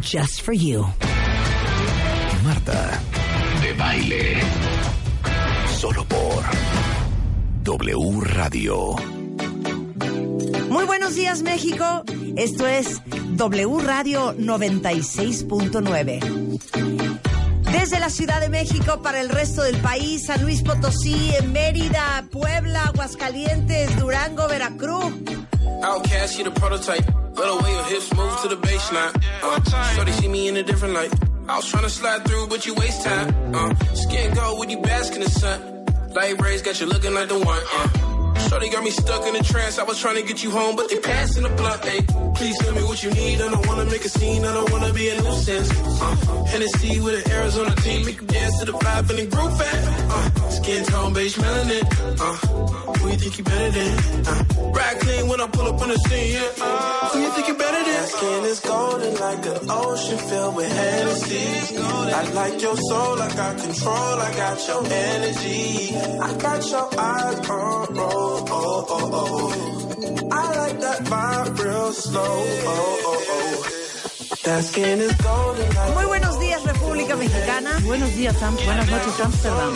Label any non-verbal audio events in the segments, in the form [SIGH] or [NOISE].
Just for you. Marta de Baile. Solo por W Radio. Muy buenos días, México. Esto es W Radio 96.9. Desde la Ciudad de México para el resto del país, San Luis Potosí, Mérida, Puebla, Aguascalientes, Durango, Veracruz. Outcast, you the prototype. But the way your hips move to the baseline. Uh, shorty see me in a different light. I was trying to slide through, but you waste time. Uh, skin gold when you bask in the sun. Light rays got you looking like the one. Uh, Shorty got me stuck in a trance. I was trying to get you home, but they passing the blunt. Hey, please tell me what you need. I don't wanna make a scene. I don't wanna be a nuisance. Uh, Hennessy with an Arizona team. Make you dance to the vibe and the groove fat. Uh, skin tone, beige melanin. Uh, who you think you better than? Uh, ride clean when I pull up on the scene. Yeah. Uh, who you think you better than? Skin is golden like an ocean filled with Hennessy. I like your soul. I got control. I got your energy. I got your eyes on roll. Oh, oh, oh. I like that vibe real slow. Oh, oh, oh. That skin is golden like Muy buenos días, República Mexicana. Buenos días, Sam. Buenas noches, Amsterdam.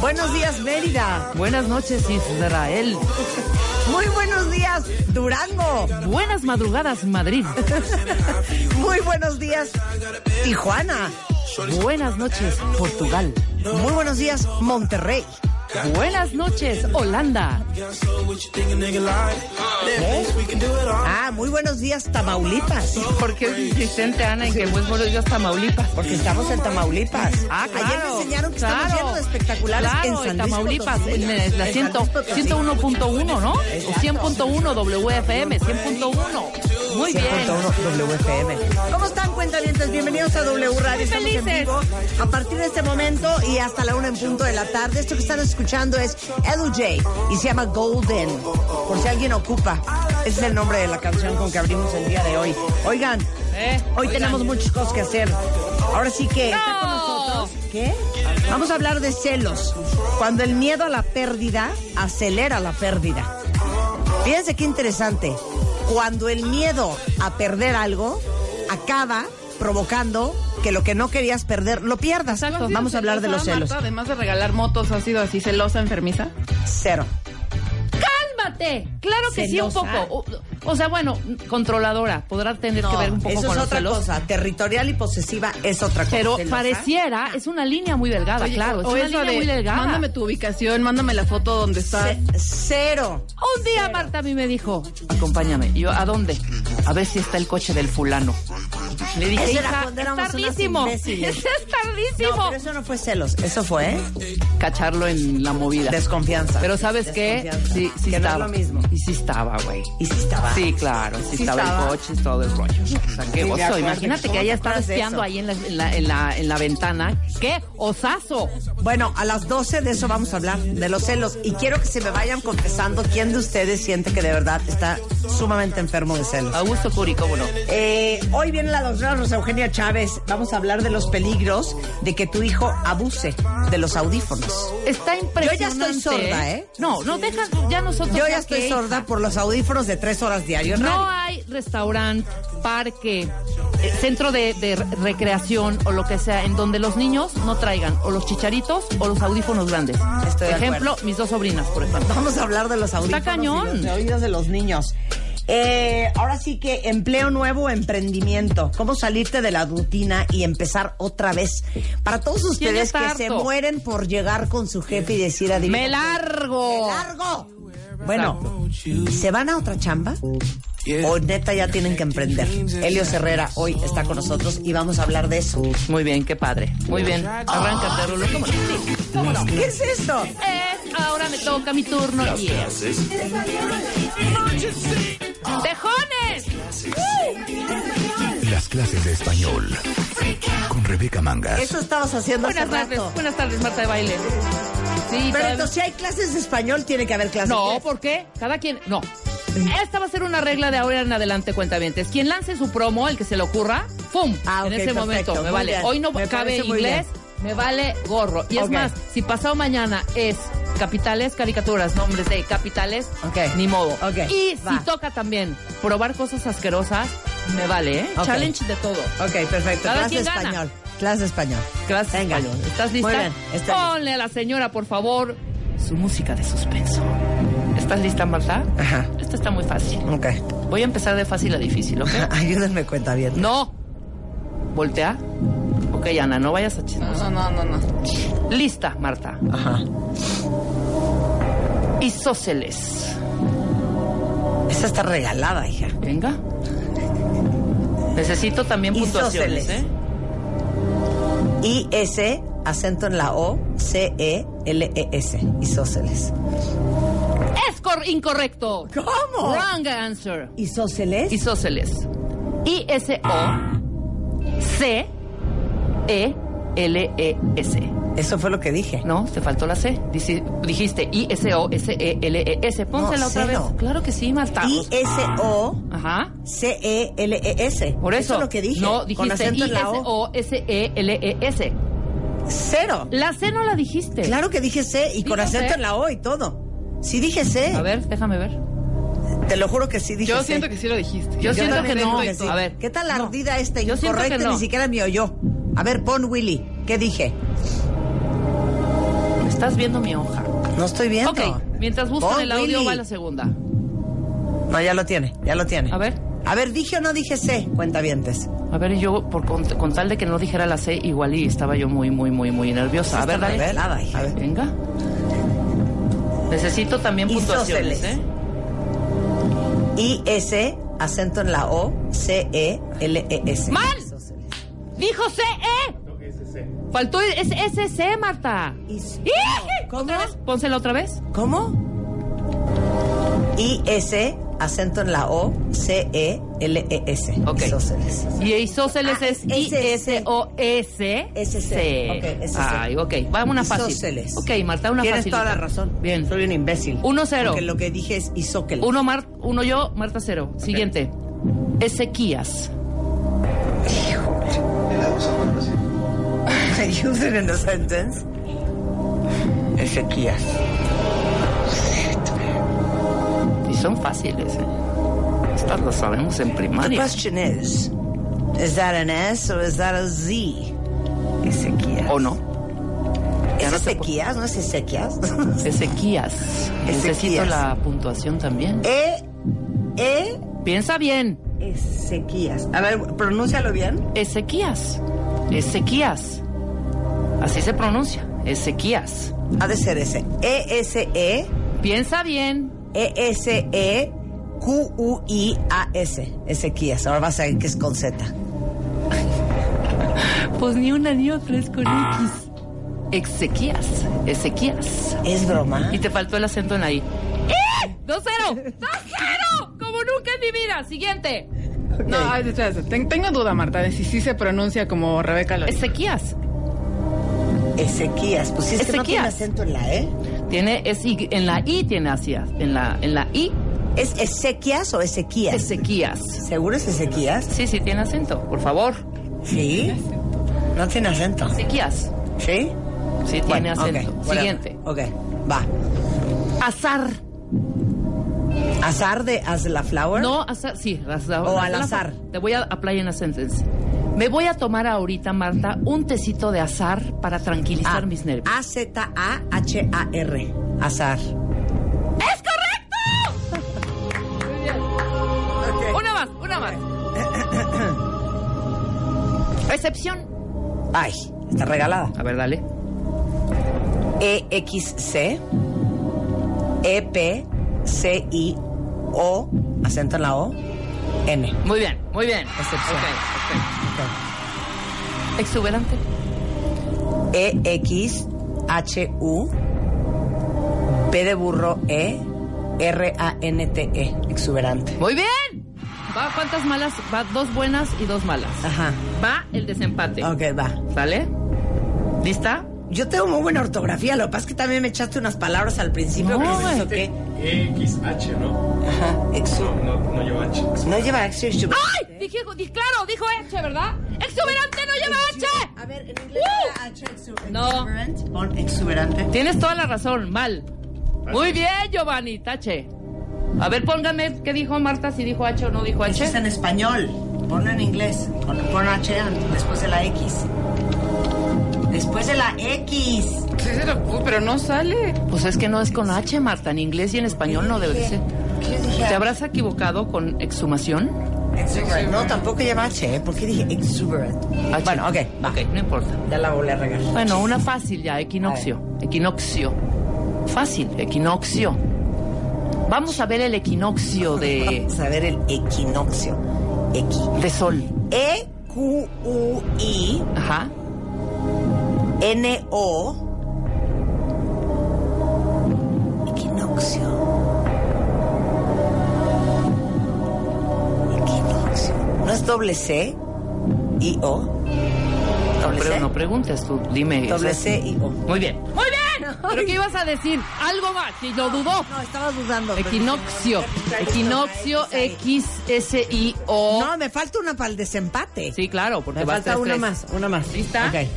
Buenos días, Mérida. Buenas noches, Israel. Muy buenos días, Durango. Buenas madrugadas, Madrid. [LAUGHS] Muy buenos días, Tijuana. Buenas noches, Portugal. Muy buenos días, Monterrey. Buenas noches, Holanda. Ah, muy buenos días, Tamaulipas. ¿Por qué es insistente, Ana, en que pues buenos días, Tamaulipas? Porque estamos en Tamaulipas. Ah, claro. Ayer me enseñaron que claro, estamos llenos de espectaculares claro, en San Luis Tamaulipas, Potosí. en eh, la En 100 San Luis Potosí. 101.1, ¿no? O 100.1 WFM, 100.1. Muy bien. 100.1 WFM. ¿Cómo están, cuentavientes? Bienvenidos a W Radio. Estamos en Felices. vivo a partir de este momento y hasta la una en punto de la tarde. Esto que están escuchando es LJ y se llama Golden. Por si alguien ocupa. Ese es el nombre de la canción con que abrimos el día de hoy. Oigan, Eh, hoy oigan. tenemos muchas cosas que hacer. Ahora sí que... ¡No! ¿Qué? Vamos a hablar de celos. Cuando el miedo a la pérdida acelera la pérdida. Fíjense qué interesante. Cuando el miedo a perder algo acaba provocando que lo que no querías perder lo pierdas. Exacto. Vamos a hablar de los celos. Marta, además de regalar motos, ¿has sido así celosa, enfermiza? Cero. ¡Cálmate! Claro que sí, un poco. O, o sea, bueno, controladora. Podrá tener que ver un poco eso con es otra celos. cosa. Territorial y posesiva es otra cosa. Pero ¿Celosa? pareciera, es una línea muy delgada, Oye, claro. Es o una línea de, muy delgada. Mándame tu ubicación, mándame la foto donde está. Ce- cero. Un día Marta a mí me dijo, acompáñame. Y yo, ¿a dónde? A ver si está el coche del fulano. Le dije, Eso era es unas tardísimo. imbéciles. [LAUGHS] Es No, tardísimo. pero eso no fue celos. Eso fue ¿eh? Cacharlo en la movida. desconfianza. Pero ¿sabes qué? Sí, sí que no estaba. es lo mismo. Y sí estaba, güey. Y sí estaba. Sí, claro, sí, Sí estaba, estaba. el coche y todo el rollo. O sea, qué Sí, oso. Imagínate ¿Cómo que te haya estado acuerdas de espiando ahí en la, en, la, en, la, en la ventana. ¡Qué osazo! Bueno, a las 12 de eso vamos a hablar, de los celos. Y quiero que se me vayan confesando quién de ustedes siente que de verdad está sumamente enfermo de celos. Augusto Curi, ¿cómo no? Eh, hoy viene la doctora Rosa Eugenia Chávez. Vamos a hablar de los peligros de que tu hijo abuse de los audífonos. Está impresionante. Yo ya estoy sorda, ¿eh? No, no deja, ya nosotros. Yo ya estoy que- sorda por los audífonos de tres horas diario. No radio. hay restaurante, parque, eh, centro de, de recreación o lo que sea en donde los niños no traigan o los chicharitos o los audífonos grandes. Estoy de ejemplo, acuerdo. mis dos sobrinas, por ejemplo. Vamos a hablar de los audífonos. cañón. y los de oídos de los niños. Eh, ahora sí que empleo nuevo, emprendimiento. ¿Cómo salirte de la rutina y empezar otra vez? Para todos ¿Quién ustedes que se mueren por llegar con su jefe y decir adivina. ¡Me largo! ¡Me largo! Bueno, ¿se van a otra chamba? O neta ya tienen que emprender. Elio Herrera hoy está con nosotros y vamos a hablar de eso. Muy bien, qué padre. Muy bien. Arráncate, Rulo. ¿Cómo? Sí, ¿cómo no? ¿Qué es esto? Es ahora me toca mi turno. Las Yeah. clases ¡Tejones! Las clases de español. Con Rebeca Mangas. Eso estabas haciendo Buenas hace tardes, rato. buenas tardes, Marta de baile. Sí, Pero todavía- entonces, si hay clases de español, tiene que haber clases No, de ¿por qué? Cada quien. No. Esta va a ser una regla de ahora en adelante, cuentavientes. Quien lance su promo, el que se le ocurra, ¡pum! Ah, en ese perfecto, momento, me vale. bien. Hoy no Me cabe inglés, me vale gorro. Y es más, si pasado mañana es capitales, caricaturas, nombres de capitales, ni modo. Ok, Y va. si toca también probar cosas asquerosas, me vale, ¿eh? Challenge de todo. Ok, perfecto. Clase quien gana. español. Clase español. Gracias, Venga. español. ¿Estás lista? Muy bien, está lista. Ponle a la señora, por favor, su música de suspenso. ¿Estás lista, Marta? Ajá. Esta está muy fácil. Ok. Voy a empezar de fácil a difícil, ¿ok? [LAUGHS] Ayúdenme, cuenta bien. No. Voltea. Ok, Ana, no vayas a chismos. No, no, no, no. Lista, Marta. Ajá. Isósceles. Esa está regalada, hija. Venga. Necesito también puntuaciones, Isósceles. ¿eh? I S acento en la O C E L E S. Isósceles. Es cor- incorrecto. ¿Cómo? Wrong answer. Isósceles. Isósceles. I-S-O-C-E-L-E-S. Eso fue lo que dije. No, te faltó la C. Dici- dijiste I-S-O-S-E-L-E-S. Pónsela No, otra vez. Claro que sí, Marta. I S O Ajá. C E L E S. Por eso. es lo que dije. No, Con dijiste. I-S-O-S-E-L-E-S. Cero. La C no la dijiste. Claro que dije C y con acento en la O y todo. Sí dije C. A ver, déjame ver. Te lo juro que sí dije Yo siento que sí lo dijiste. Yo siento que no. tengo Sí. A ver. ¿Qué tal No. ardida esta Yo incorrecta? que no. Ni siquiera me oyó. A ver, pon Willy. ¿Qué dije? Estás viendo mi hoja. No estoy viendo. Ok, mientras buscan Pon el audio Willy. va la segunda. No, ya lo tiene, ya lo tiene. A ver. A ver, ¿dije o no dije C? Cuentavientes. A ver, yo, por, con, con tal de que no dijera la C, igual y estaba yo muy, muy, muy, muy nerviosa. A ver, dale. revelada. A ver, venga. Necesito también puntuaciones. ¿eh? I S acento en la O C E L E S. ¡Mal! Dijo C-E. Faltó es S-C, Marta. Is-. ¿Cómo? Pónsela otra vez. ¿Cómo? I S acento en la O C E L E S. Ok. Isósceles. Y isósceles Ah, es I-S-O-S. S-C. Ok. Ay, ok. Va una fácil. Isósceles. Ok, Marta, una Tienes fácil. toda la razón. Bien. Soy un imbécil. Uno, cero. Porque lo que dije es isóqueles. Uno, Mar, uno yo, Marta cero. Siguiente. Ezequías. Use it in a sentence. Ezequías. Son fáciles, ¿eh? Estas las sabemos en The primaria. question is, is that an S or is that a Z? Ezequías. ¿O no? ¿Es no Ezequías? ¿No es [LAUGHS] Ezequías? Ezequías. Necesito la puntuación también. e, E, Piensa bien. Ezequías. A ver, pronúncialo bien. Ezequías. Ezequías. Así se pronuncia. Ezequías. Ha de ser ese. E, S, E, Piensa bien. E, S, E, Q, U, I, A, S. Ezequías. Ahora vas a ver que es con Z. Pues ni una ni otra es con X. Ezequías. Ezequías. ¿Es broma? Y te faltó el acento en ahí. ¡Eh! ¡Dos cero! ¡Dos cero! Como nunca en mi vida. Siguiente. No, ay, espérate, ten- tengo duda, Marta, de si sí se pronuncia como Rebeca lo. Ezequías. Ezequías. Pues sí, es que no tiene Ezequías. acento en la E. Tiene, es, en la I tiene hacia. En la, en la I, ¿Es Ezequías o Ezequías? Ezequías. ¿Seguro es Ezequías? Sí, sí, tiene acento. Por favor. Sí. No tiene acento. Ezequías. ¿Sí? Sí, tiene acento. ok, whatever. Siguiente. Ok, va. Azar. ¿Azar de As la Flower? No, azar, sí. azar, O al azar. Te voy a apply en a sentence. Me voy a tomar ahorita, Marta, un tecito de azar para tranquilizar Ah, mis nervios. A-Z-A-H-A-R. Azar. ¡Es correcto! Muy bien. Una más, una más. Excepción. Ay, está regalada. A ver, dale. E-X-C. E-P-C-I-O. Acento en la O. N. Muy bien, muy bien. Excepción. Ok, ok. Exuberante. E-X-H-U. B de burro, E, R-A-N-T-E, exuberante. Muy bien. Va, ¿cuántas malas? Va dos buenas y dos malas. Ajá. Va el desempate. Ok, va. ¿Sale? ¿Lista? Yo tengo muy buena ortografía, lo que pasa es que también me echaste unas palabras al principio No, que no. XH, ¿no? Ajá, exu... No, no lleva H. No lleva exuberante. ¡Ay! Dije, di- claro, dijo H, ¿verdad? ¡Exuberante no lleva H! A ver, en inglés ¡Uh! H exu- No. exuberant. Pon exuberante. Tienes toda la razón, mal. Muy bien, Giovanni, tache. A ver, póngame qué dijo Marta, si dijo H o no dijo Eso H. es en español. Ponlo en inglés. Pon, pon H an- después de la X. Después de la X. Sí, se lo puse, pero no sale. Pues es que no es con H, Marta, en inglés y en español no debe de ser. ¿Qué dije? ¿Te habrás equivocado con exhumación? Exuberant. No, tampoco lleva H, ¿eh? ¿Por qué dije exuberant? H. Bueno, ok, va. Ok, no importa. Ya la volví a regar. Bueno, una fácil ya, equinoccio. Equinoccio. Fácil, equinoccio. Vamos a ver el equinoccio de, [LAUGHS] Vamos a ver el equinoccio. Equi. de sol. E Q U I Ajá. N O Equinoccio. Equinoccio. ¿No es doble C I O? Doble Pero C. no preguntes tú, dime. Doble ¿es C I O. Muy bien. Muy bien. ¿Pero qué ibas a decir? Algo más, si lo dudó. No, estaba dudando. Equinoccio. Equinoccio X S I O. No, me falta una para el desempate. Sí, claro, porque me va a falta una más, una más. ¿Lista? Ok.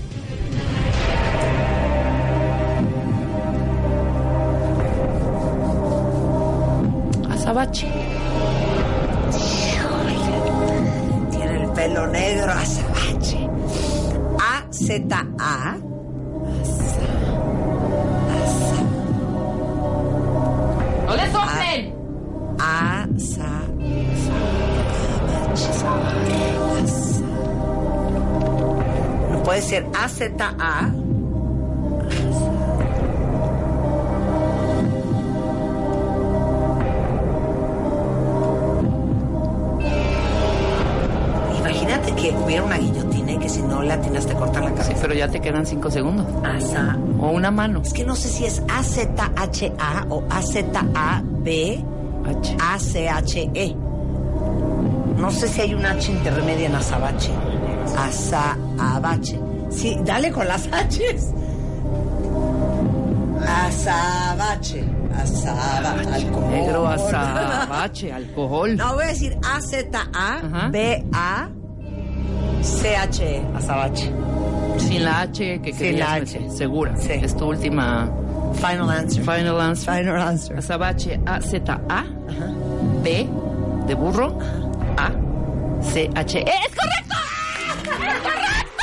Tiene el pelo negro azabache. A Z A. ¡No le soplen! A sa. No puede ser A Z A. que hubiera una guillotina y que si no la atinas te cortan la Sí, cabeza. pero ya te quedan cinco segundos. Asa. O una mano. Es que no sé si es A-Z-H-A o A-Z-A-B. A-C-H-E. No sé si hay un H intermedia en azabache. Azabache. Sí, dale con las H's. Azabache. Azabache. Alcohol. Negro azabache, alcohol. No, voy a decir Ajá. A-Z-A-B-A-C-H-E. Azabache. Sin la H que Sin la meter, H. Segura. Sí. Es tu última Final answer. final answer. Final answer. Azabache A-Z-A. B de burro. A. C-H. ¡Eh, ¡Es correcto! ¡Es correcto!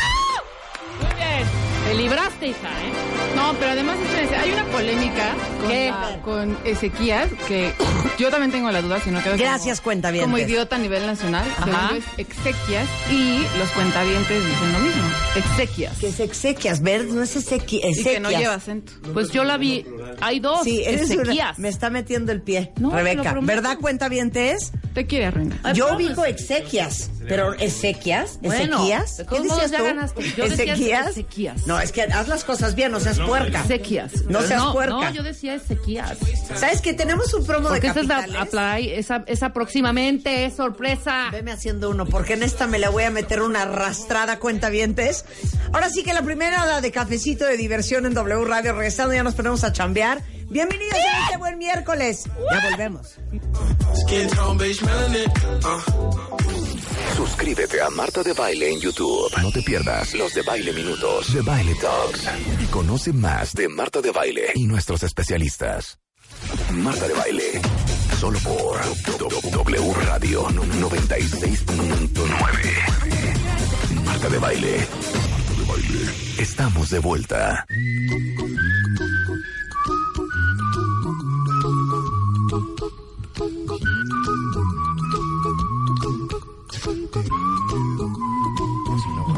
Muy bien. Te libraste, hija, ¿eh? No, pero además, espérense, hay una polémica con, ¿Qué? la- con Ezequías que [LAUGHS] yo también tengo la duda si no quedo Gracias, como, cuentavientes. como idiota a nivel nacional. Según Ajá. yo es exequias y los cuentavientes dicen lo mismo. Exequias. Que es exequias, ¿ver? No es exequi- Y que no lleva acento. Pues yo la vi. Hay dos. Sí, eres una- Ezequías. me está metiendo el pie, No, Rebeca. ¿Verdad, cuenta bien te es? Te quiere arruinar. Ay, Yo ubico exequias, pero ¿exequias? Bueno, ¿Ezequías? de todos modos ya ganaste. Yo. No, es que haz las cosas bien, no seas puerca. Ezequias. No seas no, puerca. No, yo decía Ezequías. ¿Sabes que Tenemos un promo Porque de esa es la capitales. apply, esa, esa próximamente, es sorpresa. Veme haciendo uno, porque en esta me le voy a meter una arrastrada cuenta vientes. Ahora sí que la primera la de cafecito de diversión en W Radio. Regresando ya nos ponemos a chambear. Bienvenidos a este buen miércoles. Ya volvemos. Suscríbete a Marta de Baile en YouTube. No te pierdas los de Baile Minutos, de Baile Talks. Y conoce más de Marta de Baile y nuestros especialistas. Marta de Baile, solo por W Radio 96.9. Marta de Baile. Estamos de vuelta.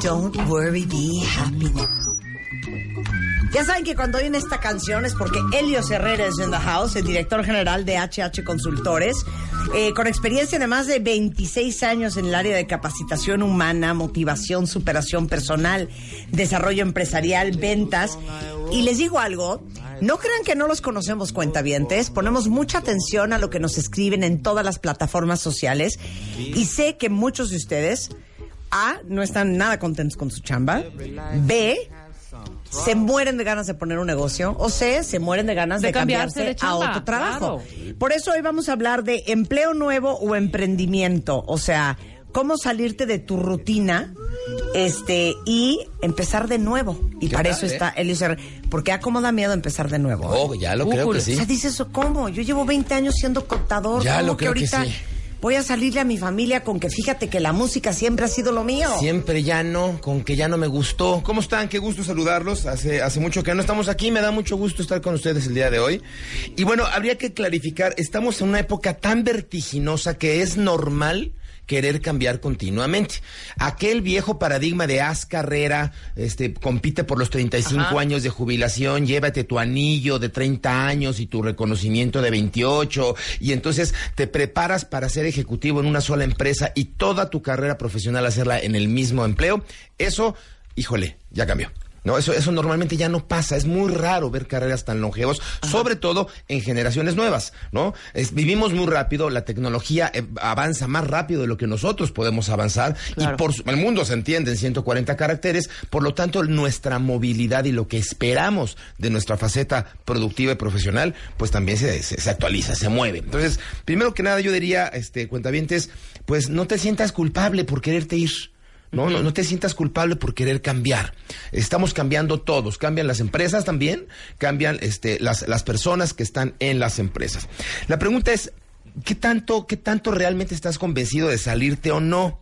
Don't worry, be happy. Ya saben que cuando oyen esta canción es porque Helios Herrera es in the house, el director general de HH Consultores, eh, con experiencia de más de 26 años en el área de capacitación humana, motivación, superación personal, desarrollo empresarial, ventas. Y les digo algo, no crean que no los conocemos cuentavientes, ponemos mucha atención a lo que nos escriben en todas las plataformas sociales y sé que muchos de ustedes, A, no están nada contentos con su chamba, B, se mueren de ganas de poner un negocio o C, se mueren de ganas de, De cambiarse cambiarse de chamba, a otro trabajo. claro. Por eso hoy vamos a hablar de empleo nuevo o emprendimiento, o sea, cómo salirte de tu rutina este y empezar de nuevo. Y ¿Qué para tal, eso eh? está Eliezer, porque a cómo da miedo empezar de nuevo. Oh, ya lo creo que O sí. sea, dices eso, ¿cómo? Yo llevo 20 años siendo contador, Ya ¿cómo lo creo que ahorita sí. Voy a salirle a mi familia con que fíjate que la música siempre ha sido lo mío? Siempre ya no, con que ya no me gustó. ¿Cómo están? Qué gusto saludarlos. Hace, hace mucho que no estamos aquí. Me da mucho gusto estar con ustedes el día de hoy. Y bueno, habría que clarificar, estamos en una época tan vertiginosa que es normal querer cambiar continuamente. Aquel viejo paradigma de haz carrera, este, compite por los 35 Ajá. años de jubilación, llévate tu anillo de 30 años y tu reconocimiento de 28 y entonces te preparas para ser ejecutivo en una sola empresa y toda tu carrera profesional hacerla en el mismo empleo. Eso, híjole, ya cambió. No, eso, eso normalmente ya no pasa. Es muy raro ver carreras tan longevos, sobre todo en generaciones nuevas, ¿no? Es- vivimos muy rápido, la tecnología eh, avanza más rápido de lo que nosotros podemos avanzar Claro. y por su- el mundo se entiende en 140 caracteres, por lo tanto nuestra movilidad y lo que esperamos de nuestra faceta productiva y profesional, pues también se, se- se actualiza, se mueve. Entonces, primero que nada yo diría, este, cuentavientes, pues no te sientas culpable por quererte ir. No, no, no te sientas culpable por querer cambiar. Estamos cambiando todos. Cambian las empresas también, cambian este, las, las personas que están en las empresas. La pregunta es, ¿qué tanto, qué tanto realmente estás convencido de salirte o no?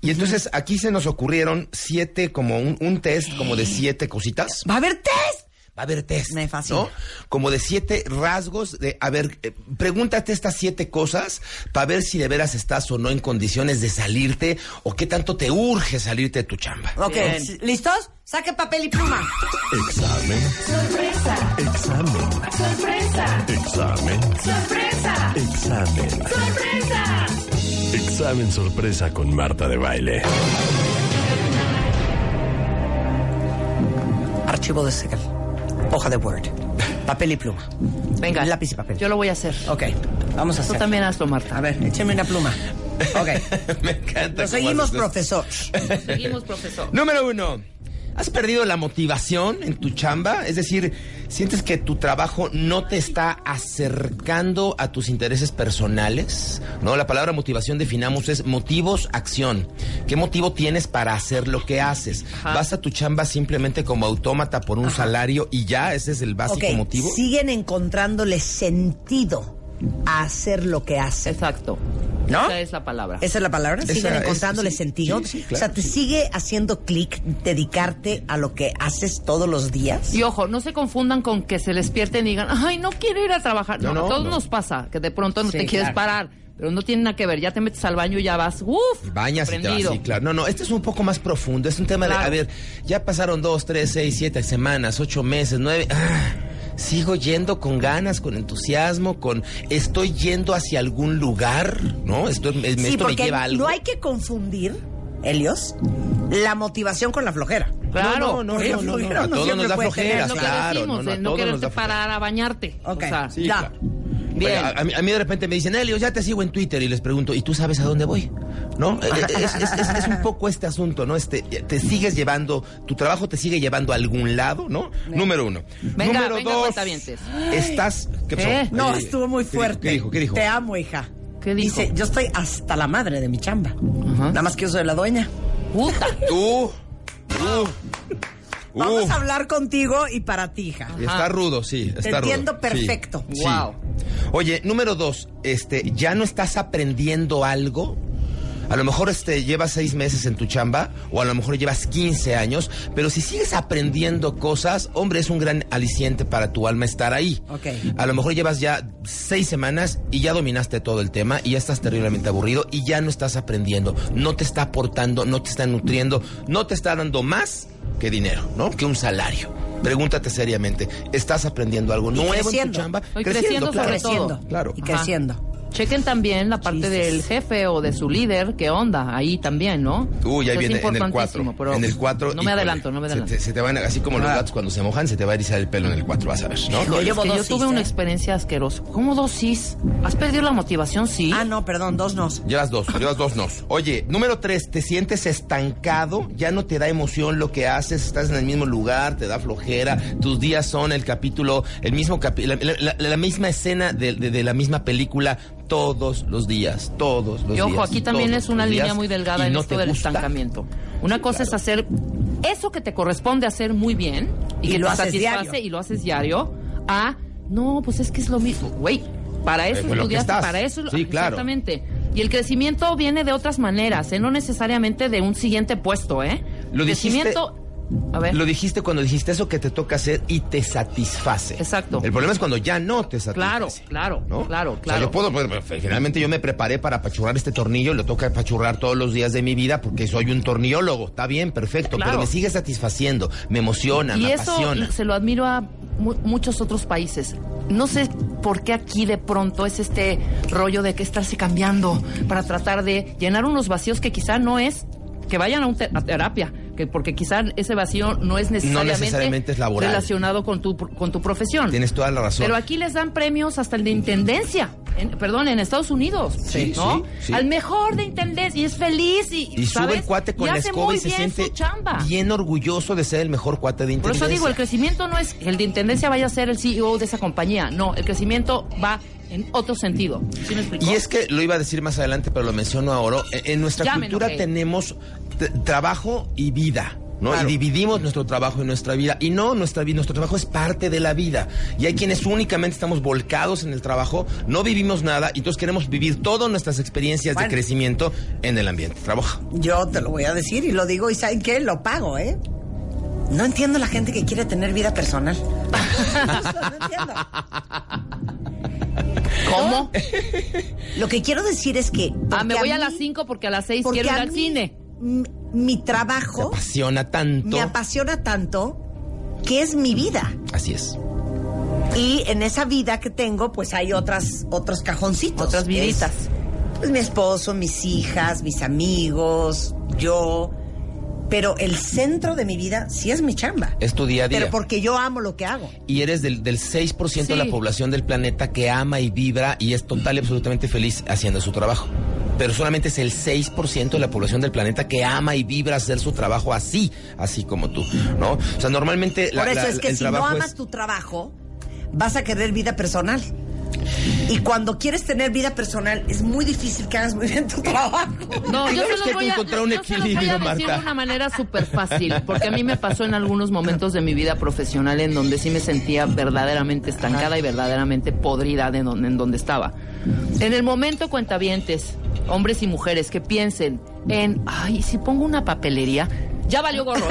Y entonces aquí se nos ocurrieron siete, como un, un test, como de siete cositas. ¿Va a haber test? Va a haber test. Me fascina. ¿no? Como de siete rasgos de, a ver, eh, pregúntate estas siete cosas para ver si de veras estás o no en condiciones de salirte o qué tanto te urge salirte de tu chamba. Ok, Bien. ¿listos? Saque papel y pluma. Examen. Sorpresa. Examen. Sorpresa. Examen. Sorpresa. Examen. Sorpresa. Examen sorpresa con Marta de baile. Archivo de Excel. Hoja de Word. Papel y pluma. Venga. Lápiz y papel. Yo lo voy a hacer. Ok, vamos a Tú hacer. también hazlo, Marta. A ver, écheme una pluma. Ok. [LAUGHS] Me encanta. Cómo seguimos, profesor. Seguimos, profesor. Número uno. ¿Has perdido la motivación en tu chamba? Es decir, ¿sientes que tu trabajo no te está acercando a tus intereses personales? No, la palabra motivación definamos es motivos, acción. ¿Qué motivo tienes para hacer lo que haces? Ajá. ¿Vas a tu chamba simplemente como autómata por un salario y ya? ¿Ese es el básico Ok, motivo? siguen encontrándole sentido a hacer lo que hacen. Exacto. ¿No? Esa es la palabra. ¿Esa es la palabra? Esa ¿Siguen es- encontrándole sí, sentido? sí, sí, claro. O sea, ¿te sigue haciendo clic dedicarte a lo que haces todos los días? Y ojo, no se confundan con que se despierten y digan, ay, no quiero ir a trabajar. No, No, a no, todos no. nos pasa, que de pronto no Sí, te quieres claro. parar. Pero no tiene nada que ver, ya te metes al baño y ya vas, uff, Bañas y te vas, prendido. sí, claro. No, no, este es un poco más profundo. Es un tema de, a ver, ya pasaron dos, tres, seis, siete semanas, ocho meses, nueve. ah, sigo yendo con ganas, con entusiasmo, con estoy yendo hacia algún lugar, ¿no? Esto, me- Sí, esto me porque lleva a algo. no hay que confundir, Helios, la motivación con la flojera. Claro, No, no, Porque no, la no, no, flojera a uno todos siempre nos da puede flojera, tener, Es lo que claro, decimos, no, no, a de no todos nos quererte da flojera. parar a bañarte. Ok, O sea, Sí, ya. claro. Bien. A, a mí, a mí de repente me dicen, Elio, ya te sigo en Twitter y les pregunto, ¿y tú sabes a dónde voy? ¿No? [LAUGHS] Eh, Es, es- es- es un poco este asunto, ¿no? Este, te sigues llevando, tu trabajo te sigue llevando a algún lado, ¿no? Número uno. Venga, Número venga, dos, estás... ¿Qué pasó? ¿Eh? No, estuvo muy fuerte. ¿Qué dijo? ¿Qué dijo? Te amo, hija. ¿Qué dijo? Dice, yo estoy hasta la madre de mi chamba. Nada más que yo soy la dueña. Puta. Uh, uh, Vamos uh. a hablar contigo y para ti, hija. Está rudo, sí, está Te entiendo perfecto. sí. Wow. Oye, número dos, este, ¿ya no estás aprendiendo algo? A lo mejor este, llevas seis meses en tu chamba o a lo mejor llevas 15 años, pero si sigues aprendiendo cosas, hombre, es un gran aliciente para tu alma estar ahí. Ok. A lo mejor llevas ya seis semanas y ya dominaste todo el tema y ya estás terriblemente aburrido y ya no estás aprendiendo, no te está aportando, no te está nutriendo, no te está dando más que dinero, ¿no? Que un salario. Pregúntate seriamente, ¿estás aprendiendo algo nuevo en tu chamba? Estoy creciendo claro. todo. creciendo. Claro. Y Ajá. creciendo. Chequen también la parte Jesus. del jefe o de su líder, qué onda, ahí también, ¿no? Uy, ahí viene en el 4. importantísimo, pero En el 4. No me adelanto, no me Se adelanto. te, se te van, a- así como los Ah. gatos cuando se mojan, se te va a erizar el pelo en el 4, vas a ver, ¿no? Yo Es que yo tuve una ¿eh? experiencia asquerosa. ¿Cómo dos cis? ¿Has perdido la motivación? Sí. Ah, no, perdón, dos nos. Llevas dos, llevas dos nos. Oye, número tres, te sientes estancado, ya no te da emoción lo que haces, estás en el mismo lugar, te da flojera, tus días son el capítulo, el mismo capi- la, la- la- la misma escena de, de- de la misma película todos los días, todos los Y ojo, días. aquí también es una línea días, muy delgada en no esto del gusta. estancamiento. Una cosa es hacer eso que te corresponde hacer muy bien y, Y que lo te haces satisface diario. y lo haces diario, a no, pues es que es lo mismo. Güey, para eso Eh, estudiaste, para eso Sí, claro. exactamente. Y el crecimiento viene de otras maneras, ¿eh? no necesariamente de un siguiente puesto, ¿eh? Lo dijiste- crecimiento a ver. Lo dijiste cuando dijiste eso que te toca hacer y te satisface. Exacto. El problema es cuando ya no te satisface. Claro, claro, ¿no? claro, O sea, claro. yo puedo, pues, pues, finalmente yo me preparé para apachurrar este tornillo, lo toca apachurrar todos los días de mi vida porque soy un tornilólogo. Está bien, perfecto, Claro. pero me sigue satisfaciendo, me emociona, Y me eso apasiona. se lo admiro a mu- muchos otros países. No sé por qué aquí de pronto es este rollo de que estarse cambiando para tratar de llenar unos vacíos que quizá no es que vayan a, un te- a terapia, que porque quizá ese vacío no es necesariamente, necesariamente es laboral. relacionado con tu con tu profesión. Tienes toda la razón. Pero aquí les dan premios hasta el de intendencia. En- perdón, en Estados Unidos. Sí, ¿no? sí, sí. Al mejor de intendencia y es feliz y, y sube el cuate con y la escoba y se siente bien orgulloso de ser el mejor cuate de Por intendencia. eso digo, el crecimiento no es que el de intendencia vaya a ser el CEO de esa compañía. No, el crecimiento va en otro sentido. ¿Sí me? Y es que lo iba a decir más adelante, pero lo menciono ahora. En nuestra cultura tenemos trabajo y vida. ¿No? Claro. Y dividimos nuestro trabajo y nuestra vida. Y no, nuestra vida, nuestro trabajo es parte de la vida. Y hay quienes únicamente estamos volcados en el trabajo, no vivimos nada, y entonces queremos vivir todas nuestras experiencias Bueno. de crecimiento en el ambiente. Trabajo. Yo te lo voy a decir y lo digo y ¿saben qué? Lo pago, ¿eh? No entiendo la gente que quiere tener vida personal. [LAUGHS] no entiendo. ¿Cómo? Lo que quiero decir es que... Ah, me voy a, mí- las 5 porque a las 6 porque quiero ir al mí, cine. Mi trabajo Apasiona tanto. me apasiona tanto que es mi vida. Así es. Y en esa vida que tengo, pues hay otras, otros cajoncitos. Otras viditas. Es, pues mi esposo, mis hijas, mis amigos, yo. Pero el centro de mi vida sí es mi chamba. Es tu día a día. Pero porque yo amo lo que hago. y eres del, del 6% de la población del planeta que ama y vibra y es total y absolutamente feliz haciendo su trabajo. Pero solamente es el 6% de la población del planeta que ama y vibra hacer su trabajo así, así como tú, ¿no? O sea, normalmente la- Por eso la- es que si no amas es- tu trabajo, vas a querer vida personal. Y cuando quieres tener vida personal, es muy difícil que hagas muy bien tu trabajo. No, yo los que hay voy que a, encontrar un yo los voy a equilibrio, decir de Marta. una manera súper fácil, porque a mí me pasó en algunos momentos de mi vida profesional en donde sí me sentía verdaderamente estancada y verdaderamente podrida de donde, en donde estaba. En el momento, cuentavientes, hombres y mujeres que piensen en, ay, si pongo una papelería, ya valió gorro.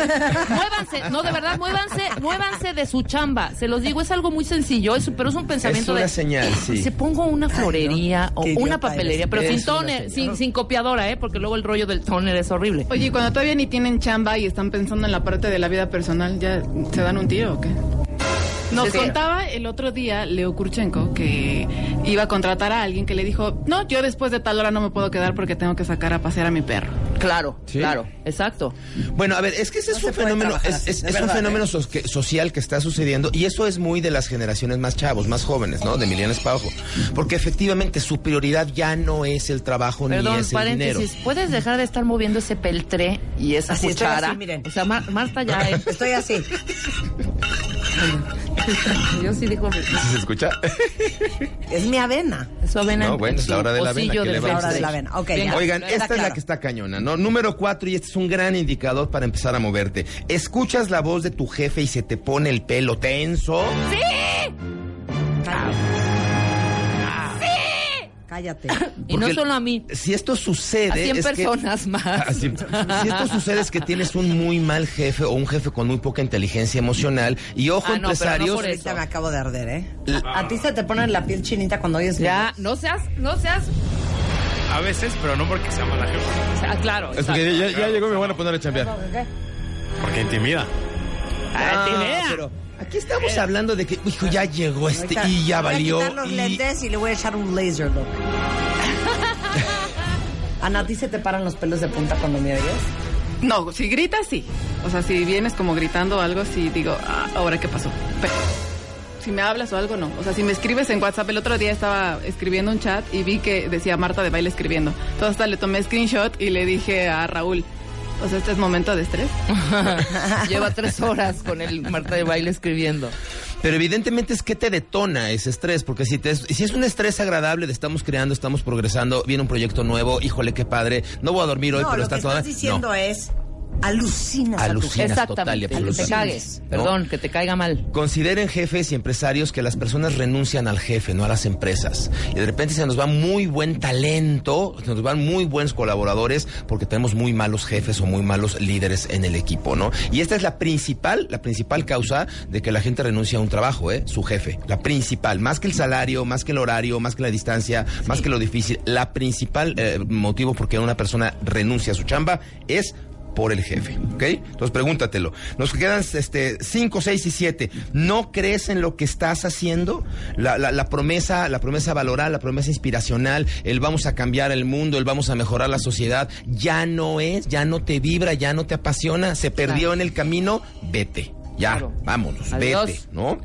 muévanse, no, de verdad, muévanse, muévanse de su chamba. Se los digo, es algo muy sencillo, es- pero es un pensamiento Es una de... señal, sí. Se pongo una florería o una papelería, pero sin toner, sin, sin copiadora, ¿eh? Porque luego el rollo del toner es horrible. Oye, y cuando todavía ni tienen chamba y están pensando en la parte de la vida personal, ¿ya se dan un tiro o qué? Nos Sí. contaba el otro día Leo Kurchenko que iba a contratar a alguien que le dijo, no, yo después de tal hora no me puedo quedar porque tengo que sacar a pasear a mi perro. Claro, Sí. claro, exacto. Bueno, a ver, es que ese No es un fenómeno, es, un fenómeno ¿eh? so- que- social que está sucediendo y eso es muy de las generaciones más chavos, más jóvenes, ¿no? De millones para abajo. Porque efectivamente su prioridad ya no es el trabajo Perdón, ni es el dinero. ¿Puedes dejar de estar moviendo ese peltre y esa Así, estoy cuchara? así, miren. O sea, Mar- Marta ya. [LAUGHS] Estoy así. Yo sí digo... ¿Sí se escucha? Es mi avena. Eso avena No, en bueno, es la su hora de la avena, pocillo ¿qué le del vamos a La hora de la avena. Ok, Venga. ya. Oigan, esta es la que está cañona, ¿no? Número cuatro, y este es un gran indicador para empezar a moverte. Escuchas la voz de tu jefe y se te pone el pelo tenso. Cállate. [COUGHS] Y no solo a mí, Si esto sucede. a 100 es que- personas [LAUGHS] más. Ah, sí. Si esto sucede es que tienes un muy mal jefe o un jefe con muy poca inteligencia emocional. Y ojo, Ah, no, pero no empresarios. por eso. Ahorita me acabo de arder, ¿eh? A ti se te pone la piel chinita cuando oyes Ya, no seas, no seas... A veces, pero no porque sea mala jefa. Ah, claro. Es porque ya, ya llegó y me van a poner a chambear. Porque intimida. Ah, No, vea. pero aquí estamos hablando de que, hijo, ya llegó este Ahorita y ya voy valió. a quitar los y- lentes y le voy a echar un laser look. [LAUGHS] Ana, ¿a ti se te paran los pelos de punta cuando me oyes? No, si gritas, sí. O sea, si vienes como gritando o algo, sí digo, ah, ahora qué pasó. Pero si me hablas o algo, no. O sea, si me escribes en WhatsApp, el otro día estaba escribiendo un chat y vi que decía Marta de baile escribiendo. Entonces hasta le tomé screenshot y le dije a Raúl, o sea, este es momento de estrés. [LAUGHS] Lleva tres horas con el Marta de baile escribiendo. Pero evidentemente es que te detona ese estrés, porque si, te, si es un estrés agradable de estamos creando, estamos progresando, viene un proyecto nuevo, híjole, qué padre, no voy a dormir hoy, no, pero lo está que toda... estás diciendo no. es alucinas, Alucinas a tu total y. Que te cagues. ¿no? Perdón, que te caiga mal. Consideren jefes y empresarios que las personas renuncian al jefe, no a las empresas. Y de repente se nos va muy buen talento, se nos van muy buenos colaboradores porque tenemos muy malos jefes o muy malos líderes en el equipo, ¿no? Y esta es la principal, la principal causa de que la gente renuncia a un trabajo, ¿eh? Su jefe. La principal, más que el salario, más que el horario, más que la distancia, más que lo difícil, la principal eh, motivo por qué una persona renuncia a su chamba es por el jefe, ¿ok? Entonces pregúntatelo. Nos quedan este, cinco, seis y siete. ¿No crees en lo que estás haciendo? La, la, la promesa, la promesa valoral, la promesa inspiracional, el vamos a cambiar el mundo, el vamos a mejorar la sociedad, ya no es, ya no te vibra, ya no te apasiona, se perdió en el camino, vete. Ya, Claro. vámonos, Adiós. vete, ¿no?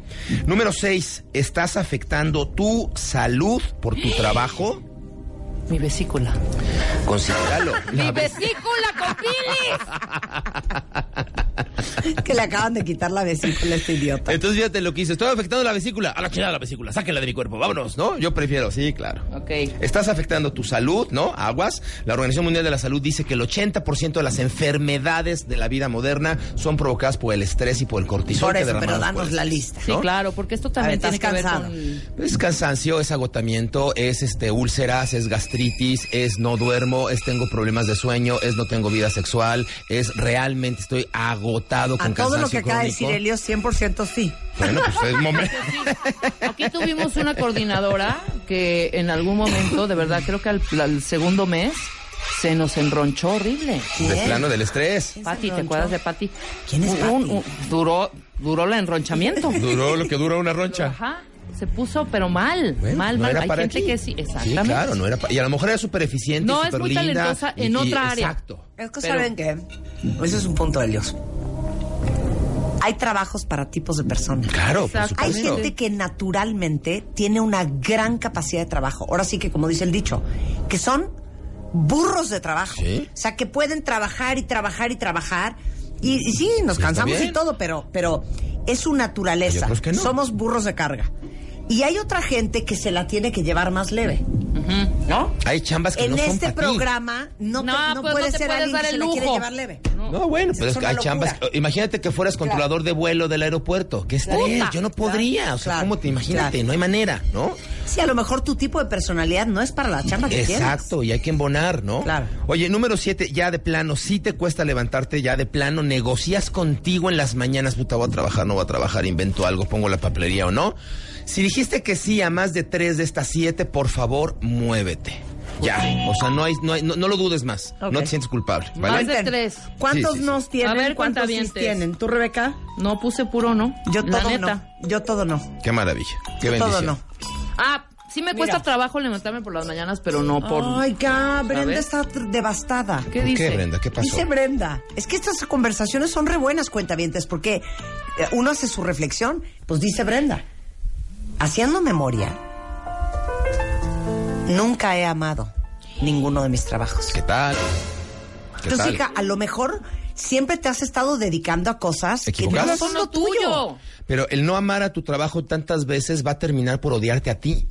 Número seis, ¿estás afectando tu salud por tu trabajo? Mi vesícula. Considéralo. [LAUGHS] ¡Mi La- vesícula con bilis! [LAUGHS] Que le acaban de quitar la vesícula a este idiota. Entonces fíjate lo que hice. Estoy afectando la vesícula. A la chingada la vesícula. Sáquenla de mi cuerpo. Vámonos, ¿no? Yo prefiero. Sí, claro. Ok. Estás afectando tu salud, ¿no? Aguas. La Organización Mundial de la Salud dice que el 80% de las enfermedades de la vida moderna son provocadas por el estrés y por el cortisol. Por que eso, pero danos la lista. Sí, claro, porque esto también ver, tiene que ¿estás ver cansado? con... Es cansancio, es agotamiento, es este úlceras, es gastritis, es no duermo, es tengo problemas de sueño, es no tengo vida sexual, es realmente estoy agotado con A todo lo que acaba de decir. Elio, 100% sí. Bueno, pues es momento. Aquí tuvimos una coordinadora que en algún momento, de verdad, creo que al, al segundo mes se nos enronchó horrible. De plano del estrés. Pati, ¿te acuerdas de Pati? ¿Quién es Un- Pati? un- duró, duró el enronchamiento. Duró lo que dura una roncha. Ajá. Se puso, pero mal, Bueno, mal, no mal. era Hay para gente ti. que sí, Sí, exactamente. claro, no era pa- Y a lo mejor era súper eficiente, No, es muy linda. talentosa en y- y- otra área. Exacto. Es que Pero- saben que ese es un punto de Dios. Hay trabajos para tipos de personas. Claro, por. Hay gente que naturalmente tiene una gran capacidad de trabajo. Ahora sí que, como dice el dicho, que son burros de trabajo. Sí. O sea, que pueden trabajar y trabajar y trabajar. Y, y sí, nos cansamos y todo, pero, pero es su naturaleza. Que no. Somos burros de carga. Y hay otra gente que se la tiene que llevar más leve. ¿No? Hay chambas que En no son este ti. programa no, te- No, no pues puede no ser alguien dar que se el la quiere lujo. llevar leve. No, bueno, pero Es que hay locura. chambas. Imagínate que fueras controlador de vuelo del aeropuerto. Qué estrés. Puta. Yo no podría. O sea, claro, ¿cómo te imagínate? claro. No hay manera, ¿no? Sí, a lo mejor tu tipo de personalidad no es para la chamba que tienes. Exacto, y hay que embonar, ¿no? Claro. Oye, número siete, ya de plano, si te cuesta levantarte, ya de plano, negocias contigo en las mañanas, puta, voy a trabajar, no voy a trabajar, invento algo, pongo la papelería o no. Si dijiste que sí a más de tres de estas siete, por favor, muévete. Ya, o sea, no hay, no hay, no, no lo dudes más, no te sientes culpable, Más ¿vale? de tres. ¿Cuántos Sí, sí, sí. nos tienen? A ver, ¿Cuántos sí tienen? ¿Tú, Rebeca? No puse puro, ¿no? Yo La todo neta. no. Yo todo no. Qué maravilla, qué Yo bendición. todo no. Ah, sí me cuesta Mira. trabajo levantarme por las mañanas, pero no por... Ay, ya, Brenda está devastada. ¿Qué ¿Por dice? qué, Brenda? ¿Qué pasó? Dice Brenda, es que estas conversaciones son re buenas cuentavientes porque eh, uno hace su reflexión. Pues dice Brenda, haciendo memoria, nunca he amado ninguno de mis trabajos. ¿Qué tal? ¿Qué Entonces, tal? hija, a lo mejor siempre te has estado dedicando a cosas que no son lo tuyo. Pero el no amar a tu trabajo tantas veces va a terminar por odiarte a ti.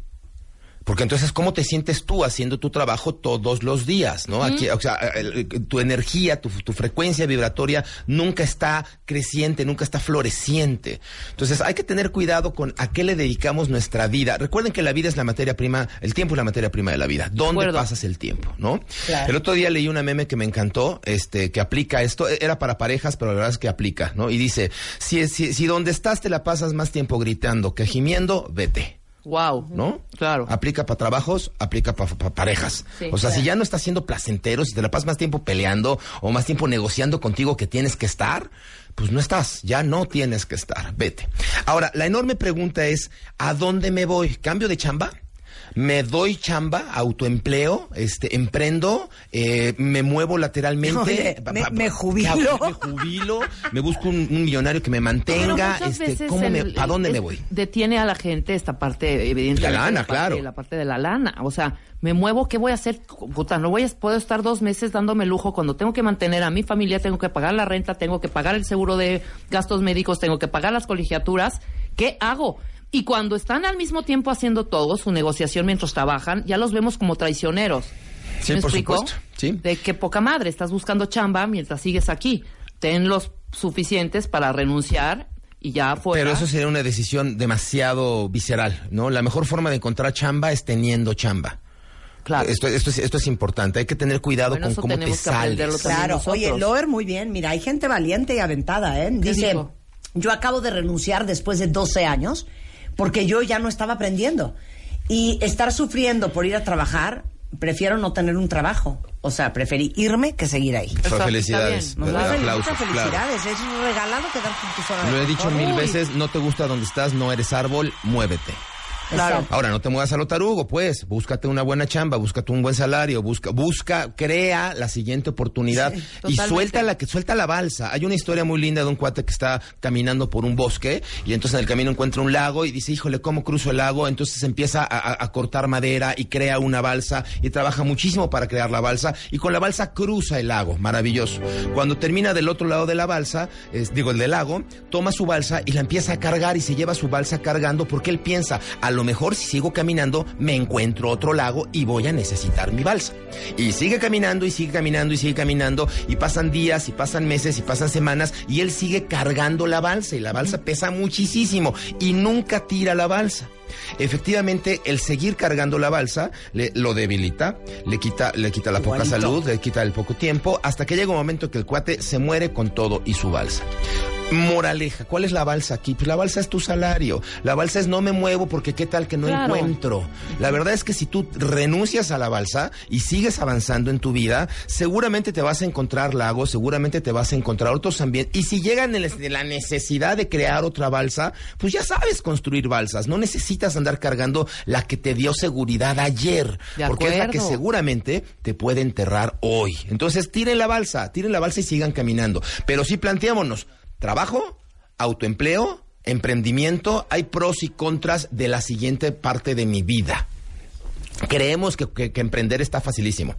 Porque entonces, ¿cómo te sientes tú haciendo tu trabajo todos los días? ¿no? Aquí, o sea, el- tu energía, tu, tu frecuencia vibratoria nunca está creciente, nunca está floreciente. Entonces, hay que tener cuidado con a qué le dedicamos nuestra vida. Recuerden que la vida es la materia prima, el tiempo es la materia prima de la vida. ¿Dónde pasas el tiempo? ¿no? Claro. El otro día leí una meme que me encantó, este, que aplica esto, e- era para parejas, pero la verdad es que aplica, ¿no? Y dice, si, si, si donde estás te la pasas más tiempo gritando que gimiendo, vete. Wow. ¿No? Claro. Aplica para trabajos, aplica para parejas. Sí, o sea, claro. si ya no estás siendo placentero, si te la pasas más tiempo peleando o más tiempo negociando contigo que tienes que estar, pues no estás, ya no tienes que estar, vete. Ahora, la enorme pregunta es, ¿a dónde me voy? ¿Cambio de chamba? Me doy chamba, autoempleo, este, emprendo, eh, me muevo lateralmente, Oye, pa- me- pa- me pa- jubilo. Me jubilo, me busco un, un millonario que me mantenga, este, ¿cómo me- ¿a dónde me voy? Detiene a la gente esta parte, evidentemente. La lana, parte- claro. La parte de la lana. O sea, me muevo, ¿qué voy a hacer? Puta, no voy a, puedo estar dos meses dándome lujo cuando tengo que mantener a mi familia, tengo que pagar la renta, tengo que pagar el seguro de gastos médicos, tengo que pagar las colegiaturas. ¿Qué hago? Y cuando están al mismo tiempo haciendo todo, su negociación mientras trabajan, ya los vemos como traicioneros. Sí, ¿Me por explico? supuesto, sí. De qué poca madre, estás buscando chamba mientras sigues aquí. Ten los suficientes para renunciar y ya fuera. Pero eso sería una decisión demasiado visceral, ¿no? La mejor forma de encontrar chamba es teniendo chamba. Claro. Esto, esto, es, esto es importante. Hay que tener cuidado Bueno, con cómo te que sales. Claro, nosotros. oye, Loer, muy bien. Mira, hay gente valiente y aventada, ¿eh? ¿Qué Dice, dijo? yo acabo de renunciar después de 12 años porque yo ya no estaba aprendiendo. Y estar sufriendo por ir a trabajar, prefiero no tener un trabajo. O sea, preferí irme que seguir ahí. Felicidades. ¿verdad? Muchas Aplausos, claro. felicidades. Es regalado quedarte en tu zona Lo he dicho mil Uy. veces, no te gusta donde estás, no eres árbol, muévete. Claro. Ahora, no te muevas a lo tarugo, pues. Búscate una buena chamba, búscate un buen salario, busca, busca, crea la siguiente oportunidad y suelta la que suelta la balsa. Hay una historia muy linda de un cuate que está caminando por un bosque y entonces en el camino encuentra un lago y dice, híjole, ¿cómo cruzo el lago? Entonces empieza a, a- a cortar madera y crea una balsa y trabaja muchísimo para crear la balsa y con la balsa cruza el lago, maravilloso. Cuando termina del otro lado de la balsa, es- digo el del lago, toma su balsa y la empieza a cargar y se lleva su balsa cargando porque él piensa, a lo mejor si sigo caminando me encuentro otro lago y voy a necesitar mi balsa. Y sigue caminando y sigue caminando y sigue caminando y pasan días y pasan meses y pasan semanas y él sigue cargando la balsa y la balsa pesa muchísimo y nunca tira la balsa. Efectivamente, el seguir cargando la balsa le, lo debilita, le quita, le quita la poca salud, le quita el poco tiempo, hasta que llega un momento que el cuate se muere con todo y su balsa. Moraleja, ¿cuál es la balsa aquí? Pues la balsa es tu salario. La balsa es no me muevo porque qué tal que no Claro. encuentro. La verdad es que si tú renuncias a la balsa y sigues avanzando en tu vida, seguramente te vas a encontrar lagos, seguramente te vas a encontrar otros ambientes. Y si llegan la necesidad de crear otra balsa, pues ya sabes construir balsas. No necesitas andar cargando la que te dio seguridad ayer. Porque es la que seguramente te puede enterrar hoy. Entonces, tiren la balsa, tiren la balsa y sigan caminando. Pero sí planteémonos, trabajo, autoempleo, emprendimiento, hay pros y contras de la siguiente parte de mi vida. Creemos que, que- que emprender está facilísimo.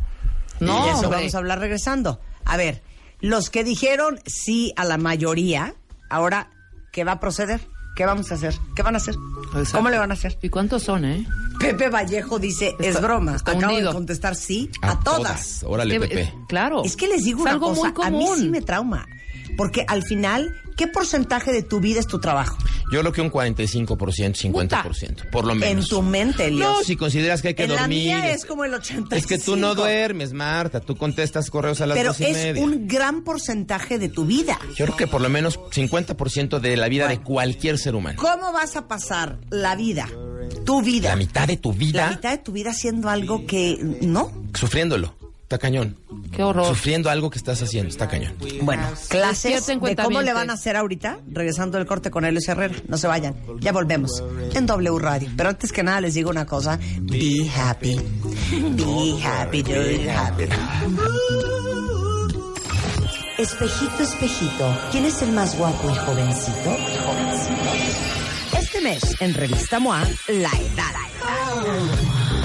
No, eso vamos a hablar regresando. A ver, los que dijeron sí a la mayoría, ahora, ¿qué va a proceder? ¿Qué vamos a hacer? ¿Qué van a hacer? Exacto. ¿Cómo le van a hacer? ¿Y cuántos son, eh? Pepe Vallejo dice, es broma. está Acabo de contestar sí a, todas. Órale, Eh, Pepe. claro. Es que les digo Es una algo cosa, muy a mí común. sí me trauma. Porque al final, ¿qué porcentaje de tu vida es tu trabajo? Yo creo que un 45%, 50%, por lo menos. En tu mente, Elios. No, si consideras que hay que en dormir. la mía es como el 85. Es que tú no duermes, Marta. Tú contestas correos a las Pero dos y es media. un gran porcentaje de tu vida. Yo creo que por lo menos 50% de la vida de cualquier ser humano. ¿Cómo vas a pasar la vida, tu vida, La mitad de tu la vida mitad de tu vida haciendo algo que no? sufriéndolo. Está cañón. Qué horror. Sufriendo algo que estás haciendo. Está cañón. Bueno, clases de cómo le van a hacer ahorita, regresando del corte con Elio Herrera. No se vayan, ya volvemos en W Radio. Pero antes que nada les digo una cosa, be happy, be happy, do it happy. Espejito, espejito, ¿quién es el más guapo y jovencito? Jovencito. Este mes, en Revista MOA, la edad.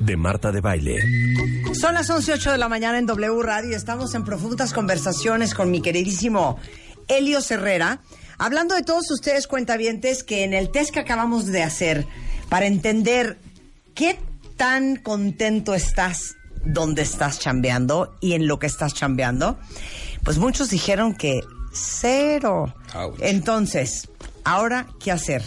De Marta de Baile. Son las 11.08 de la mañana en W Radio. Estamos en profundas conversaciones con mi queridísimo Elio Herrera, hablando de todos ustedes cuentavientes que en el test que acabamos de hacer para entender qué tan contento estás donde estás chambeando y en lo que estás chambeando, pues muchos dijeron que cero. Entonces, ahora, ¿qué hacer?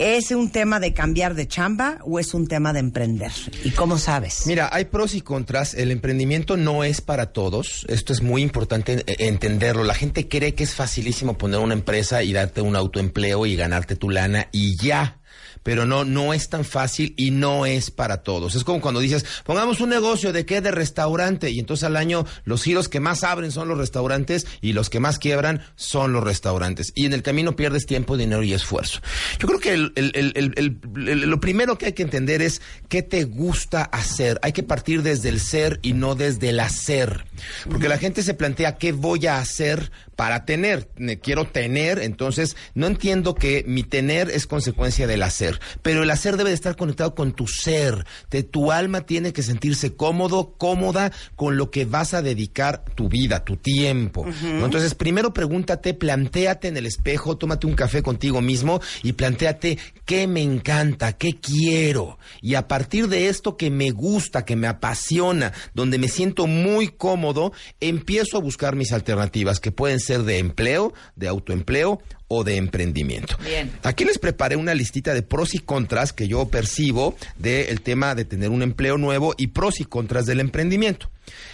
¿Es un tema de cambiar de chamba o es un tema de emprender? ¿Y cómo sabes? Mira, hay pros y contras. El emprendimiento no es para todos. Esto es muy importante eh, entenderlo. La gente cree que es facilísimo poner una empresa y darte un autoempleo y ganarte tu lana y ya pero no, no es tan fácil y no es para todos. Es como cuando dices, pongamos un negocio de qué, de restaurante, y entonces al año los giros que más abren son los restaurantes y los que más quiebran son los restaurantes. Y en el camino pierdes tiempo, dinero y esfuerzo. Yo creo que el, el, el, lo primero que hay que entender es qué te gusta hacer. Hay que partir desde el ser y no desde el hacer. Porque la gente se plantea qué voy a hacer para tener. Quiero tener, entonces no entiendo que mi tener es consecuencia del hacer pero el hacer debe de estar conectado con tu ser. De tu alma tiene que sentirse cómodo, cómoda con lo que vas a dedicar tu vida, tu tiempo. Entonces, primero pregúntate, plantéate en el espejo, tómate un café contigo mismo y plantéate qué me encanta, qué quiero. Y a partir de esto que me gusta, que me apasiona, donde me siento muy cómodo, empiezo a buscar mis alternativas, que pueden ser de empleo, de autoempleo o de emprendimiento. Bien. Aquí les preparé una listita de pros y contras que yo percibo del tema de tener un empleo nuevo y pros y contras del emprendimiento.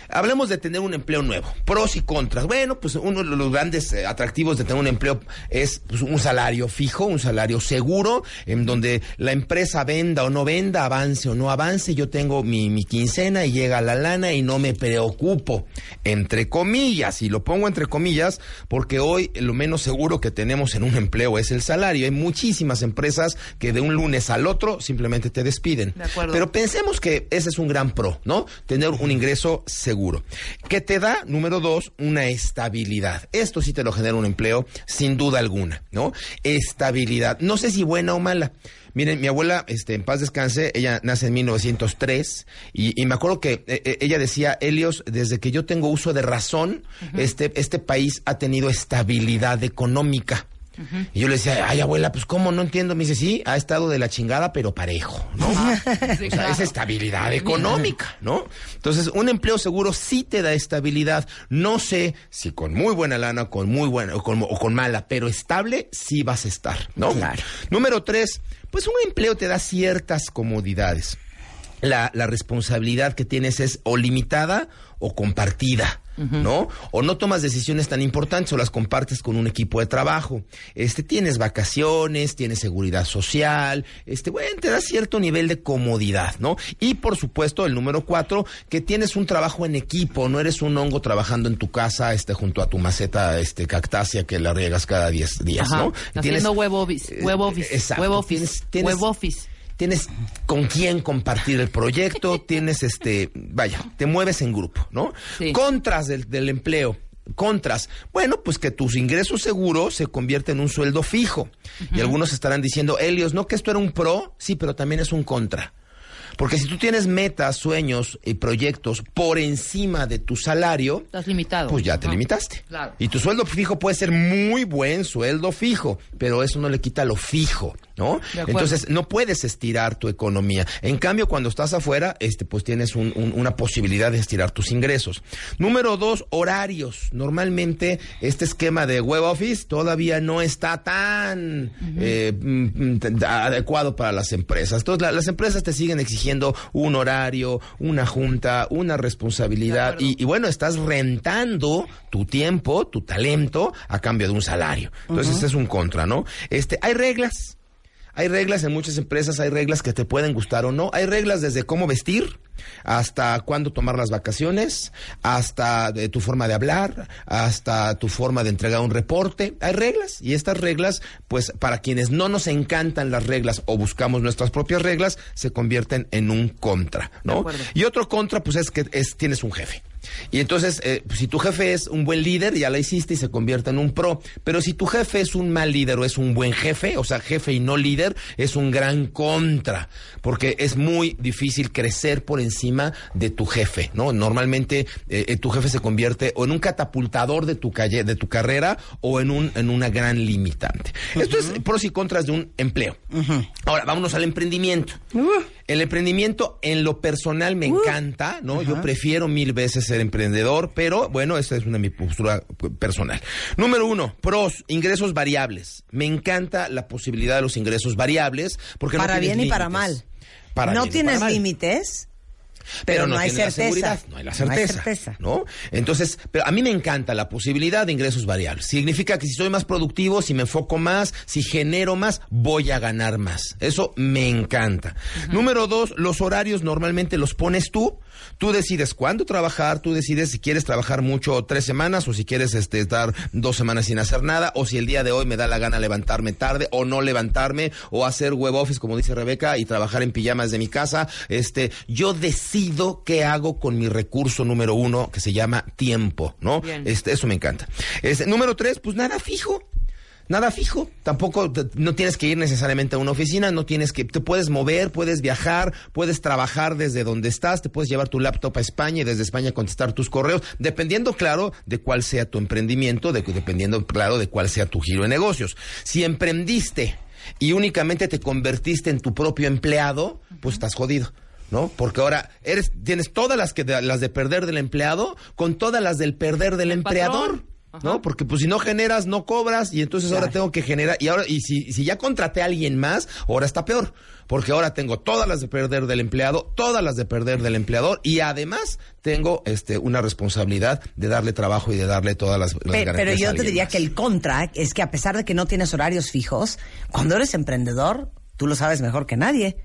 Hablemos de tener un empleo nuevo, pros y contras. Bueno, pues uno de los grandes eh, atractivos de tener un empleo es pues, un salario fijo, un salario seguro, en donde la empresa venda o no venda, avance o no avance, yo tengo mi, mi quincena y llega la lana y no me preocupo, entre comillas, y lo pongo entre comillas porque hoy lo menos seguro que tenemos en un empleo es el salario. Hay muchísimas empresas que de un lunes al otro simplemente te despiden. De acuerdo. Pero pensemos que ese es un gran pro, ¿no? Tener un ingreso seguro. Que te da, número dos, una estabilidad. Esto sí te lo genera un empleo, sin duda alguna, ¿no? Estabilidad. No sé si buena o mala. Miren, mi abuela, este, en paz descanse, ella nace en 1903 y, y me acuerdo que eh, eh, ella decía, Helios, desde que yo tengo uso de razón, este, este país ha tenido estabilidad económica. Y yo le decía, ay abuela, pues cómo no entiendo. Me dice, sí, ha estado de la chingada, pero parejo, ¿no? [LAUGHS] o sea, es estabilidad económica, ¿no? Entonces, un empleo seguro sí te da estabilidad. No sé si con muy buena lana, con muy buena o con, o con mala, pero estable sí vas a estar, ¿no? Claro. Número tres, pues un empleo te da ciertas comodidades. La, la responsabilidad que tienes es o limitada o compartida. ¿No? O no tomas decisiones tan importantes o las compartes con un equipo de trabajo. Este, tienes vacaciones, tienes seguridad social, este, bueno, te da cierto nivel de comodidad, ¿no? Y por supuesto, el número cuatro, que tienes un trabajo en equipo, no eres un hongo trabajando en tu casa, este, junto a tu maceta, este, cactácea que la riegas cada diez días, Ajá. ¿no? Haciendo web office, eh, web office, exacto. web office, Tienes- tienes- web office. Tienes con quién compartir el proyecto, [LAUGHS] tienes este, vaya, te mueves en grupo, ¿no? Sí. Contras del, del empleo. Contras. Bueno, pues que tus ingresos seguros se convierten en un sueldo fijo. Y algunos estarán diciendo, Helios, ¿no que esto era un pro? Sí, pero también es un contra. Porque si tú tienes metas, sueños y proyectos por encima de tu salario, Estás limitado. pues ya te Ajá. limitaste. Claro. Y tu sueldo fijo puede ser muy buen sueldo fijo, pero eso no le quita lo fijo, ¿no? Entonces no puedes estirar tu economía. En cambio, cuando estás afuera, este, pues tienes un- un- una posibilidad de estirar tus ingresos. Número dos, horarios. Normalmente este esquema de web office todavía no está tan eh, mm, mm, adecuado para las empresas. Entonces la- las empresas te siguen exigiendo un horario, una junta, una responsabilidad y, y bueno, estás rentando tu tiempo, tu talento a cambio de un salario. Entonces ese es un contra, ¿no? Este, hay reglas. Hay reglas en muchas empresas, hay reglas que te pueden gustar o no. Hay reglas desde cómo vestir, hasta cuándo tomar las vacaciones, hasta de tu forma de hablar, hasta tu forma de entregar un reporte. Hay reglas y estas reglas, pues para quienes no nos encantan las reglas o buscamos nuestras propias reglas, se convierten en un contra, ¿no? Y otro contra, pues es que es, tienes un jefe. Y entonces, eh, si tu jefe es un buen líder, ya la hiciste y se convierte en un pro. Pero si tu jefe es un mal líder o es un buen jefe, o sea, jefe y no líder, es un gran contra. Porque es muy difícil crecer por encima de tu jefe, ¿no? Normalmente eh, eh, tu jefe se convierte o en un catapultador de tu calle, de tu carrera, o en un, en una gran limitante. Esto es pros y contras de un empleo. Ahora, vámonos al emprendimiento. El emprendimiento en lo personal me encanta, ¿no? Yo prefiero mil veces ser emprendedor, pero bueno, esa es una mi postura personal. Número uno, pros, ingresos variables. Me encanta la posibilidad de los ingresos variables porque para no bien y para mal. Para no bien tienes límites, pero, no, hay tiene la certeza. seguridad, no hay la certeza. certeza. ¿no? Entonces, pero a mí me encanta la posibilidad de ingresos variables. Significa que si soy más productivo, si me enfoco más, si genero más, voy a ganar más. Eso me encanta. Número dos, los horarios normalmente los pones tú. Tú decides cuándo trabajar, tú decides si quieres trabajar mucho tres semanas o si quieres este, estar dos semanas sin hacer nada o si el día de hoy me da la gana levantarme tarde o no levantarme o hacer web office como dice Rebeca y trabajar en pijamas de mi casa. Este, yo decido qué hago con mi recurso número uno que se llama tiempo, ¿no? Bien. Este, eso me encanta. Este, número tres, pues nada fijo. Nada fijo, tampoco te- no tienes que ir necesariamente a una oficina, no tienes que, te puedes mover, puedes viajar, puedes trabajar desde donde estás, te puedes llevar tu laptop a España y desde España contestar tus correos, dependiendo, claro, de cuál sea tu emprendimiento, de, dependiendo, claro, de cuál sea tu giro de negocios. Si emprendiste y únicamente te convertiste en tu propio empleado, pues estás jodido. ¿No? Porque ahora eres, tienes todas las que de- las de perder del empleado con todas las del perder del El empleador. patrón. ¿No? Porque pues si no generas, no cobras y entonces ahora tengo que generar y ahora y si, si ya contraté a alguien más, ahora está peor, porque ahora tengo todas las de perder del empleado, todas las de perder del empleador y además tengo este una responsabilidad de darle trabajo y de darle todas las, las Pe- Pero, garantías a yo te diría más. que el contra es que a pesar de que no tienes horarios fijos, cuando eres emprendedor, tú lo sabes mejor que nadie.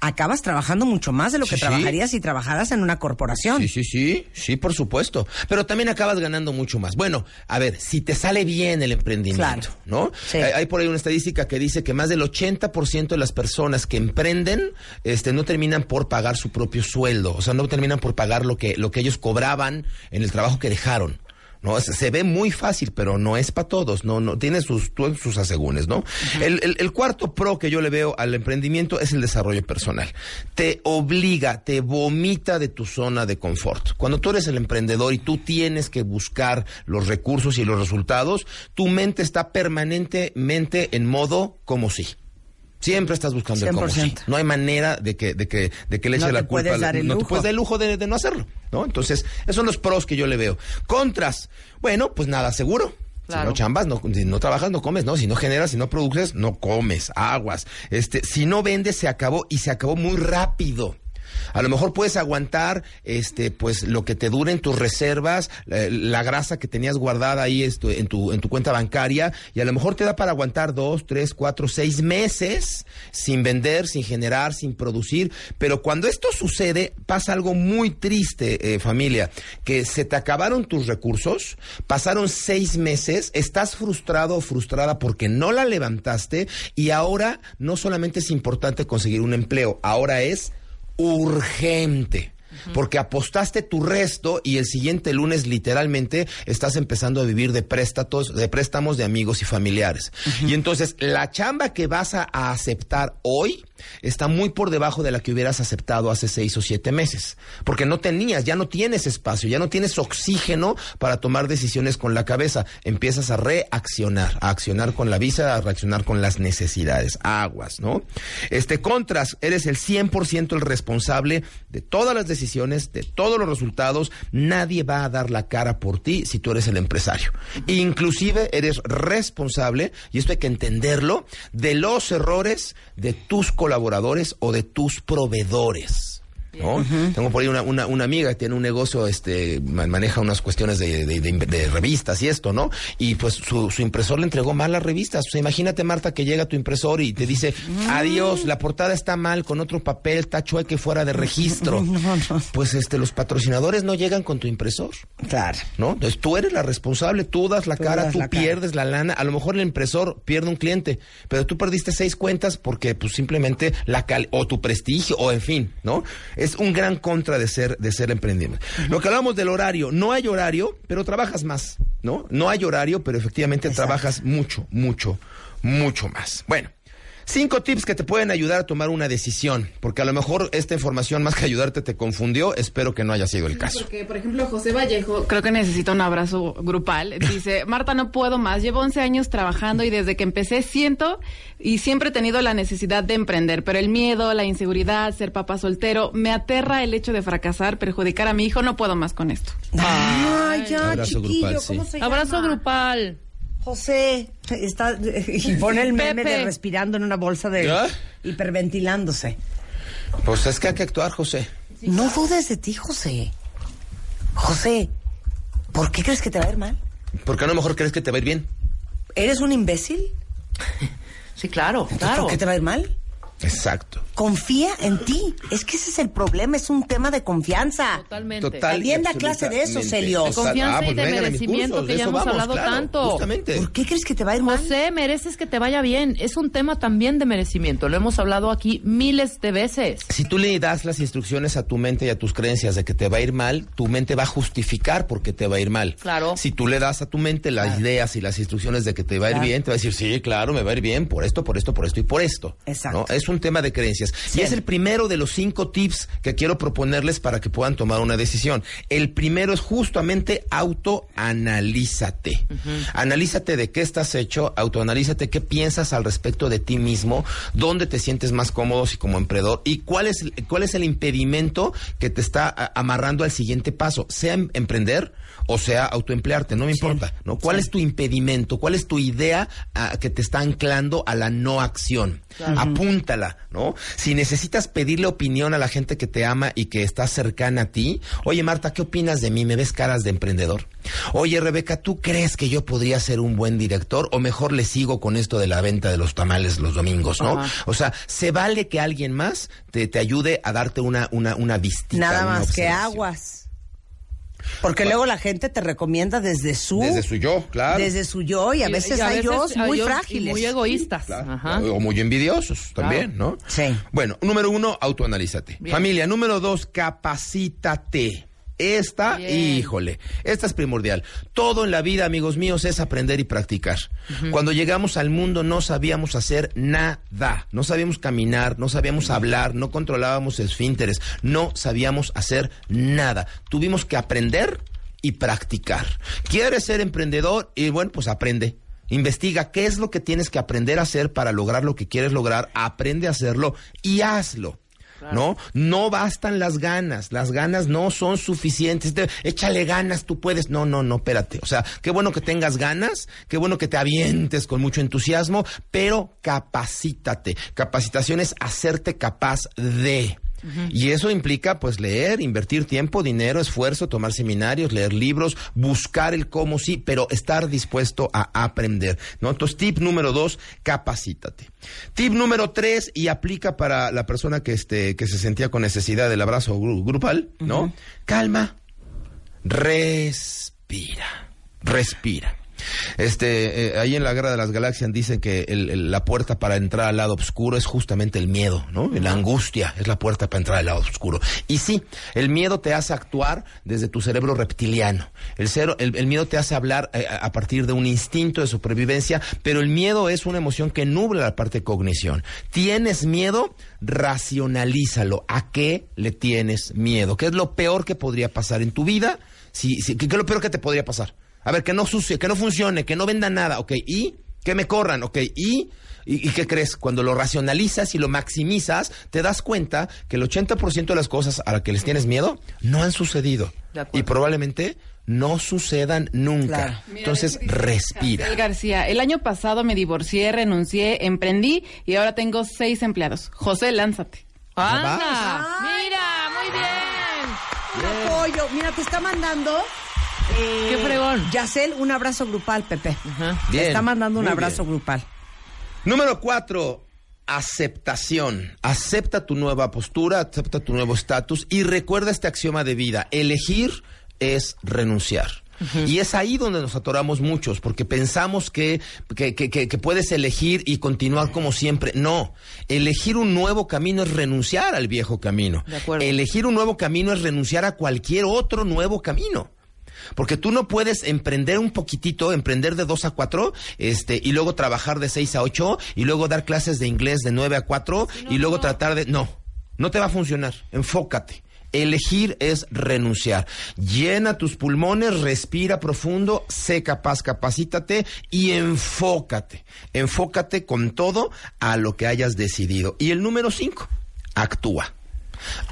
Acabas trabajando mucho más de lo que Sí, sí. trabajarías si trabajaras en una corporación. Sí, sí, sí, sí, por supuesto. Pero también acabas ganando mucho más. Bueno, a ver, si te sale bien el emprendimiento, Claro. ¿no? Sí. Hay, hay por ahí una estadística que dice que más del 80% de las personas que emprenden este, no terminan por pagar su propio sueldo. O sea, no terminan por pagar lo que, lo que ellos cobraban en el trabajo que dejaron. ¿No? Se, ve muy fácil, pero no es para todos, no, no, tiene sus, sus asegúnes, ¿no? el, el- el cuarto pro que yo le veo al emprendimiento es el desarrollo personal. Te obliga, te vomita de tu zona de confort. Cuando tú eres el emprendedor y tú tienes que buscar los recursos y los resultados, tu mente está permanentemente en modo como si. Siempre estás buscando el si. 100%. No hay manera de que, de que, de que le eche la culpa. puedes al- dar el no te puedes dar el lujo de, de no hacerlo, ¿no? Entonces, esos son los pros que yo le veo. Contras, bueno, pues nada, seguro. Si Claro. no chambas, no, si no trabajas, no comes, ¿no? Si no generas, si no produces, no comes, aguas. Este, si no vendes, se acabó y se acabó muy rápido. A lo mejor puedes aguantar, este, pues lo que te duren tus reservas, la, grasa que tenías guardada ahí esto, en tu en tu cuenta bancaria y a lo mejor te da para aguantar dos, tres, cuatro, seis meses sin vender, sin generar, sin producir. Pero cuando esto sucede pasa algo muy triste, eh, familia, que se te acabaron tus recursos, pasaron seis meses, estás frustrado o frustrada porque no la levantaste y ahora no solamente es importante conseguir un empleo, ahora es urgente. Porque apostaste tu resto y el siguiente lunes literalmente estás empezando a vivir de préstamos, de préstamos de amigos y familiares. Y entonces la chamba que vas a, a aceptar hoy está muy por debajo de la que hubieras aceptado hace seis o siete meses. Porque no tenías, ya no tienes espacio, ya no tienes oxígeno para tomar decisiones con la cabeza. Empiezas a reaccionar, a accionar con la visa, a reaccionar con las necesidades. Aguas, ¿no? Este, contras, eres el 100% el responsable de todas las decisiones, de todos los resultados. Nadie va a dar la cara por ti si tú eres el empresario. Inclusive eres responsable, y esto hay que entenderlo, de los errores de tus colaboradores o de tus proveedores. ¿No? Tengo por ahí una, una, una amiga que tiene un negocio, este, ma- maneja unas cuestiones de, de- de- de revistas y esto, ¿no? Y pues su, su impresor le entregó mal las revistas. O sea, imagínate, Marta, que llega tu impresor y te dice, adiós, la portada está mal, con otro papel, está chueque fuera de registro. [LAUGHS] Pues este, los patrocinadores no llegan con tu impresor. Claro. ¿no? Entonces tú eres la responsable, tú das la Tú cara, das tú la cara. pierdes la lana, a lo mejor el impresor pierde un cliente, pero tú perdiste seis cuentas porque pues simplemente la cal o tu prestigio o en fin, ¿no? Es un gran contra de ser de ser emprendimiento. Lo que hablamos del horario, no hay horario, pero trabajas más, ¿no? No hay horario, pero efectivamente Exacto. trabajas mucho, mucho, mucho más. Bueno, Cinco tips que te pueden ayudar a tomar una decisión, porque a lo mejor esta información más que ayudarte te confundió, espero que no haya sido el caso. Porque, por ejemplo, José Vallejo, creo que necesita un abrazo grupal. [LAUGHS] Dice, Marta, no puedo más. Llevo 11 años trabajando y desde que empecé siento y siempre he tenido la necesidad de emprender, pero el miedo, la inseguridad, ser papá soltero, me aterra el hecho de fracasar, perjudicar a mi hijo. No puedo más con esto. Ay, ya, Abrazo chiquillo, grupal, sí. ¿cómo se Abrazo llama? grupal. José está y pone el meme Pepe. de respirando en una bolsa de ¿Ya? hiperventilándose. Pues es que hay que actuar, José. No dudes de ti, José. José, ¿por qué crees que te va a ir mal? Porque a lo mejor crees que te va a ir bien. ¿Eres un imbécil? Sí, claro, Entonces, claro. ¿Por qué te va a ir mal? Exacto. Confía en ti. Es que ese es el problema, es un tema de confianza. Totalmente. Total. También da y clase de eso. Celio. De confianza y de vengan a mis merecimiento cursos, que de ya hemos vamos, hablado claro, tanto. Justamente. ¿Por qué crees que te va a ir mal? José, mereces que te vaya bien. Es un tema también de merecimiento. Lo hemos hablado aquí miles de veces. Si tú le das las instrucciones a tu mente y a tus creencias de que te va a ir mal, tu mente va a justificar por qué te va a ir mal. Claro. Si tú le das a tu mente las ideas y las instrucciones de que te va a ir Claro. bien, te va a decir, sí, claro, me va a ir bien por esto, por esto, por esto y por esto. Exacto. ¿no? Es un tema de creencias. Y es el primero de los cinco tips que quiero proponerles para que puedan tomar una decisión. El primero es justamente autoanalízate. Analízate de qué estás hecho, autoanalízate qué piensas al respecto de ti mismo, dónde te sientes más cómodo si como emprendedor y cuál es, cuál es el impedimento que te está amarrando al siguiente paso, sea em- emprender o sea autoemplearte, no me importa, ¿no? ¿Cuál es tu impedimento? ¿Cuál es tu idea ah, que te está anclando a la no acción? Apúntala, ¿no? Si necesitas pedirle opinión a la gente que te ama y que está cercana a ti, oye Marta, ¿qué opinas de mí? ¿Me ves caras de emprendedor? Oye Rebeca, ¿tú crees que yo podría ser un buen director o mejor le sigo con esto de la venta de los tamales los domingos, ¿no? Ajá. O sea, se vale que alguien más te, te ayude a darte una, una, una vistita. Nada una más que aguas. Porque luego la gente te recomienda desde su Desde su yo, claro. desde su yo y a veces Y hay yos hay muy frágiles. muy egoístas. Claro. Ajá. O muy envidiosos también, ¿no? Sí. Bueno, número uno, autoanalízate. Bien. Familia, número dos, capacítate. Esta, Bien. híjole, esta es primordial. Todo en la vida, amigos míos, es aprender y practicar. Cuando llegamos al mundo no sabíamos hacer nada. No sabíamos caminar, no sabíamos hablar, no controlábamos esfínteres, no sabíamos hacer nada. Tuvimos que aprender y practicar. ¿Quieres ser emprendedor? Y bueno, pues aprende. Investiga qué es lo que tienes que aprender a hacer para lograr lo que quieres lograr, aprende a hacerlo y hazlo. ¿No? No bastan las ganas, las ganas no son suficientes. Te- échale ganas, tú puedes. No, no, no, espérate. O sea, qué bueno que tengas ganas, qué bueno que te avientes con mucho entusiasmo, pero capacítate. Capacitación es hacerte capaz de. Y eso implica pues leer, invertir tiempo, dinero, esfuerzo, tomar seminarios, leer libros, buscar el cómo sí, pero estar dispuesto a aprender, ¿no? Entonces, tip número dos, capacítate. Tip número tres, y aplica para la persona que este, que se sentía con necesidad del abrazo gru- grupal, ¿no? Calma, respira, respira. Este, eh, ahí en la Guerra de las Galaxias dicen que el- el- la puerta para entrar al lado oscuro es justamente el miedo, ¿no? La angustia es la puerta para entrar al lado oscuro. Y sí, el miedo te hace actuar desde tu cerebro reptiliano. El, cero- el, el miedo te hace hablar eh, a partir de un instinto de supervivencia, pero el miedo es una emoción que nubla la parte de cognición. ¿Tienes miedo? Racionalízalo. ¿A qué le tienes miedo? ¿Qué es lo peor que podría pasar en tu vida? Si, si- ¿Qué qué es lo peor que te podría pasar? A ver, que no sucede, que no funcione, que no venda nada, ok, y que me corran, ok, y, y, y qué crees, cuando lo racionalizas y lo maximizas, te das cuenta que el 80% de las cosas a las que les tienes miedo no han sucedido y probablemente no sucedan nunca. Claro. Entonces, respira. García, el año pasado me divorcié, renuncié, emprendí y ahora tengo seis empleados. José, lánzate. ¡Anda! ¡Mira! ¡Muy bien! Un apoyo. Mira, te está mandando. Eh, ¡Qué fregón! Yacel, un abrazo grupal, Pepe. Ajá. Te está mandando un abrazo bien. grupal. Número cuatro, aceptación. Acepta tu nueva postura, acepta tu nuevo estatus y recuerda este axioma de vida. Elegir es renunciar. Y es ahí donde nos atoramos muchos, porque pensamos que, que, que- que- que puedes elegir y continuar como siempre. No, elegir un nuevo camino es renunciar al viejo camino. De acuerdo. Elegir un nuevo camino es renunciar a cualquier otro nuevo camino. Porque tú no puedes emprender un poquitito, emprender de 2 a 4, este, y luego trabajar de 6 a 8, y luego dar clases de inglés de 9 a 4, y luego tratar de... No, no te va a funcionar. Enfócate. Elegir es renunciar. Llena tus pulmones, respira profundo, sé capaz, capacítate y enfócate. Enfócate con todo a lo que hayas decidido. Y el número 5, actúa.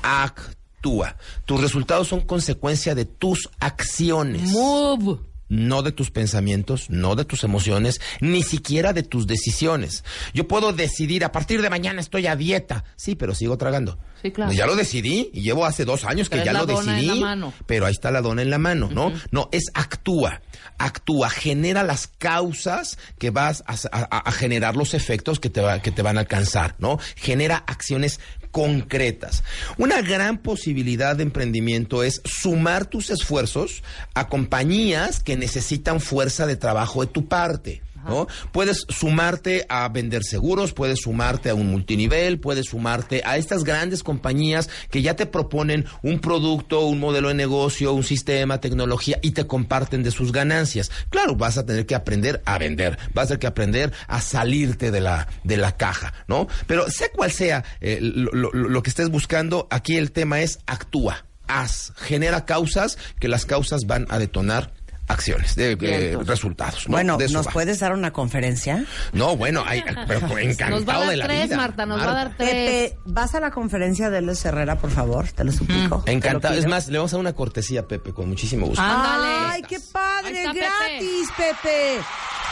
Actúa. Tus resultados son consecuencia de tus acciones. Move. No de tus pensamientos, no de tus emociones, ni siquiera de tus decisiones. Yo puedo decidir, a partir de mañana estoy a dieta. Sí, pero sigo tragando. Sí, claro. Ya lo decidí y llevo hace dos años que Pero ya es lo la dona en decidí. la mano. Pero ahí está la dona en la mano, ¿no? No, es actúa, actúa, genera las causas que vas a, generar los efectos que te, va- que te van a alcanzar, ¿no? Genera acciones concretas. Una gran posibilidad de emprendimiento es sumar tus esfuerzos a compañías que necesitan fuerza de trabajo de tu parte. ¿No? Puedes sumarte a vender seguros, puedes sumarte a un multinivel, puedes sumarte a estas grandes compañías que ya te proponen un producto, un modelo de negocio, un sistema, tecnología y te comparten de sus ganancias. Claro, vas a tener que aprender a vender, vas a tener que aprender a salirte de la, de la caja, ¿no? Pero sea cual sea eh, lo, lo- lo que estés buscando, aquí el tema es actúa, haz, genera causas que las causas van a detonar acciones, de, eh, resultados. ¿no? Bueno, De ¿nos va. puedes dar una conferencia? No, bueno, hay, pero [LAUGHS] encantado Nos va a dar de la tres, vida. Marta, nos va a dar tres. Pepe, ¿vas a la conferencia de Luis Herrera, por favor? Te lo suplico. Lo Encantado. Es más, le vamos a dar una cortesía a Pepe, con muchísimo gusto. Ándale. ¡Ay, qué padre! Está. ¡Gratis, Pepe!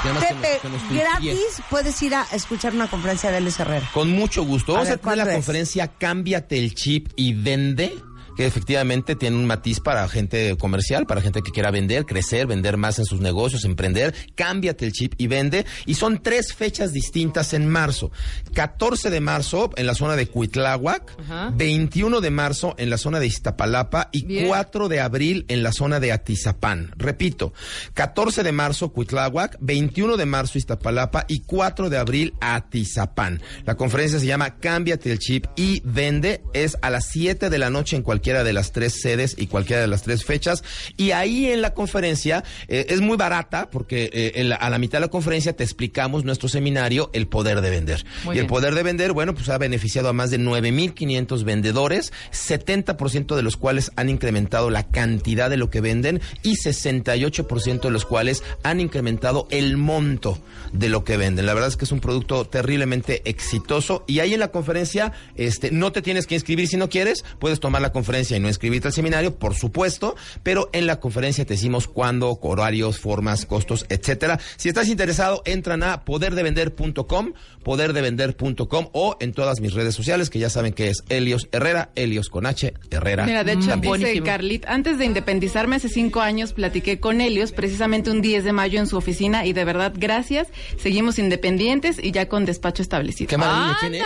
Que Pepe, nos- que nos tuitee. gratis puedes ir a escuchar una conferencia de Luis Herrera. Con mucho gusto. A Vamos a, ver, tener la conferencia Cámbiate el chip y vende que efectivamente tiene un matiz para gente comercial, para gente que quiera vender, crecer, vender más en sus negocios, emprender. Cámbiate el chip y vende. Y son tres fechas distintas en marzo. 14 de marzo en la zona de Cuitláhuac, Ajá. 21 de marzo en la zona de Iztapalapa y Bien. 4 de abril en la zona de Atizapán. Repito, 14 de marzo Cuitláhuac, 21 de marzo Iztapalapa y 4 de abril Atizapán. La conferencia se llama Cámbiate el chip y vende. Es a las 7 de la noche en cualquiera de las tres sedes y cualquiera de las tres fechas. Y ahí en la conferencia eh, es muy barata porque eh, en la- a la mitad de la conferencia te explicamos nuestro seminario El Poder de Vender. Muy y el poder de vender, bueno, pues ha beneficiado a más de 9.500 vendedores, 70% de los cuales han incrementado la cantidad de lo que venden y 68% de los cuales han incrementado el monto de lo que venden. La verdad es que es un producto terriblemente exitoso y ahí en la conferencia este no te tienes que inscribir si no quieres, puedes tomar la conferencia y no inscribirte al seminario, por supuesto, pero en la conferencia te decimos cuándo, horarios, formas, costos, etcétera. Si estás interesado, entran a poderdevender.com, poderdevender.com o en todas mis redes sociales que ya saben que es Helios Herrera, Helios con H, Herrera. Mira, de hecho, también. dice. Carlit, antes de independizarme hace cinco años, platiqué con Helios precisamente un 10 de mayo en su oficina y de verdad, gracias. Seguimos independientes y ya con despacho establecido. Qué maravilla, ¿quién es?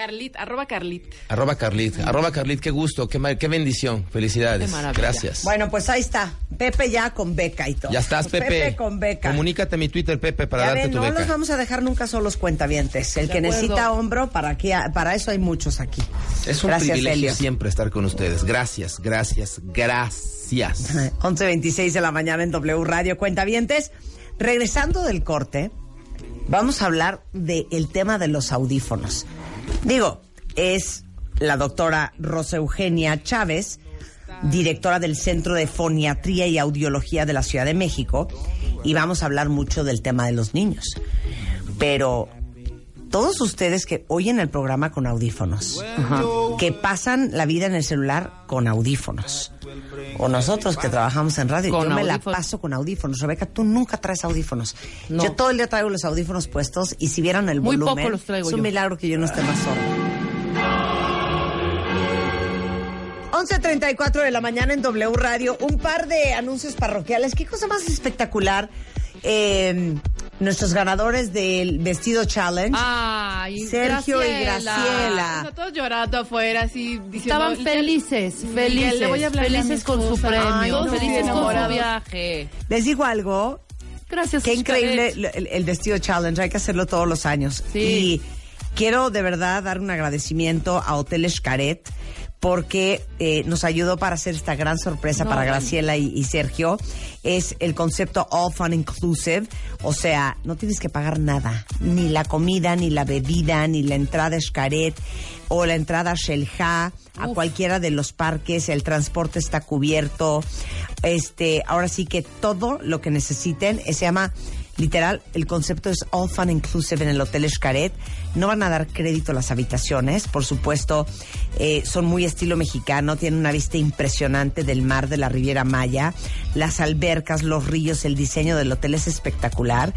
Carlit, arroba Carlit. Arroba Carlit, arroba Carlit, qué gusto, qué, qué bendición, felicidades. Qué maravilla. Gracias. Bueno, pues ahí está. Pepe ya con beca y todo. ya estás, Pepe. Pepe con beca. Comunícate a mi Twitter, Pepe, para Ya darte ven, tu no beca. los vamos a dejar nunca solos cuentavientes. El De que acuerdo. necesita hombro, para, aquí, para eso hay muchos aquí. Es un Gracias, privilegio siempre estar con ustedes. Gracias, gracias, gracias. [LAUGHS] 11.26 de la mañana en W Radio Cuentavientes. Regresando del corte, vamos a hablar del tema de los audífonos. Digo, es la doctora Rosa Eugenia Chávez, directora del Centro de Foniatría y Audiología de la Ciudad de México, y vamos a hablar mucho del tema de los niños. Pero todos ustedes que oyen el programa con audífonos, que pasan la vida en el celular con audífonos, o nosotros que trabajamos en radio, Con yo me la paso con audífonos. Rebeca, tú nunca traes audífonos. No. Yo todo el día traigo los audífonos puestos y si vieran el Muy volumen, poco los traigo es un yo. milagro que yo no esté más sorda. 11.34 de la mañana en W Radio. Un par de anuncios parroquiales. Qué cosa más espectacular. Eh, nuestros ganadores del vestido challenge. Ay, Sergio y Graciela. Todos llorando afuera, así diciendo. Estaban felices, felices, le voy a hablar a felices con su premio, Ay, no. felices con su Enamorados. viaje. Les digo algo. Gracias. Qué increíble el, el vestido challenge. Hay que hacerlo todos los años. Sí. Y quiero de verdad dar un agradecimiento a Hotel Xcaret porque eh, nos ayudó para hacer esta gran sorpresa No, para. Graciela y, y Sergio. Es el concepto All Fun Inclusive. O sea, no tienes que pagar nada. Ni la comida, ni la bebida, ni la entrada a Xcaret o la entrada a Shelja, a cualquiera de los parques. El transporte está cubierto. Este, ahora sí que todo lo que necesiten eh, se llama Literal, el concepto es All Fun Inclusive en el Hotel Xcaret. No van a dar crédito a las habitaciones, por supuesto, eh, son muy estilo mexicano, tienen una vista impresionante del mar de la Riviera Maya, las albercas, los ríos, el diseño del hotel es espectacular.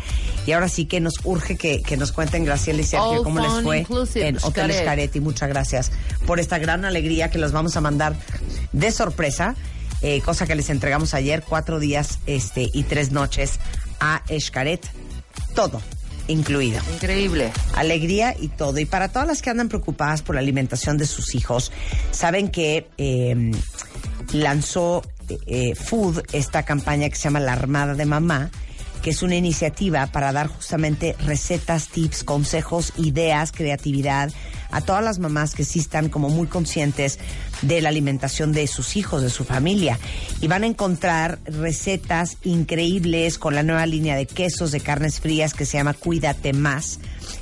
Y ahora sí que nos urge que, que nos cuenten, Graciela y Sergio, All cómo les fue en Hotel. Xcaret. Y muchas gracias por esta gran alegría que los vamos a mandar de sorpresa. eh, cosa que les entregamos ayer, cuatro días este, y tres noches a Xcaret. Todo incluido. Increíble. Alegría y todo. Y para todas las que andan preocupadas por la alimentación de sus hijos, saben que eh, lanzó eh, Food esta campaña que se llama La Armada de Mamá, que es una iniciativa para dar justamente recetas, tips, consejos, ideas, creatividad a todas las mamás que sí están como muy conscientes de la alimentación de sus hijos, de su familia. Y van a encontrar recetas increíbles con la nueva línea de quesos, de carnes frías que se llama Cuídate Más,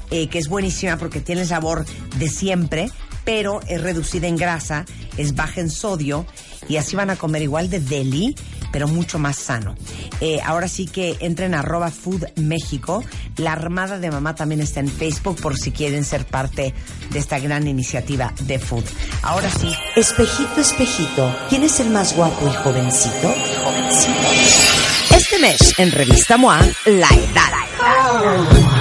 eh, que es buenísima porque tiene sabor de siempre, pero es reducida en grasa, es baja en sodio y así van a comer igual de deli, pero mucho más sano. Eh, ahora sí que entren a arroba Food México. La Armada de Mamá también está en Facebook por si quieren ser parte de esta gran iniciativa de Food. Ahora sí. Espejito, espejito, ¿quién es el más guapo y jovencito? Este mes en Revista MOA, La Edad.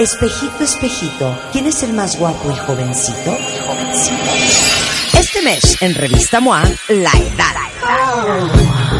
Espejito, espejito, ¿quién es el más guapo y jovencito? Este mes en Revista MOA, La Edad.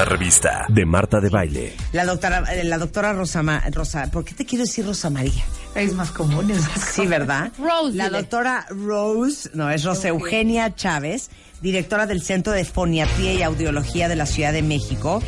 Una revista de Marta de Baile. La doctora, eh, la doctora Rosa, Ma- Rosa, ¿por qué te quiero decir Rosa María? Es más común, es más Sí, ¿verdad? Rose, La doctora Rose, no, es Rosa Eugenia Chávez, directora del Centro de Foniatría y Audiología de la Ciudad de México.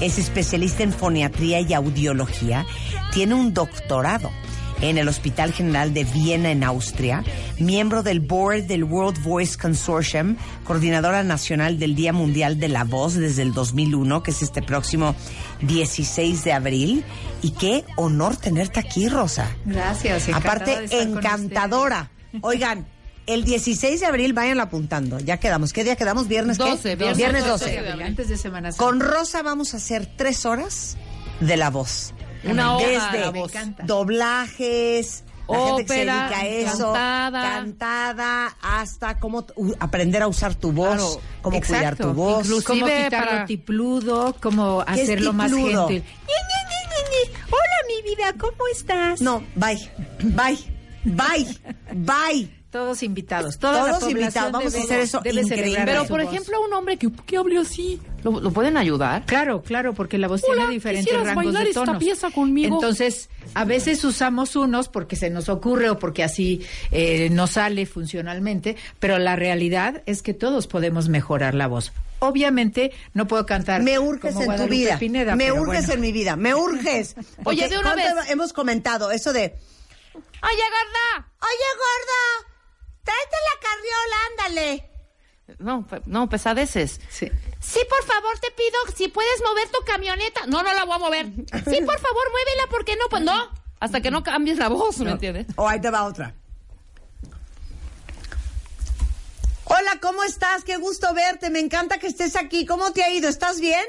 Es especialista en foniatría y audiología. Tiene un doctorado en el Hospital General de Viena, en Austria, miembro del board del World Voice Consortium, coordinadora nacional del Día Mundial de la Voz desde el 2001, que es este próximo 16 de abril. Y qué honor tenerte aquí, Rosa. Gracias. Aparte, encantadora. Oigan, el 16 de abril, vayan apuntando. Ya quedamos. ¿Qué día quedamos? ¿Viernes qué? 12, viernes Viernes 12 12. de ustedes. Antes de Semana Santa. Con Rosa vamos a hacer tres horas de la voz. Una Desde me encanta. doblajes, la gente que se Ópera, dedica a eso, cantada. cantada, hasta cómo aprender a usar tu voz, Claro, cómo cuidar Exacto. tu voz. Cómo quitarlo para- tipludo, cómo ¿Qué es hacerlo más gentil. Hola, mi vida, ¿cómo estás? No, bye, bye, bye, bye. Todos invitados. Toda Todos la invitados. Vamos a hacer eso debe increíble. celebrar Pero, por voz. ejemplo, un hombre que, que hable así, ¿lo, lo pueden ayudar? Claro, claro, porque la voz Hola, tiene diferentes ¿quisieras rangos bailar de esta tonos. pieza conmigo? Entonces, a veces usamos unos porque se nos ocurre o porque así eh, nos sale funcionalmente, pero la realidad es que todos podemos mejorar la voz. Obviamente, no puedo cantar. Me urges como en tu vida. Pineda, me urges bueno. en mi vida. Me urges. [LAUGHS] Oye, de una ¿cuánto vez. Hemos comentado eso de. ¡Oye, gorda! Oye, gorda, tráete la carriola, ándale. No, no, pesadeces. Sí. Sí, por favor, te pido si puedes mover tu camioneta. No, no la voy a mover. Sí, por favor, muévela, ¿por qué no? Pues no. Hasta que no cambies la voz, ¿me entiendes? O ahí te va otra. Hola, ¿cómo estás? Qué gusto verte. Me encanta que estés aquí. ¿Cómo te ha ido? ¿Estás bien?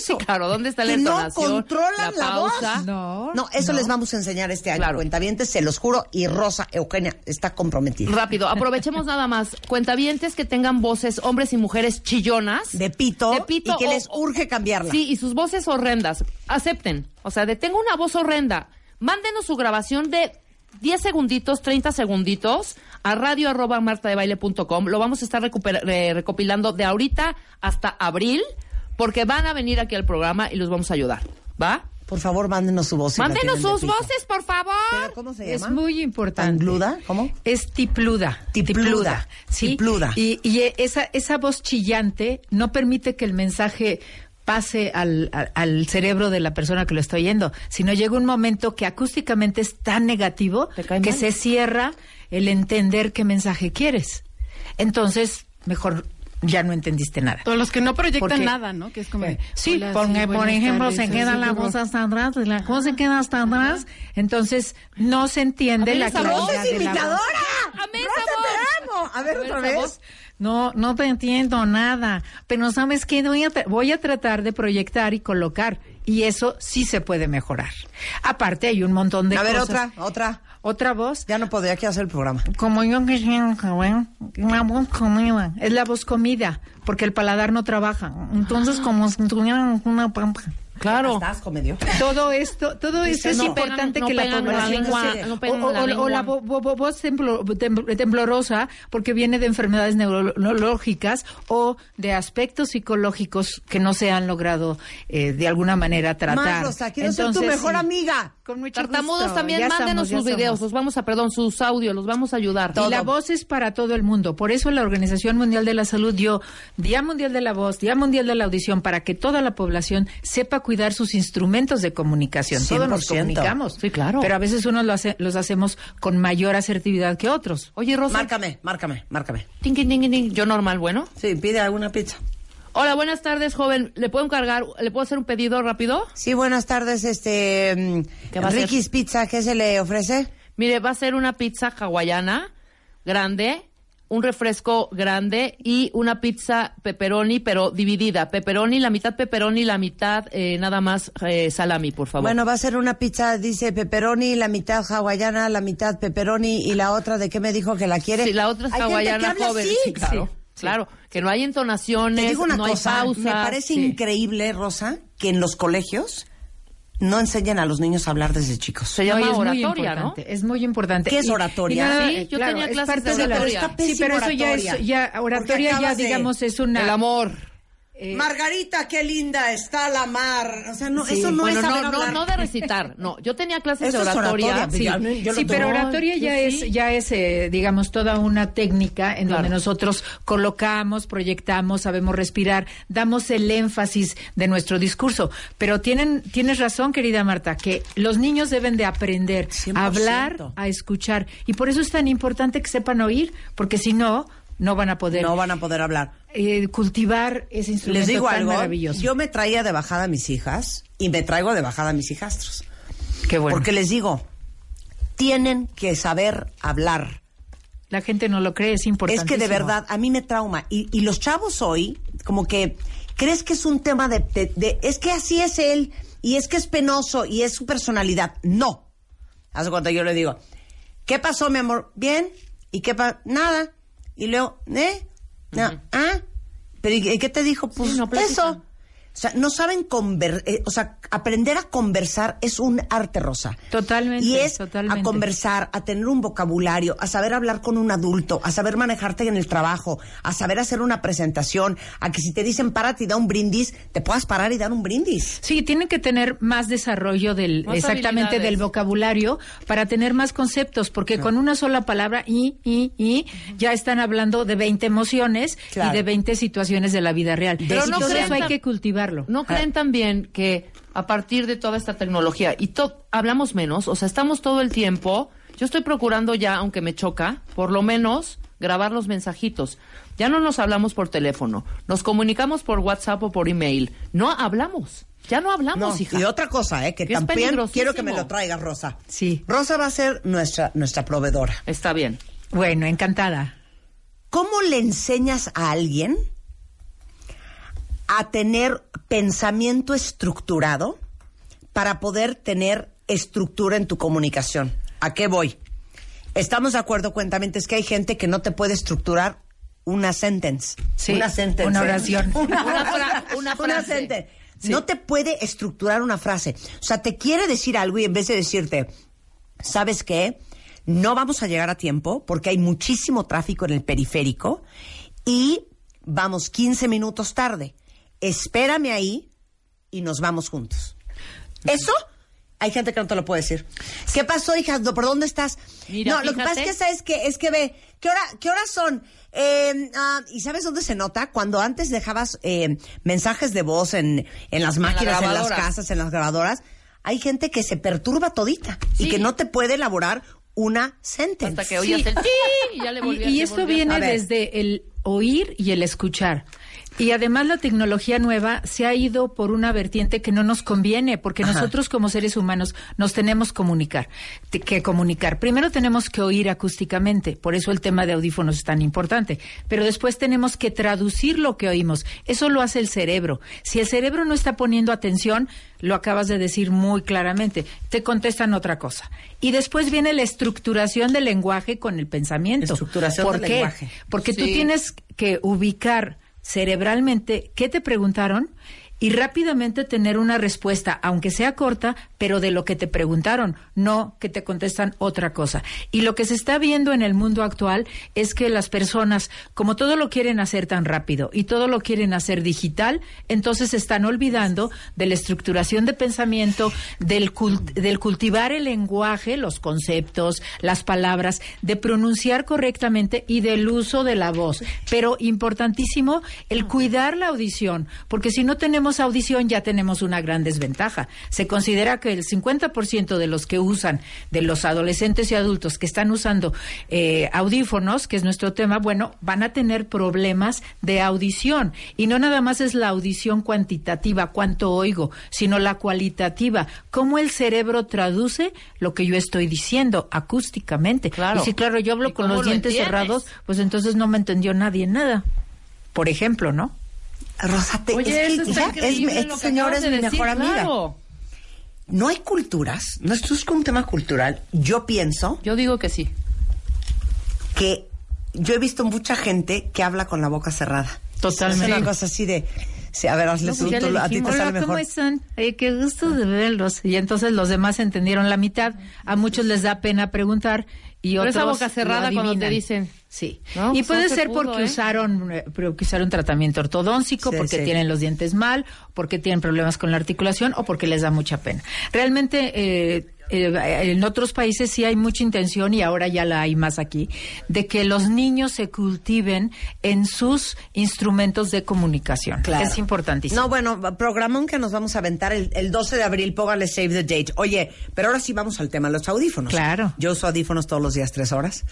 Sí, claro, ¿dónde está la Que no entonación? controlan la, voz. pausa? No. No, eso les vamos a enseñar este año, cuentavientes, se los juro. Y Rosa Eugenia está comprometida. Rápido, aprovechemos [LAUGHS] nada más. Cuentavientes que tengan voces, hombres y mujeres chillonas. De pito, De pito y que o- les urge cambiarla. Sí, y sus voces horrendas. Acepten. O sea, de tengo una voz horrenda. Mándenos su grabación de 10 segunditos, 30 segunditos a radio arroba martadebaile.com. Lo vamos a estar recuper- eh, recopilando de ahorita hasta abril porque van a venir aquí al programa y los vamos a ayudar. ¿Va? Por favor, mándenos su voz. si Mándenos sus voces, por favor. ¿Pero ¿Cómo se Es llama? muy importante. ¿Angluda? ¿Cómo? Es tipluda. Tipluda. ¿sí? Tipluda. Y, y esa, esa voz chillante no permite que el mensaje pase al, al- al cerebro de la persona que lo está oyendo, sino llega un momento que acústicamente es tan negativo ¿Te cae que mal? se cierra el entender qué mensaje quieres. Entonces, mejor ya no entendiste nada. O los que no proyectan Porque- nada, ¿no? Que es como. Sí, hola, porque, por ejemplo, tardes, se queda la voz hasta atrás, la voz se queda hasta atrás, entonces no se entiende la esa claridad voz es de la voz. ¡Imitadora! ¡Amé ¡Rosa, esa voz! te amo! A ver, A ver, otra vez. voz. No, no te entiendo nada. Pero ¿sabes qué? Voy a, tra- voy a tratar de proyectar y colocar. Y eso sí se puede mejorar. Aparte, hay un montón de A ver, cosas. otra, otra. Otra voz. Ya no podría aquí hacer el programa. Como yo que siento, bueno, una voz comida. Es la voz comida, porque el paladar no trabaja. Entonces, como si tuvieran una pampa. Claro. ¿Estás comedio? Todo esto, todo esto es no importante no que la población la o- la vo- vo- vo- voz temblorosa porque viene de enfermedades neurológicas o de aspectos psicológicos que no se han logrado eh, de alguna manera tratar. Más, Rosa, quiero ser tu Entonces, mejor sí, amiga. Con mucho Tartamudos gusto. también, Ya mándenos sus videos, somos. los vamos a, perdón, sus audios, los vamos a ayudar. Y la voz es para todo el mundo. Por eso la Organización Mundial de la Salud dio Día Mundial de la Voz, Día Mundial de la Audición, para que toda la población sepa cuidar sus instrumentos de comunicación. Todos nos 100%. comunicamos. Sí, claro. Pero a veces unos lo hace- los hacemos con mayor asertividad que otros. Oye, Rosa. Márcame, márcame, márcame. Ting, ting, ting, ting. Yo normal, bueno. Sí, pide alguna pizza. Hola, buenas tardes, joven. ¿Le puedo encargar, le puedo hacer un pedido rápido? Sí, buenas tardes, este... ¿Qué va a ser? Ricky's Pizza, ¿qué se le ofrece? Mire, va a ser una pizza hawaiana grande, un refresco grande y una pizza pepperoni, pero dividida. Pepperoni, la mitad pepperoni, la mitad eh, nada más eh, salami, por favor. Bueno, va a ser una pizza, dice pepperoni, la mitad hawaiana, la mitad pepperoni y la otra, ¿de qué me dijo que la quiere? Sí, la otra es hawaiana joven. Sí, claro. Claro, que no hay entonaciones, Te digo una no cosa, hay pausa. me parece Sí. increíble, Rosa, que en los colegios no enseñan a los niños a hablar desde chicos. Se No, llama y es muy oratoria, ¿no? importante, Es muy importante. ¿Qué es Y- oratoria? y nada, Sí, yo claro, tenía es clases parte de la- oratoria. Está Sí, pero eso ya es, oratoria. ya, oratoria ya, de- digamos, es una... El amor. Eh, Margarita, qué linda está la mar. O sea, no, Sí. eso no bueno, es saber no, no, hablar. no de recitar. No, yo tenía [LAUGHS] clases Eso de oratoria. oratoria, Sí, yo pero oratoria ya es, ya es, eh, digamos, toda una técnica en Claro. donde nosotros colocamos, proyectamos, sabemos respirar, damos el énfasis de nuestro discurso. Pero tienen, tienes razón, querida Marta, que los niños deben de aprender 100%. a hablar, a escuchar. Y por eso es tan importante que sepan oír, porque si no, no van a poder No van a poder hablar. eh, cultivar ese instrumento Les digo tan algo, maravilloso. yo me traía de bajada a mis hijas y me traigo de bajada a mis hijastros. Qué bueno. Porque les digo, tienen que saber hablar. La gente no lo cree, es importante. Es que de verdad, a mí me trauma. Y, y los chavos hoy, como que, ¿crees que es un tema de, de- de- Es que así es él, y es que es penoso, y es su personalidad. No. Hace cuando yo le digo, ¿qué pasó, mi amor? ¿Bien? ¿Y qué pasó? Nada. Y luego, ¿eh? No, ¿Ah? ¿Pero y, qué te dijo? Pues no eso. O sea, no saben conver eh, o sea, aprender a conversar es un arte rosa. Totalmente, Y es totalmente. a conversar, a tener un vocabulario, a saber hablar con un adulto, a saber manejarte en el trabajo, a saber hacer una presentación, a que si te dicen párate y da un brindis, te puedas parar y dar un brindis. Sí, tienen que tener más desarrollo del Más exactamente del vocabulario para tener más conceptos, porque con una sola palabra y y y ya están hablando de 20 emociones Claro. y de 20 situaciones de la vida real. Pero no Entonces crean eso hay que ¿No creen también que a partir de toda esta tecnología y to- hablamos menos, o sea, estamos todo el tiempo, yo estoy procurando ya, aunque me choca, por lo menos grabar los mensajitos. Ya no nos hablamos por teléfono, nos comunicamos por WhatsApp o por email. No hablamos, ya no hablamos, No, hija. y otra cosa, ¿eh? Que Que también quiero que me lo traigas, Rosa. Sí. Rosa va a ser nuestra, nuestra proveedora. Está bien. Bueno, encantada. ¿Cómo le enseñas a alguien a tener pensamiento estructurado para poder tener estructura en tu comunicación? ¿A qué voy? Estamos de acuerdo, cuentamente, es que hay gente que no te puede estructurar una sentence. Sí, una sentence. una oración. [LAUGHS] Una, Una fra- [LAUGHS] una frase. sentence. No te puede estructurar una frase. O sea, te quiere decir algo y en vez de decirte, ¿sabes qué? No vamos a llegar a tiempo porque hay muchísimo tráfico en el periférico y vamos 15 minutos tarde. Espérame ahí y nos vamos juntos. Eso hay gente que no te lo puede decir. ¿Qué pasó, hija? ¿Por dónde estás? Mira, no, lo que pasa es que sabes que es que ve, ¿qué hora, qué horas son? Eh, ah, ¿Y sabes dónde se nota? Cuando antes dejabas eh, mensajes de voz en, en las máquinas, en, las casas, en las grabadoras, hay gente que se perturba todita y Sí. que no te puede elaborar una sentence. Hasta que oías el y ya le Y, volvías. y le esto viene desde el oír y el escuchar. Y además la tecnología nueva se ha ido por una vertiente que no nos conviene, porque nosotros como seres humanos nos tenemos comunicar, que comunicar. Primero tenemos que oír acústicamente, por eso el tema de audífonos es tan importante, pero después tenemos que traducir lo que oímos. Eso lo hace el cerebro. Si el cerebro no está poniendo atención, lo acabas de decir muy claramente, te contestan otra cosa. Y después viene la estructuración del lenguaje con el pensamiento. Estructuración ¿Por del qué? lenguaje. Porque tú tienes que ubicar cerebralmente qué te preguntaron y rápidamente tener una respuesta, aunque sea corta, pero de lo que te preguntaron, no que te contestan otra cosa. Y lo que se está viendo en el mundo actual es que las personas, como todo lo quieren hacer tan rápido y todo lo quieren hacer digital, entonces se están olvidando de la estructuración de pensamiento, del, cult- del cultivar el lenguaje, los conceptos, las palabras, de pronunciar correctamente y del uso de la voz. Pero importantísimo el cuidar la audición, porque si no tenemos audición ya tenemos una gran desventaja. Se considera que el 50% de los que usan, de los adolescentes y adultos que están usando eh, audífonos, que es nuestro tema, bueno, van a tener problemas de audición. Y no nada más es la audición cuantitativa, cuánto oigo, sino la cualitativa, cómo el cerebro traduce lo que yo estoy diciendo acústicamente. Claro. Y si, claro, yo hablo ¿Y con los lo dientes entiendes? cerrados, pues entonces no me entendió nadie nada. Por ejemplo, ¿no? Rosa, te- Oye, es eso que está ya es, increíble este lo que señor acabas es de mi decir, mejor amiga. claro. No hay culturas, no esto es un tema cultural. Yo pienso Yo digo que sí. que yo he visto mucha gente que habla con la boca cerrada. Totalmente. Es una cosa así de, sí, a ver, hazle No, pues tú, a ti te sale Hola, ¿cómo mejor. están? Ay, qué gusto de verlos. Y entonces los demás entendieron la mitad. A muchos les da pena preguntar y Pero otros esa boca lo cerrada cuando te dicen. Sí. No, y puede ser pudo, porque ¿eh? usaron eh, porque usaron tratamiento ortodóntico, Sí, porque sí. tienen los dientes mal, porque tienen problemas con la articulación o porque les da mucha pena. Realmente eh, eh, en otros países sí hay mucha intención y ahora ya la hay más aquí de que los niños se cultiven en sus instrumentos de comunicación. Claro. Es importantísimo. No, bueno, programón que nos vamos a aventar el, el 12 de abril, póngale save the date. Oye, pero ahora sí vamos al tema, los audífonos. Claro. Yo uso audífonos todos los días, tres horas.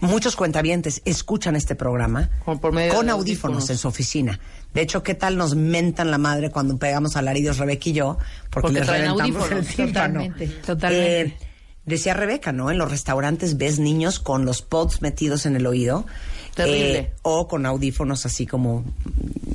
Muchos cuentavientes escuchan este programa Con- por medio con de audífonos, audífonos. en su oficina. De hecho, ¿qué tal nos mentan la madre cuando pegamos alaridos Rebeca y yo? Porque, Porque les traen reventamos audífonos. el tímpano. Totalmente, totalmente. Eh, decía Rebeca, ¿no? En los restaurantes ves niños con los pods metidos en el oído. Terrible. eh, o con audífonos así como,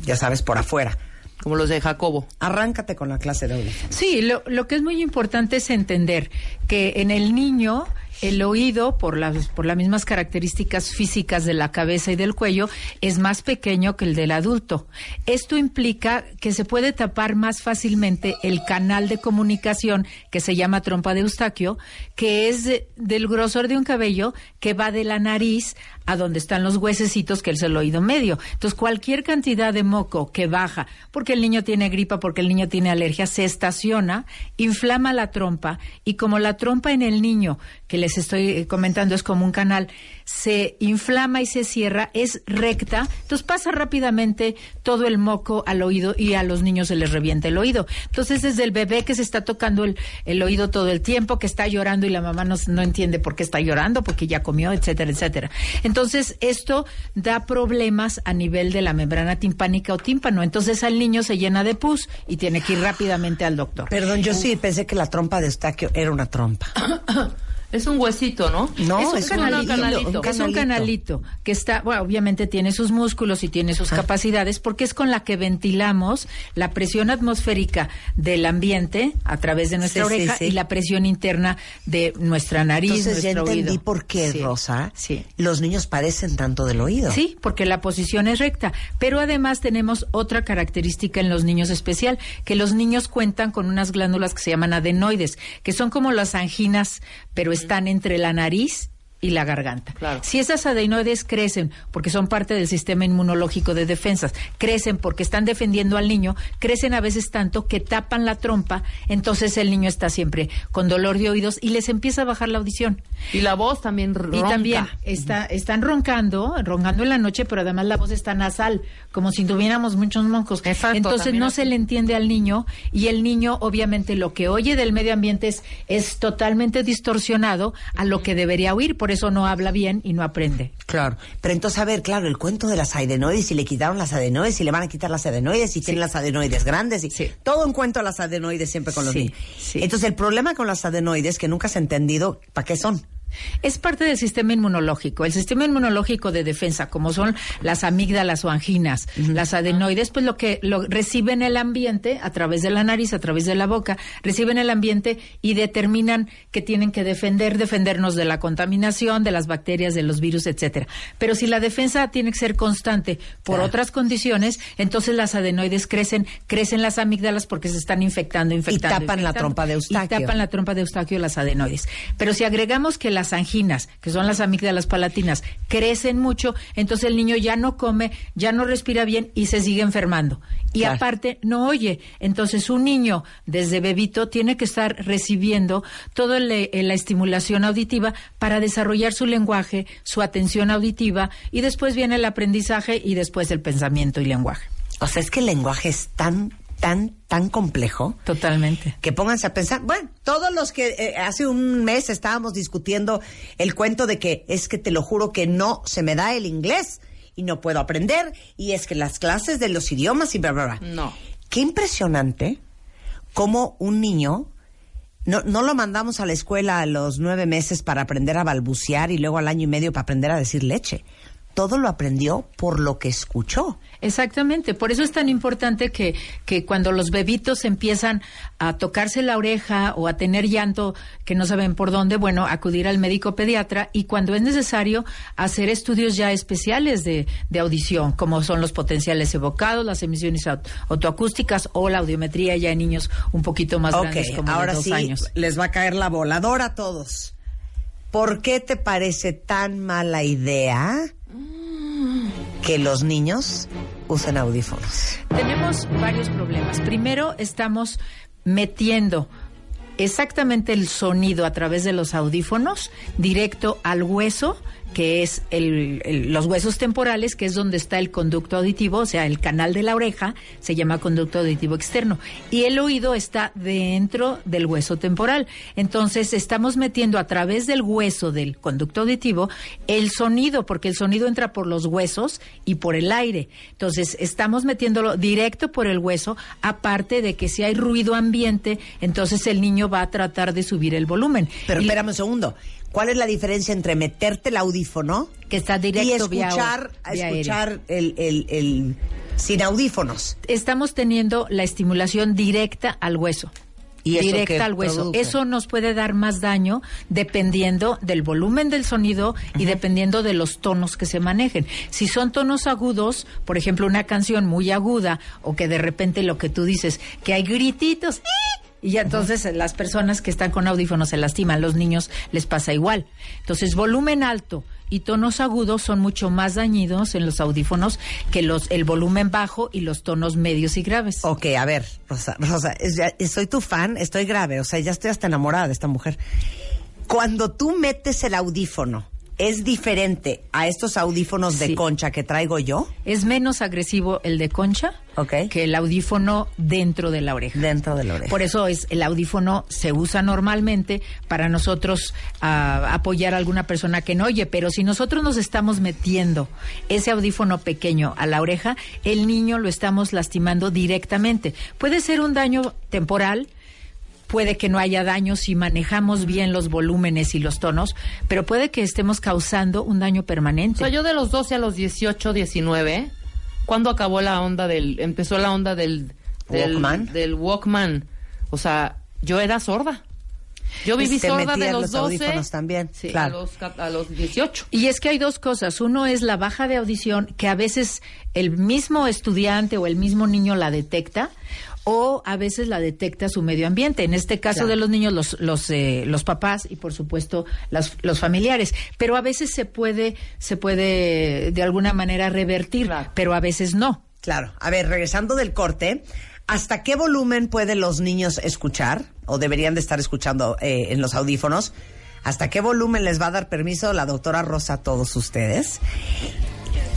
ya sabes, por afuera. Como los de Jacobo. Arráncate con la clase de audífonos. Sí, lo, lo que es muy importante es entender que en el niño el oído, por las, por las mismas características físicas de la cabeza y del cuello, es más pequeño que el del adulto. Esto implica que se puede tapar más fácilmente el canal de comunicación que se llama trompa de Eustaquio, que es de- del grosor de un cabello que va de la nariz a donde están los huesecitos, que es el oído medio. Entonces, cualquier cantidad de moco que baja, porque el niño tiene gripa, porque el niño tiene alergia, se estaciona, inflama la trompa, y como la trompa en el niño, que les estoy eh, comentando, es como un canal, se inflama y se cierra, es recta, entonces pasa rápidamente todo el moco al oído y a los niños se les revienta el oído. Entonces, desde el bebé que se está tocando el, el oído todo el tiempo, que está llorando y la mamá no, no entiende por qué está llorando, porque ya comió, etcétera, etcétera. Entonces, esto da problemas a nivel de la membrana timpánica o tímpano. Entonces, al niño se llena de pus y tiene que ir rápidamente al doctor. Perdón, yo sí pensé que la trompa de Eustaquio era una trompa. [COUGHS] Es un huesito, ¿no? No, es un es un canalito, canalito, un es un canalito. canalito que está, bueno, obviamente tiene sus músculos y tiene sus capacidades porque es con la que ventilamos la presión atmosférica del ambiente a través de nuestra Sí, oreja sí. y la presión interna de nuestra nariz, Entonces ya nuestro entendí oído. por qué, Sí, Rosa, Sí. los niños padecen tanto del oído. Sí, porque la posición es recta. Pero además tenemos otra característica en los niños especial, que los niños cuentan con unas glándulas que se llaman adenoides, que son como las anginas, pero están entre la nariz y la garganta. Claro. Si esas adenoides crecen porque son parte del sistema inmunológico de defensas, crecen porque están defendiendo al niño, crecen a veces tanto que tapan la trompa, entonces el niño está siempre con dolor de oídos y les empieza a bajar la audición. Y la voz también ronca. Y también está, están roncando, roncando en la noche, pero además la voz está nasal, como si tuviéramos muchos moncos. Exacto, Entonces no así. se le entiende al niño y el niño obviamente lo que oye del medio ambiente es, es totalmente distorsionado a lo que debería oír, por eso no habla bien y no aprende. Claro. Pero entonces, a ver, claro, el cuento de las adenoides, y le quitaron las adenoides, y le van a quitar las adenoides, y tienen las adenoides grandes, y Sí. todo un cuento a las adenoides siempre con los Sí, niños. sí. Entonces, el problema con las adenoides, que nunca se ha entendido, ¿para qué son? Es parte del sistema inmunológico. El sistema inmunológico de defensa, como son las amígdalas o anginas, las adenoides, pues lo que lo reciben el ambiente a través de la nariz, a través de la boca, reciben el ambiente y determinan que tienen que defender, defendernos de la contaminación, de las bacterias, de los virus, etcétera. Pero si la defensa tiene que ser constante por Claro. otras condiciones, entonces las adenoides crecen, crecen las amígdalas porque se están infectando, infectando. tapan la trompa de y Eustaquio. tapan la trompa de Eustaquio y las adenoides. Pero si agregamos que las anginas, que son las amígdalas palatinas, crecen mucho, entonces el niño ya no come, ya no respira bien y se sigue enfermando. Y Claro. aparte no oye. Entonces un niño desde bebito tiene que estar recibiendo toda eh, la estimulación auditiva para desarrollar su lenguaje, su atención auditiva y después viene el aprendizaje y después el pensamiento y lenguaje. O sea, es que el lenguaje es tan, tan, tan complejo. Totalmente. Que pónganse a pensar, bueno, todos los que eh, hace un mes estábamos discutiendo el cuento de que es que te lo juro que no se me da el inglés y no puedo aprender y es que las clases de los idiomas y bla, bla, bla. No. Qué impresionante cómo un niño, no, no lo mandamos a la escuela a los nueve meses para aprender a balbucear y luego al año y medio para aprender a decir leche. Todo lo aprendió por lo que escuchó. Exactamente, por eso es tan importante que, que cuando los bebitos empiezan a tocarse la oreja o a tener llanto que no saben por dónde, bueno, acudir al médico pediatra y cuando es necesario hacer estudios ya especiales de, de audición, como son los potenciales evocados, las emisiones aut- autoacústicas o la audiometría ya en niños un poquito más grandes, como ahora de dos sí años. les va a caer la voladora a todos. ¿Por qué te parece tan mala idea que los niños usen audífonos? Tenemos varios problemas. Primero, estamos metiendo exactamente el sonido a través de los audífonos directo al hueso que es el- el- los huesos temporales, que es donde está el conducto auditivo, o sea, el canal de la oreja se llama conducto auditivo externo, y el oído está dentro del hueso temporal. Entonces, estamos metiendo a través del hueso del conducto auditivo el sonido, porque el sonido entra por los huesos y por el aire. Entonces, estamos metiéndolo directo por el hueso, aparte de que si hay ruido ambiente, entonces el niño va a tratar de subir el volumen. Pero Y- espérame un segundo. ¿Cuál es la diferencia entre meterte el audífono que está directo y escuchar, vía escuchar el, el- el- sin audífonos? estamos teniendo la estimulación directa al hueso. ¿Y directa al hueso. produce? Eso nos puede dar más daño dependiendo del volumen del sonido y dependiendo de los tonos que se manejen. Si son tonos agudos, por ejemplo, una canción muy aguda o que de repente lo que tú dices, que hay grititos, ¡ih! Y ya entonces las personas que están con audífonos se lastiman, los niños les pasa igual. Entonces, volumen alto y tonos agudos son mucho más dañinos en los audífonos que los el volumen bajo y los tonos medios y graves. Ok, a ver, Rosa, Rosa, es- ya- soy tu fan, estoy grave, o sea, ya estoy hasta enamorada de esta mujer. Cuando tú metes el audífono, ¿es diferente a estos audífonos de Sí. concha que traigo yo? Es menos agresivo el de concha que el audífono dentro de la oreja. Dentro de la oreja. Por eso es el audífono se usa normalmente para nosotros ah, apoyar a alguna persona que no oye, pero si nosotros nos estamos metiendo ese audífono pequeño a la oreja, el niño lo estamos lastimando directamente. Puede ser un daño temporal, puede que no haya daño si manejamos bien los volúmenes y los tonos, pero puede que estemos causando un daño O permanente. sea, yo de los 12 a los 18, 19, ¿cuándo acabó la onda del, empezó la onda del, del Walkman? Del Walkman. O sea, yo era sorda. Yo viví Y te sorda de los los 12 audífonos también, sí, claro. a, los, a los 18. Y es que hay dos cosas. Uno es la baja de audición, que a veces el mismo estudiante o el mismo niño la detecta, o a veces la detecta su medio ambiente. En este caso Claro. de los niños, los, los, eh, los papás y por supuesto las- los familiares. Pero a veces se puede, se puede de alguna manera revertir, pero a veces no. Claro. A ver, regresando del corte, ¿hasta qué volumen pueden los niños escuchar o deberían de estar escuchando eh, en los audífonos? ¿Hasta qué volumen les va a dar permiso la doctora Rosa a todos ustedes?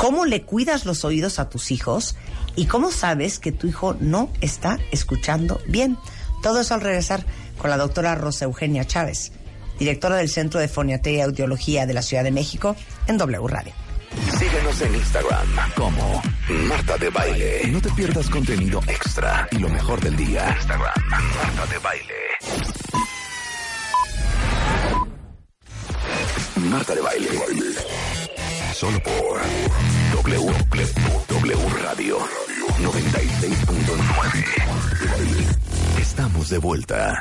¿Cómo le cuidas los oídos a tus hijos? ¿Y cómo sabes que tu hijo no está escuchando bien? Todo eso al regresar con la doctora Rosa Eugenia Chávez, directora del Centro de Foniatría y Audiología de la Ciudad de México, en W Radio. Síguenos en Instagram como Marta de Baile. No te pierdas contenido extra y lo mejor del día. Instagram, Marta de Baile. Marta de Baile. Solo por W, W Radio 96.9. Estamos de vuelta.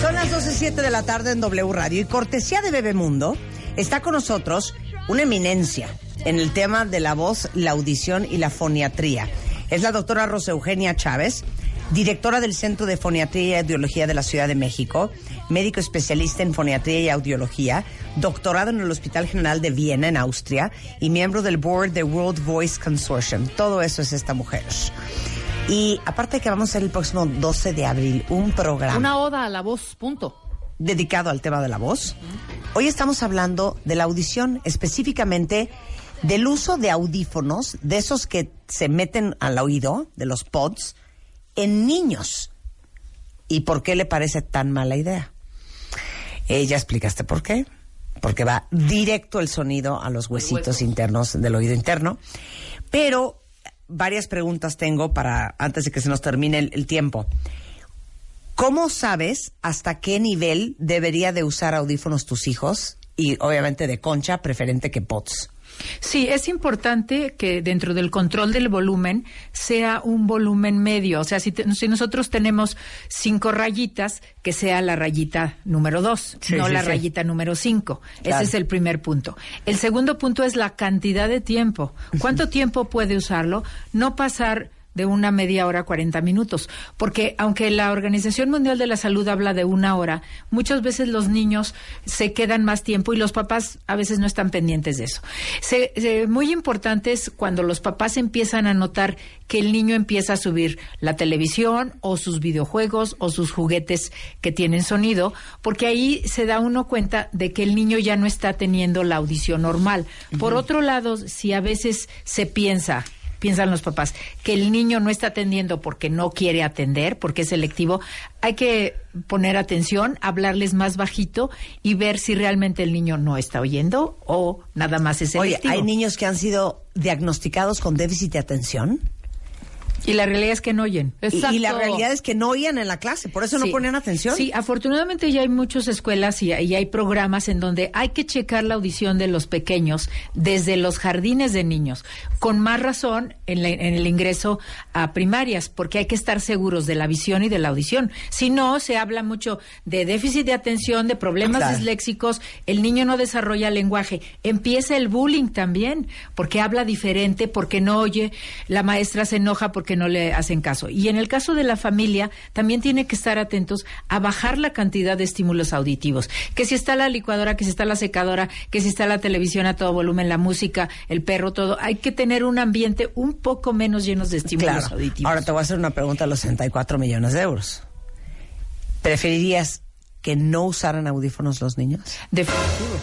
Son las 12.07 de la tarde en W Radio y cortesía de Bebemundo está con nosotros una eminencia en el tema de la voz, la audición y la foniatría. Es la doctora Rosa Eugenia Chávez, directora del Centro de Foniatría y Audiología de la Ciudad de México, médico especialista en foniatría y audiología, doctorado en el Hospital General de Viena, en Austria, y miembro del board de World Voice Consortium. Todo eso es esta mujer. Y aparte que vamos a hacer el próximo 12 de abril un programa Una oda a la voz, punto. dedicado al tema de la voz. Hoy estamos hablando de la audición, específicamente del uso de audífonos, de esos que se meten al oído, de los pods, en niños. ¿Y por qué le parece tan mala idea? Ya explicaste por qué. Porque va directo el sonido a los huesitos internos del oído interno. Pero varias preguntas tengo para antes de que se nos termine el, el tiempo. ¿Cómo sabes hasta qué nivel debería de usar audífonos tus hijos? Y obviamente de concha, preferente que pods. Sí, es importante que dentro del control del volumen sea un volumen medio. O sea, si, te- si nosotros tenemos cinco rayitas, que sea la rayita número dos, Sí, no sí, la sí. rayita número cinco. Claro. Ese es el primer punto. El segundo punto es la cantidad de tiempo. ¿Cuánto tiempo puede usarlo? No pasar de una media hora a 40 minutos, porque aunque la Organización Mundial de la Salud habla de una hora, muchas veces los niños se quedan más tiempo y los papás a veces no están pendientes de eso. Se- se- muy importante es cuando los papás empiezan a notar que el niño empieza a subir la televisión o sus videojuegos o sus juguetes que tienen sonido, porque ahí se da uno cuenta de que el niño ya no está teniendo la audición normal. Por otro lado, si a veces se piensa piensan los papás, que el niño no está atendiendo porque no quiere atender, porque es selectivo, hay que poner atención, hablarles más bajito y ver si realmente el niño no está oyendo o nada más es Oye, selectivo. hay niños que han sido diagnosticados con déficit de atención y la realidad es que no oyen. y, y la realidad es que no oían en la clase, por eso no ponen atención. Sí, afortunadamente ya hay muchas escuelas y, y hay programas en donde hay que checar la audición de los pequeños desde los jardines de niños, con más razón en, la- en el ingreso a primarias, porque hay que estar seguros de la visión y de la audición. Si no, se habla mucho de déficit de atención, de problemas Claro. disléxicos, el niño no desarrolla lenguaje, empieza el bullying también, porque habla diferente, porque no oye, la maestra se enoja porque no le hacen caso. Y en el caso de la familia, también tiene que estar atentos a bajar la cantidad de estímulos auditivos. Que si está la licuadora, que si está la secadora, que si está la televisión a todo volumen, la música, el perro, todo. Hay que tener un ambiente un poco menos llenos de estímulos Claro. auditivos. Ahora te voy a hacer una pregunta a los 64 millones de euros. ¿Preferirías que no usaran audífonos los niños? Definitivo.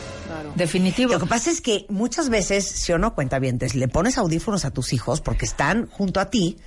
Definitivo. Lo que pasa es que muchas veces, si o no cuenta bien, le pones audífonos a tus hijos porque están junto a ti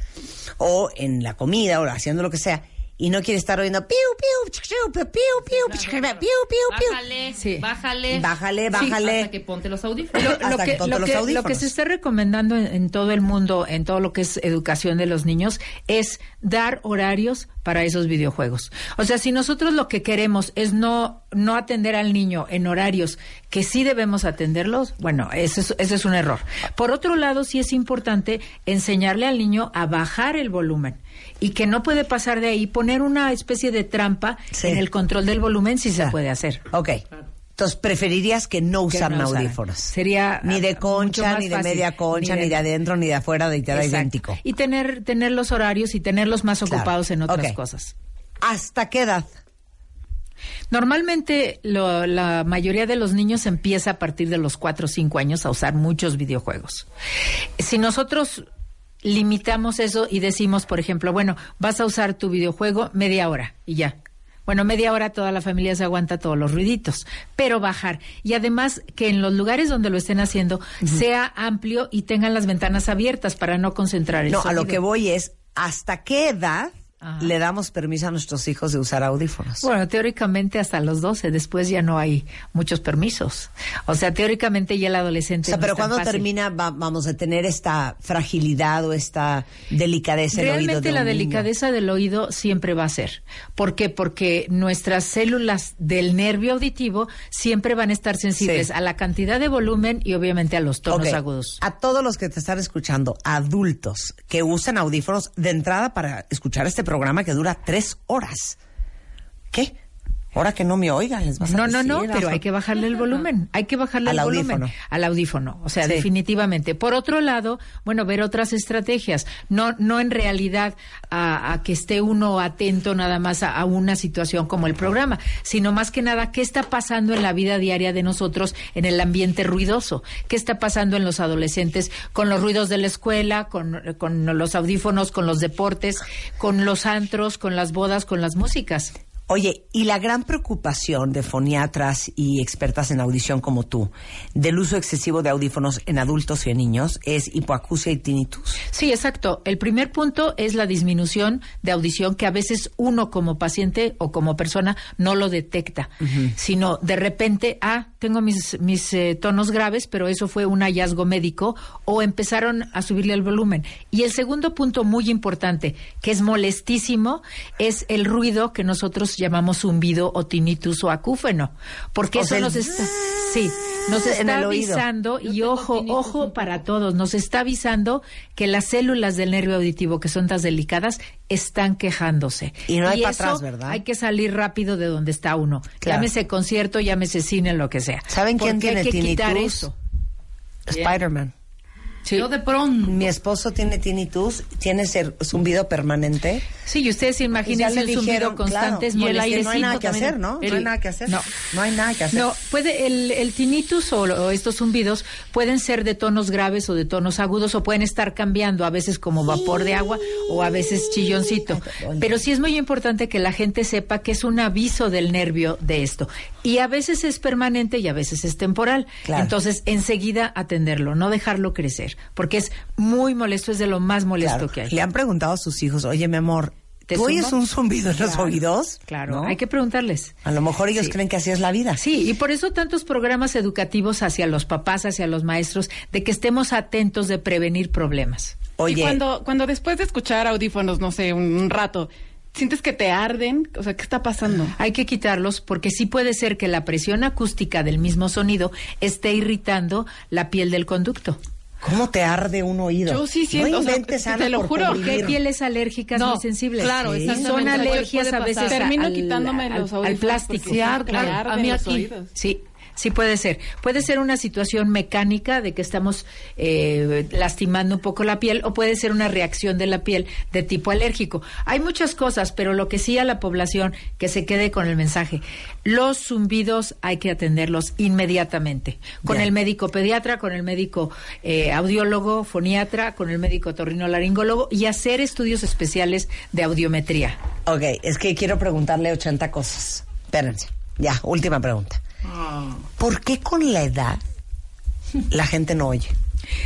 o en la comida o haciendo lo que sea y no quiere estar oyendo piu, piu, piu, piu, piu, piu, piu, piu. Bájale, Sí. bájale. Bájale, bájale. Hasta que ponte los audífonos. Lo, que que, ponte lo, los que, lo audífonos. que se está recomendando en, en todo el mundo, en todo lo que es educación de los niños, es dar horarios para esos videojuegos. O sea, si nosotros lo que queremos es no, no atender al niño en horarios que sí debemos atenderlos, bueno, ese es, es un error. Por otro lado, sí es importante enseñarle al niño a bajar el volumen y que no puede pasar de ahí, poner una especie de trampa Sí. en el control del volumen si se Ya. puede hacer. Ok. Entonces, preferirías que no usaran no usaran. audífonos. Sería, Ni de ah, concha, ni de fácil. media concha, Ni ni de- de adentro, ni de afuera, de queda idéntico. Y tener, tener los horarios y tenerlos más Claro. ocupados en otras cosas. ¿Hasta qué edad? Normalmente lo- la mayoría de los niños empieza a partir de los 4 o 5 años a usar muchos videojuegos. Si nosotros limitamos eso y decimos, por ejemplo, bueno, vas a usar tu videojuego media hora y ya. Bueno, media hora toda la familia se aguanta todos los ruiditos, pero bajar. Y además que en los lugares donde lo estén haciendo sea amplio y tengan las ventanas abiertas para no concentrar el No, a lo que voy es, ¿hasta qué edad Ajá. le damos permiso a nuestros hijos de usar audífonos? Bueno, teóricamente hasta los 12, después ya no hay muchos permisos. O sea, teóricamente ya el O adolescente. sea, no pero cuando termina va- vamos a tener esta fragilidad o esta delicadeza en el oído Realmente de la niño? delicadeza del oído siempre va a ser. ¿Por qué? Porque nuestras células del nervio auditivo siempre van a estar sensibles Sí. a la cantidad de volumen y obviamente a los tonos agudos. A todos los que te están escuchando, adultos que usan audífonos de entrada para escuchar este programa que dura tres horas. ¿Qué? Ahora que no me oigan, les vas a No, no, no, decir, pero hay que bajarle el volumen, hay que bajarle Al el volumen audífono. al audífono, o sea, Sí. definitivamente. Por otro lado, bueno, ver otras estrategias, no, no en realidad a, a que esté uno atento nada más a, a una situación como el programa, sino más que nada qué está pasando en la vida diaria de nosotros en el ambiente ruidoso, qué está pasando en los adolescentes con los ruidos de la escuela, con, con los audífonos, con los deportes, con los antros, con las bodas, con las músicas. Oye, y la gran preocupación de foniatras y expertas en audición como tú, del uso excesivo de audífonos en adultos y en niños, es hipoacusia y tinnitus. Sí, exacto. El primer punto es la disminución de audición que a veces uno como paciente o como persona no lo detecta, sino de repente, ah, tengo mis, mis eh, tonos graves, pero eso fue un hallazgo médico o empezaron a subirle el volumen. Y el segundo punto muy importante, que es molestísimo, es el ruido que nosotros llamamos zumbido o tinnitus o acúfeno, porque O eso nos está, sí, nos en está avisando y ojo, ojo para todos, nos está avisando que las células del nervio auditivo que son tan delicadas están quejándose. Y no hay pa' eso atrás, ¿verdad? Hay que salir rápido de donde está uno. Claro. Llámese concierto, llámese cine, lo que sea. ¿Saben quién tiene hay que quitar tinnitus? eso. Spider-Man. Yo de pronto. Mi esposo tiene tinnitus, tiene ese zumbido permanente. Sí, y ustedes ya imagínense un zumbido constante, es claro, y el aire no hay nada que también. hacer, ¿no? No hay El- nada que hacer. No. No hay nada que hacer. No, puede, el, el tinnitus o, o estos zumbidos pueden ser de tonos graves o de tonos agudos o pueden estar cambiando a veces como vapor de agua o a veces chilloncito. Pero sí es muy importante que la gente sepa que es un aviso del nervio de esto. Y a veces es permanente y a veces es temporal. Claro. Entonces, enseguida atenderlo, no dejarlo crecer, porque es muy molesto, es de lo más molesto Claro. que hay. Le han preguntado a sus hijos, oye, mi amor, ¿Te ¿tú oyes un zumbido en los Claro, oídos? Claro, ¿No? hay que preguntarles. A lo mejor ellos Sí. creen que así es la vida. Sí, y por eso tantos programas educativos hacia los papás, hacia los maestros, de que estemos atentos de prevenir problemas. Oye, Y cuando, cuando después de escuchar audífonos, no sé, un, un rato, sientes que te arden, o sea, ¿qué está pasando? Hay que quitarlos porque sí puede ser que la presión acústica del mismo sonido esté irritando la piel del conducto. ¿Cómo te arde un oído? Yo sí siento, No o sea, inventes, te lo juro. Porque hay pieles alérgicas No, muy sensibles. claro, exactamente. Son alergias a veces. Termino al- quitándome al- los al audífonos plástico. me claro. arden los oídos. Sí, sí puede ser. Puede ser una situación mecánica de que estamos eh, lastimando un poco la piel o puede ser una reacción de la piel de tipo alérgico. Hay muchas cosas, pero lo que sí a la población que se quede con el mensaje. Los zumbidos hay que atenderlos inmediatamente. Con Bien. el médico pediatra, con el médico eh, audiólogo, foniatra, con el médico torrinolaringólogo y hacer estudios especiales de audiometría. Ok, es que quiero preguntarle 80 cosas. Espérense. Ya, última pregunta. ¿Por qué con la edad la gente no oye?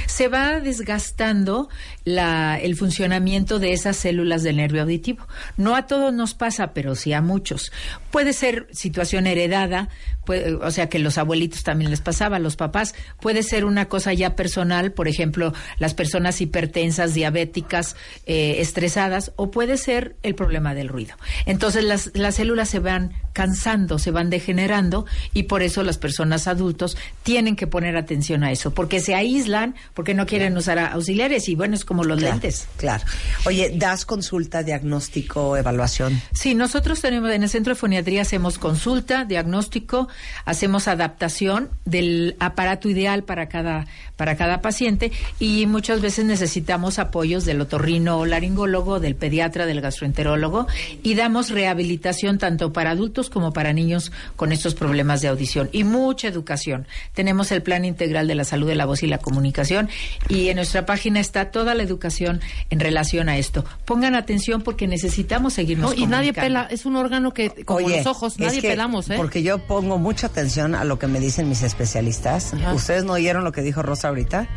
se va desgastando la, el funcionamiento de esas células del nervio auditivo. No a todos nos pasa, pero sí a muchos. Puede ser situación heredada, puede- o sea que los abuelitos también les pasaba, a los papás. Puede ser una cosa ya personal, por ejemplo, las personas hipertensas, diabéticas, eh, estresadas, o puede ser el problema del ruido. Entonces las, las células se van cansando, se van degenerando y por eso las personas adultos tienen que poner atención a eso, porque se aíslan, porque no quieren usar auxiliares y bueno, es como los Claro, lentes. Claro. Oye, ¿das consulta, diagnóstico, evaluación? Sí, nosotros tenemos en el centro de foniatría hacemos consulta, diagnóstico, hacemos adaptación del aparato ideal para cada para cada paciente y muchas veces necesitamos apoyos del otorrino laringólogo, del pediatra, del gastroenterólogo y damos rehabilitación tanto para adultos como para niños con estos problemas de audición y mucha educación. Tenemos el plan integral de la salud de la voz y la comunicación y en nuestra página está toda la educación en relación a esto. Pongan atención porque necesitamos seguirnos No, y nadie pela, es un órgano que, como Oye, los ojos, nadie pelamos, ¿eh? Porque yo pongo mucha atención a lo que me dicen mis especialistas. ¿Ustedes no oyeron lo que dijo Rosa ahorita?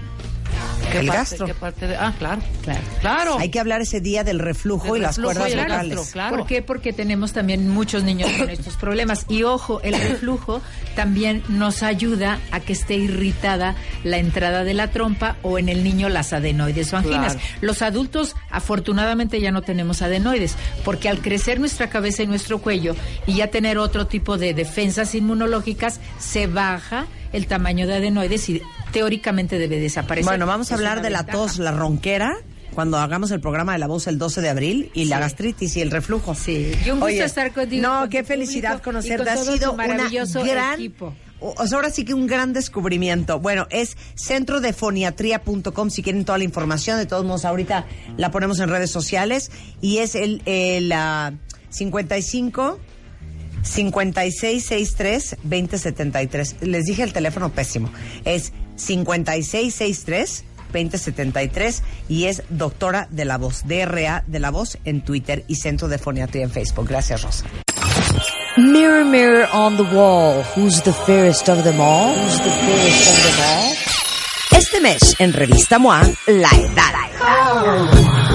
¿Qué el parte- gastro. qué parte de- ah, claro. Claro. Claro. Hay que hablar ese día del reflujo Del y las cuerdas y vocales. gastro, claro. ¿Por qué? Porque tenemos también muchos niños con [COUGHS] estos problemas. Y ojo, el reflujo también nos ayuda a que esté irritada la entrada de la trompa o en el niño las adenoides o anginas. Claro. Los adultos, afortunadamente, ya no tenemos adenoides, porque al crecer nuestra cabeza y nuestro cuello y ya tener otro tipo de defensas inmunológicas, se baja el tamaño de adenoides y teóricamente debe desaparecer. Bueno, vamos a hablar de la ventaja. tos, la ronquera, cuando hagamos el programa de la voz el 12 de abril, y la gastritis y el reflujo. Sí, y un gusto Oye, estar contigo, No, con qué felicidad conocerte. con ha sido maravilloso una gran... equipo. O sea, ahora sí que un gran descubrimiento. Bueno, es centrodefoniatría.com si quieren toda la información. De todos modos, ahorita la ponemos en redes sociales. Y es el, el ah, 55 5663 2073. Les dije el teléfono pésimo. Es 5663 2073 y es doctora de la voz, DRA de la voz en Twitter y Centro de Foniatría en Facebook. Gracias, Rosa. Mirror, mirror on the wall, who's the fairest of them all? Who's the fairest of them all? Este mes, en Revista MOA, La Edad.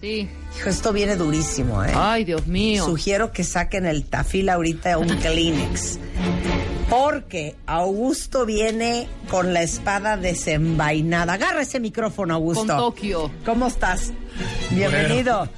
Sí. Hijo, esto viene durísimo, ¿eh? Ay, Dios mío. Sugiero que saquen el tafil ahorita un Kleenex. Porque Augusto viene con la espada desenvainada. Agarra ese micrófono, Augusto. Con Tokio. ¿Cómo estás? Bienvenido.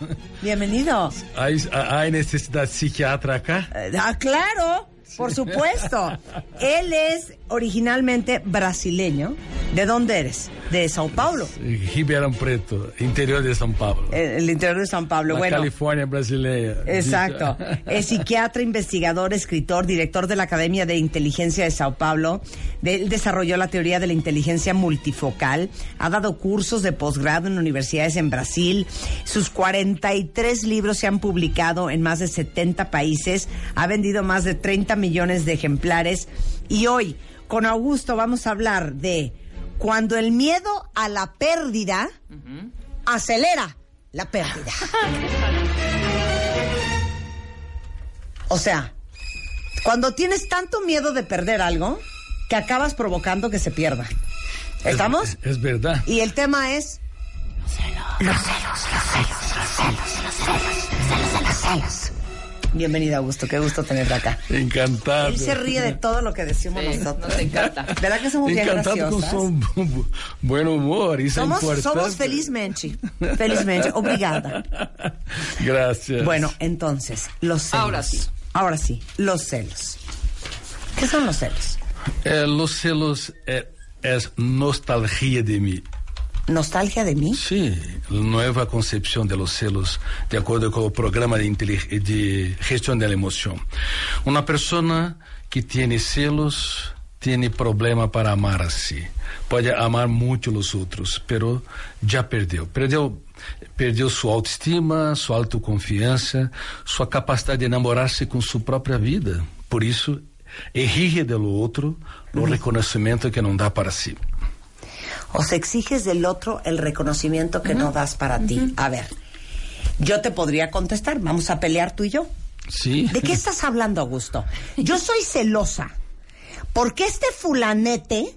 Bienvenido. ¿Hay, hay necesidad psiquiatra acá? Eh, Ah, claro, por supuesto. Él es originalmente brasileño. ¿De dónde eres? De Sao Paulo. Ribeirão Preto, interior de São Paulo. El interior de Sao Paulo. La bueno. California brasileña. Exacto. Es psiquiatra, investigador, escritor, director de la Academia de Inteligencia de Sao Paulo. De- él desarrolló la teoría de la inteligencia multifocal. Ha dado cursos de posgrado en universidades en Brasil. Sus 43 libros se han publicado en más de 70 países. Ha vendido más de 30 millones de ejemplares. Y hoy, con Augusto, vamos a hablar de cuando el miedo a la pérdida acelera la pérdida. O sea, cuando tienes tanto miedo de perder algo, que acabas provocando que se pierda. ¿Estamos? Es, es verdad. Y el tema es... Bienvenida, Augusto. Qué gusto tenerte acá. Encantado. Él se ríe de todo lo que decimos Sí, nosotros. nos encanta. ¿Verdad que somos bien Encantado con graciosas? su bu- buen humor. Eso Somos, somos felizmente. Felizmente. Obrigada. [LAUGHS] Gracias. Bueno, entonces, los celos. Ahora sí. Ahora sí, los celos. ¿Qué son los celos? Eh, los celos eh, es nostalgia de mí. ¿Nostalgia de mí? Sí, nueva concepción de los celos, de acuerdo con el programa de, de gestión de la emoción. Una persona que tiene celos tiene problema para amar así. Puede amar mucho a los otros, pero ya perdió. Perdió, perdió su autoestima, su autoconfianza, su capacidad de enamorarse con su propia vida. Por eso, exige de lo otro el reconocimiento que no da para sí. O sea, exiges del otro el reconocimiento que no das para ti. A ver, yo te podría contestar, vamos a pelear tú y yo. Sí. ¿De qué estás hablando, Augusto? Yo soy celosa. Porque este fulanete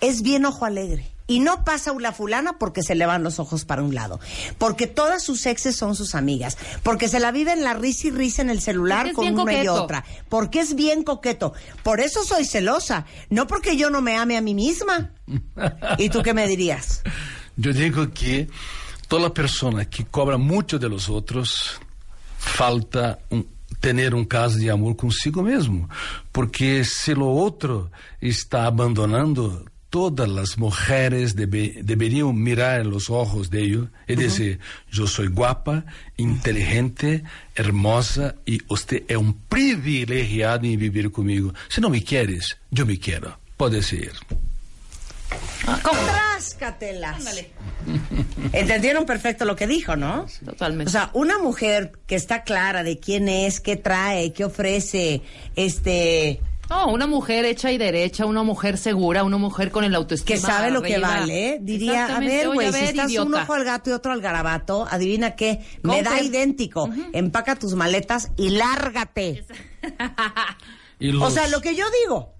es bien ojo alegre. Y no pasa una fulana porque se le van los ojos para un lado. Porque todas sus exes son sus amigas. Porque se la vive en la risa y risa en el celular con una y coqueto. otra. Porque es bien coqueto. Por eso soy celosa. No porque yo no me ame a mí misma. [LAUGHS] ¿Y tú qué me dirías? Yo digo que toda persona que cobra mucho de los otros falta un- tener un caso de amor consigo mesmo, porque si lo otro está abandonando, todas las mujeres debe- deberían mirar en los ojos de ellos y decir, yo soy guapa, inteligente, hermosa y usted es un privilegiado en vivir conmigo. Si no me quieres, yo me quiero. Puede ser. Tráscatelas. [LAUGHS] Entendieron perfecto lo que dijo, ¿no? Totalmente. O sea, una mujer que está clara de quién es, qué trae, qué ofrece, este, No, una mujer hecha y derecha, una mujer segura, una mujer con el autoestima. que sabe lo que vale, ¿eh? diría, a ver, güey, si estás un ojo al gato y otro al garabato, adivina qué, me da idéntico. Empaca tus maletas y lárgate. [LAUGHS] Y O sea, lo que yo digo,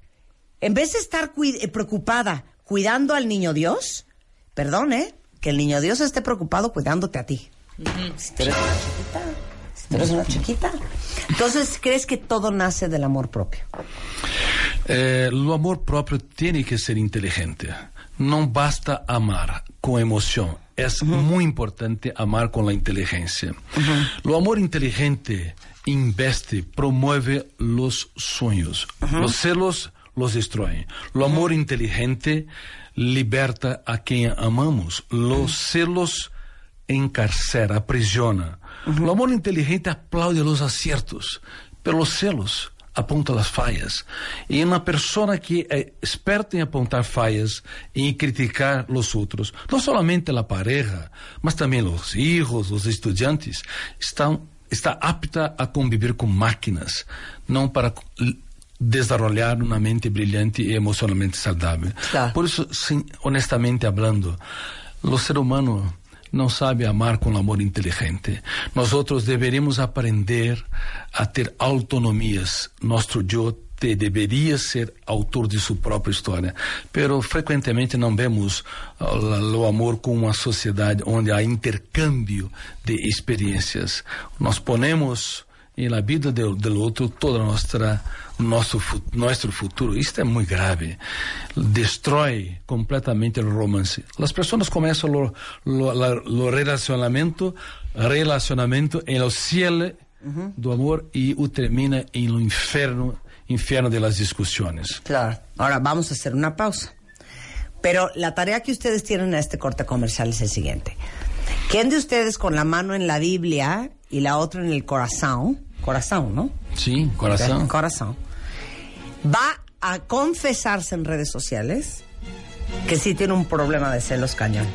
en vez de estar eh, preocupada cuidando al niño Dios, perdón, ¿eh? Que el niño Dios esté preocupado cuidándote a ti. Si tú eres una chiquita, si tú eres una chiquita. Entonces, ¿crees que todo nace del amor propio? Eh, o amor próprio tem que ser inteligente. Não basta amar com emoção. É muito importante amar com a inteligência. O amor inteligente investe, promove os sonhos. Os celos los destroem. O amor inteligente liberta a quem amamos. Los celos encarcera, aprisiona. O amor inteligente aplaude os acertos, pelos celos aponta as falhas. E uma pessoa que é esperta em apontar falhas e criticar os outros, não somente a pareja, mas também os filhos, os estudantes, estão está apta a conviver com máquinas, não para desarrollar uma mente brilhante e emocionalmente saudável. Claro. Por isso, sim, honestamente hablando, o ser humano não sabe amar com amor inteligente. Nós outros deveríamos aprender a ter autonomias. Nosso eu te deveria ser autor de sua própria história. Pero frequentemente não vemos ah, o amor com uma sociedade onde há intercâmbio de experiências. Nós ponemos em la vida do, do outro toda nossa nosso fu- nosso futuro. Isto é muito grave. Destrói completamente o romance. As pessoas começam o, lo, la- lo relacionamento, relacionamento em o cielo do amor o termina em lo inferno, inferno de las discussões. Claro. Ahora vamos a hacer una pausa. Pero la tarea que ustedes tienen en este corte comercial es el siguiente. ¿Quién de ustedes con la mano en la Biblia y la otra en el corazón, corazón, ¿no? Sim, coração. Corazón. Va a confesarse en redes sociales que sí tiene un problema de celos cañón.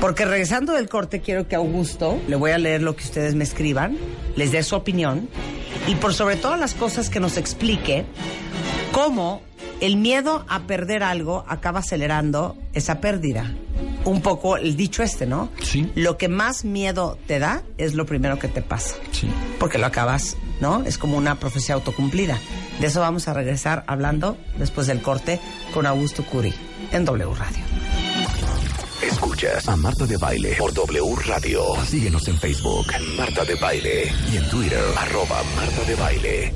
Porque regresando del corte quiero que Augusto, le voy a leer lo que ustedes me escriban, les dé su opinión y por sobre todas las cosas que nos explique cómo el miedo a perder algo acaba acelerando esa pérdida. Un poco el dicho este, ¿no? Sí. Lo que más miedo te da es lo primero que te pasa Sim. porque lo acabas, ¿no? Es como una profecía autocumplida. De eso vamos a regresar hablando después del corte con Augusto Curi en W Radio. Escuchas a Marta de Baile por W Radio. Síguenos en Facebook, Marta de Baile. Y en Twitter, arroba Marta de Baile.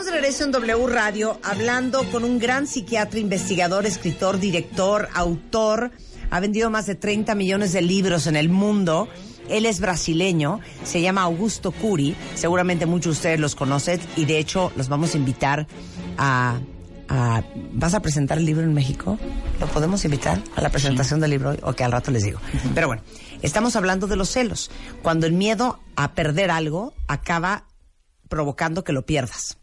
Estamos de regreso en W Radio hablando con un gran psiquiatra, investigador, escritor, director, autor. Ha vendido más de 30 millones de libros en el mundo. Él es brasileño, se llama Augusto Curi. Seguramente muchos de ustedes los conocen y de hecho los vamos a invitar a, a- ¿Vas a presentar el libro en México? ¿Lo podemos invitar a la presentación del libro hoy? Ok, al rato les digo. Pero bueno, estamos hablando de los celos. Cuando el miedo a perder algo acaba provocando que lo pierdas.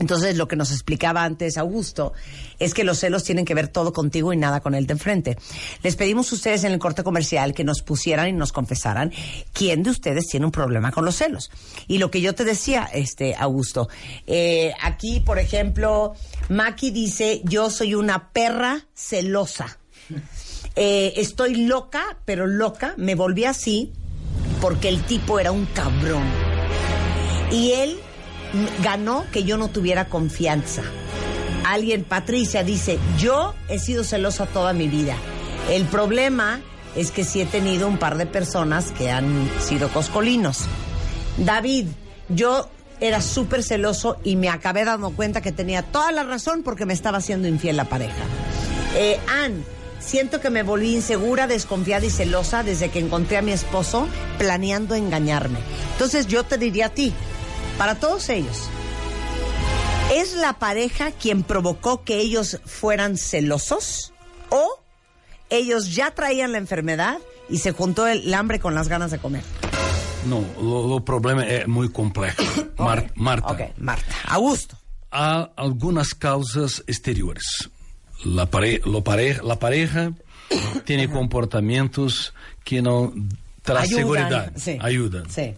Entonces, lo que nos explicaba antes Augusto es que los celos tienen que ver todo contigo y nada con el de enfrente. Les pedimos a ustedes en el corte comercial que nos pusieran y nos confesaran quién de ustedes tiene un problema con los celos. Y lo que yo te decía, este Augusto, eh, aquí, por ejemplo, Maki dice, yo soy una perra celosa. Eh, estoy loca, pero loca, me volví así porque el tipo era un cabrón. Y él ganó que yo no tuviera confianza. Alguien, Patricia, dice, yo he sido celosa toda mi vida. El problema es que sí he tenido un par de personas que han sido coscolinos. David, yo era súper celoso y me acabé dando cuenta que tenía toda la razón porque me estaba haciendo infiel la pareja. Eh, Ann, siento que me volví insegura, desconfiada y celosa desde que encontré a mi esposo planeando engañarme. Entonces yo te diría a ti, para todos ellos, ¿es la pareja quien provocó que ellos fueran celosos? ¿O ellos ya traían la enfermedad y se juntó el hambre con las ganas de comer? No, lo, lo problema es muy complejo. Mar- Marta. Ok, Marta. Augusto. Há algunas causas exteriores. La, pare- lo pare- la pareja tiene comportamientos que no traen Ayudan, seguridad, sí. ayudan. Sí.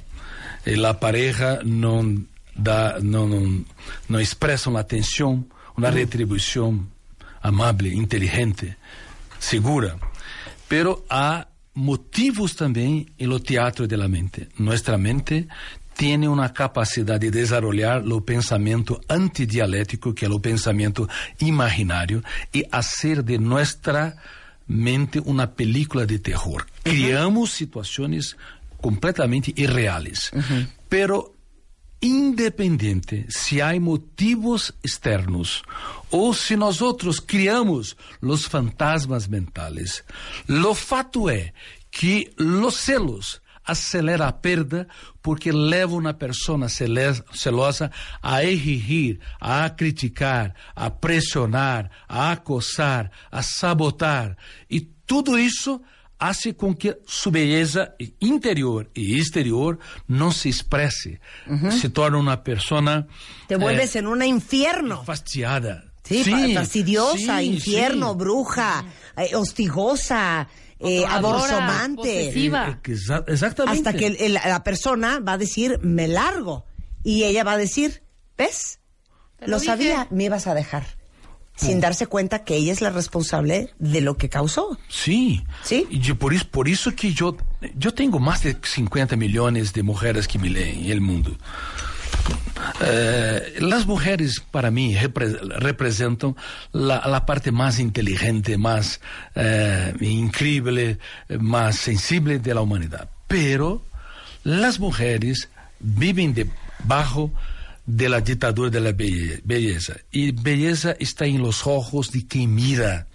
E la pareja não dá, não, não, não expressa uma atenção, uma retribuição amável, inteligente, segura. Pero há motivos também no teatro da mente. Nossa mente tem uma capacidade de desenvolver o pensamento antidialético, que é o pensamento imaginário, e fazer de nossa mente uma película de terror. Criamos situações completamente irreales. Pero independente se há motivos externos ou se nós outros criamos os fantasmas mentais, lo fato é que los celos acelera a perda porque leva uma pessoa celosa a exigir, a criticar, a pressionar, a acosar, a sabotar e tudo isso hace com que sua beleza interior e exterior não se expresse. Se torna uma pessoa Te vuelves en un infierno. fastidiada. Sí, fa- fastidiosa, sí, infierno, sí. bruja, eh, hostigosa, eh, abortomante. posesiva. Exa- exactamente. Hasta que el- el- la persona va a decir, me largo. Y ella va a decir, ¿ves? Te Lo lo sabía, me ibas a dejar. Sin darse cuenta que ella es la responsable de lo que causó. Sim. E de- por, isso, por isso que eu, eu tenho mais de 50 milhões de mulheres que me leem no mundo. Eh, las mujeres para mí repre- representan la, la parte más inteligente, más eh, increíble, más sensible de la humanidad. Pero las mujeres viven debajo de la dictadura de la belle- belleza. Y belleza está en los ojos de quien mira.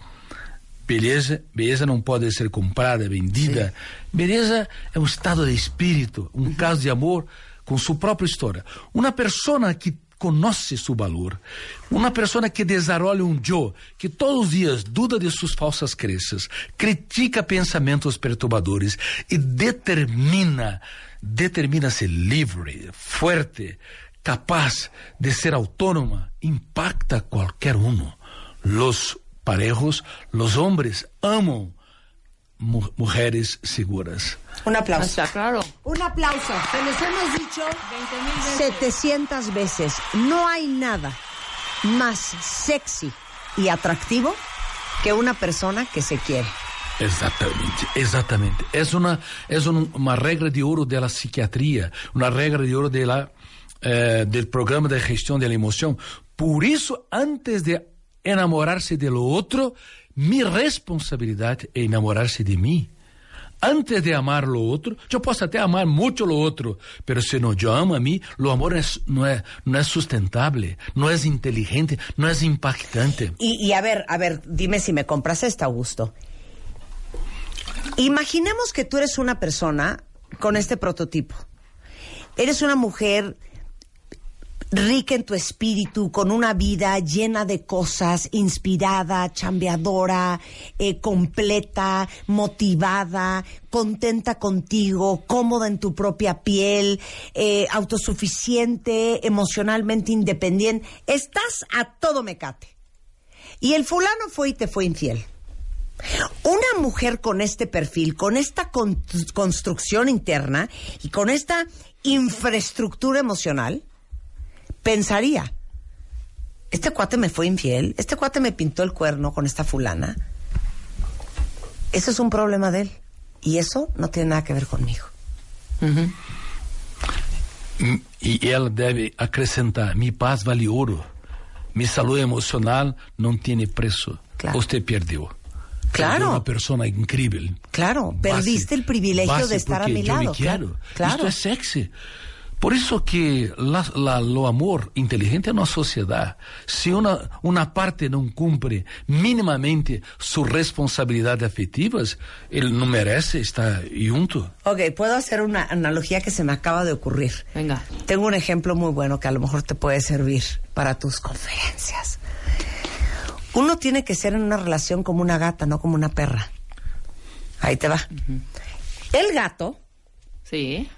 Beleza, beleza não pode ser comprada, vendida. Beleza é um estado de espírito, um caso de amor com sua própria história. Uma pessoa que conhece seu valor, uma pessoa que desenvolve um eu, que todos os dias duda de suas falsas crenças, critica pensamentos perturbadores e determina, determina ser livre, forte, capaz de ser autônoma, impacta qualquer um. Los parejos, los hombres aman mu- mujeres seguras. Un aplauso. Está claro. Un aplauso. Se los hemos dicho 700 veces. No hay nada más sexy y atractivo que una persona que se quiere. Exatamente. É uma, é um- uma regra de ouro da psiquiatria, uma regra de ouro de la, eh, del programa de gestão da emoção. Por isso, antes de enamorar-se do outro, minha responsabilidade é enamorar-se de mim. Antes de amar o outro, eu posso até amar muito o outro, mas se não eu amo a mim, o amor é, não, é, não é sustentável, não é inteligente, não é impactante. Y, y a ver, a ver, dime si me compras esta, Augusto. Imaginemos que tú eres una persona con este prototipo. Eres una mujer rica en tu espíritu, con una vida llena de cosas, inspirada, chambeadora, eh, completa, motivada, contenta contigo, cómoda en tu propia piel, eh, autosuficiente, emocionalmente independiente. Estás a todo mecate. Y el fulano fue y te fue infiel. Una mujer con este perfil, con esta con- construcción interna y con esta infraestructura emocional, pensaría, este cuate me fue infiel, este cuate me pintó el cuerno con esta fulana. Eso es un problema de él. Y eso no tiene nada que ver conmigo. Mm, E ela deve acrescentar: mi paz vale ouro, mi saúde emocional não tem preço. Você perdeu. Claro. Perdeu uma pessoa incrível. Claro, perdiste el privilegio de estar a mi yo le lado. quiero. Claro. Isto é sexy. Por isso que la, la, o amor inteligente é uma sociedade. Se uma, uma parte não cumpre minimamente suas responsabilidades afetivas, ele não merece estar junto. Ok, puedo hacer una analogía que se me acaba de ocurrir. Venga. Tengo un ejemplo muy bueno que a lo mejor te puede servir para tus conferencias. Uno tiene que ser en una relación como una gata, no como una perra. Ahí te va. El gato. Sí.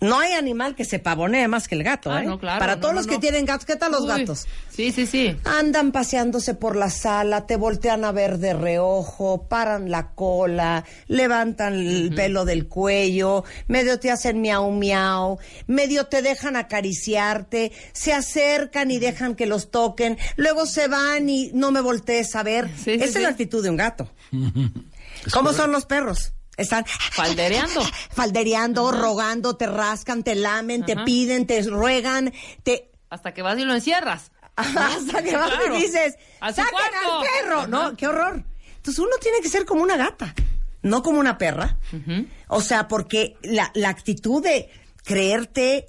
No hay animal que se pavonee más que el gato, Ah, ¿eh? no, claro, Para no, todos no, los que no. tienen gatos, ¿qué tal los Uy, gatos? Sí, sí, sí. Andan paseándose por la sala, te voltean a ver de reojo, paran la cola, levantan el pelo del cuello, medio te hacen miau miau, medio te dejan acariciarte, se acercan y dejan que los toquen, luego se van y no me voltees a ver. Sí, sí, Esa es sí. la actitud de un gato. [LAUGHS] ¿Cómo son los perros? Están Faldereando. [LAUGHS] faldereando, rogando, te rascan, te lamen, te piden, te ruegan, te Hasta que vas y lo encierras. hasta que vas Claro. y dices, ¡saquen cuarto". al perro! No, qué horror. Entonces uno tiene que ser como una gata, no como una perra. O sea, porque la, la actitud de creerte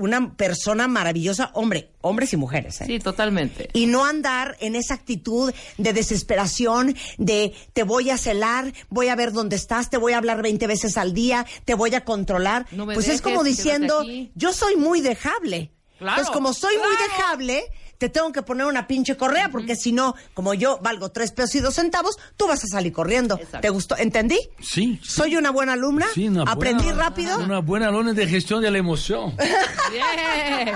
una persona maravillosa, hombre, hombres y mujeres, ¿eh? Sí, totalmente. Y no andar en esa actitud de desesperación, de te voy a celar, voy a ver dónde estás, te voy a hablar 20 veces al día, te voy a controlar. No me pues es como diciendo, yo soy muy dejable. Claro, Entonces, como soy muy dejable, te tengo que poner una pinche correa, porque si no, como yo valgo tres pesos y dos centavos, tú vas a salir corriendo. ¿Te gustó? ¿Entendí? Sí. ¿Soy una buena alumna? Sí, una ¿Aprendí buena- rápido? Una buena alumna de gestión de la emoción. [LAUGHS] Bien.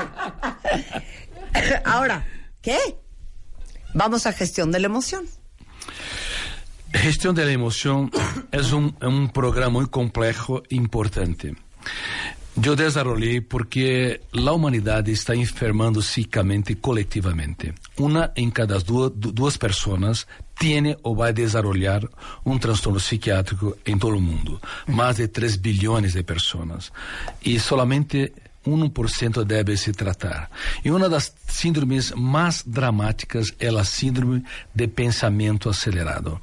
Ahora, ¿qué? Vamos a gestión de la emoción. Gestión de la emoción es un, un programa muy complejo e importante. Yo desarrollé porque la humanidad está enfermando psíquicamente colectivamente. Una en cada du- du- dos personas tiene o va a desarrollar un trastorno psiquiátrico en todo el mundo. Más de 3 billones de personas. Y solamente 1% deve se tratar. E uma das síndromes mais dramáticas é a síndrome de pensamento acelerado.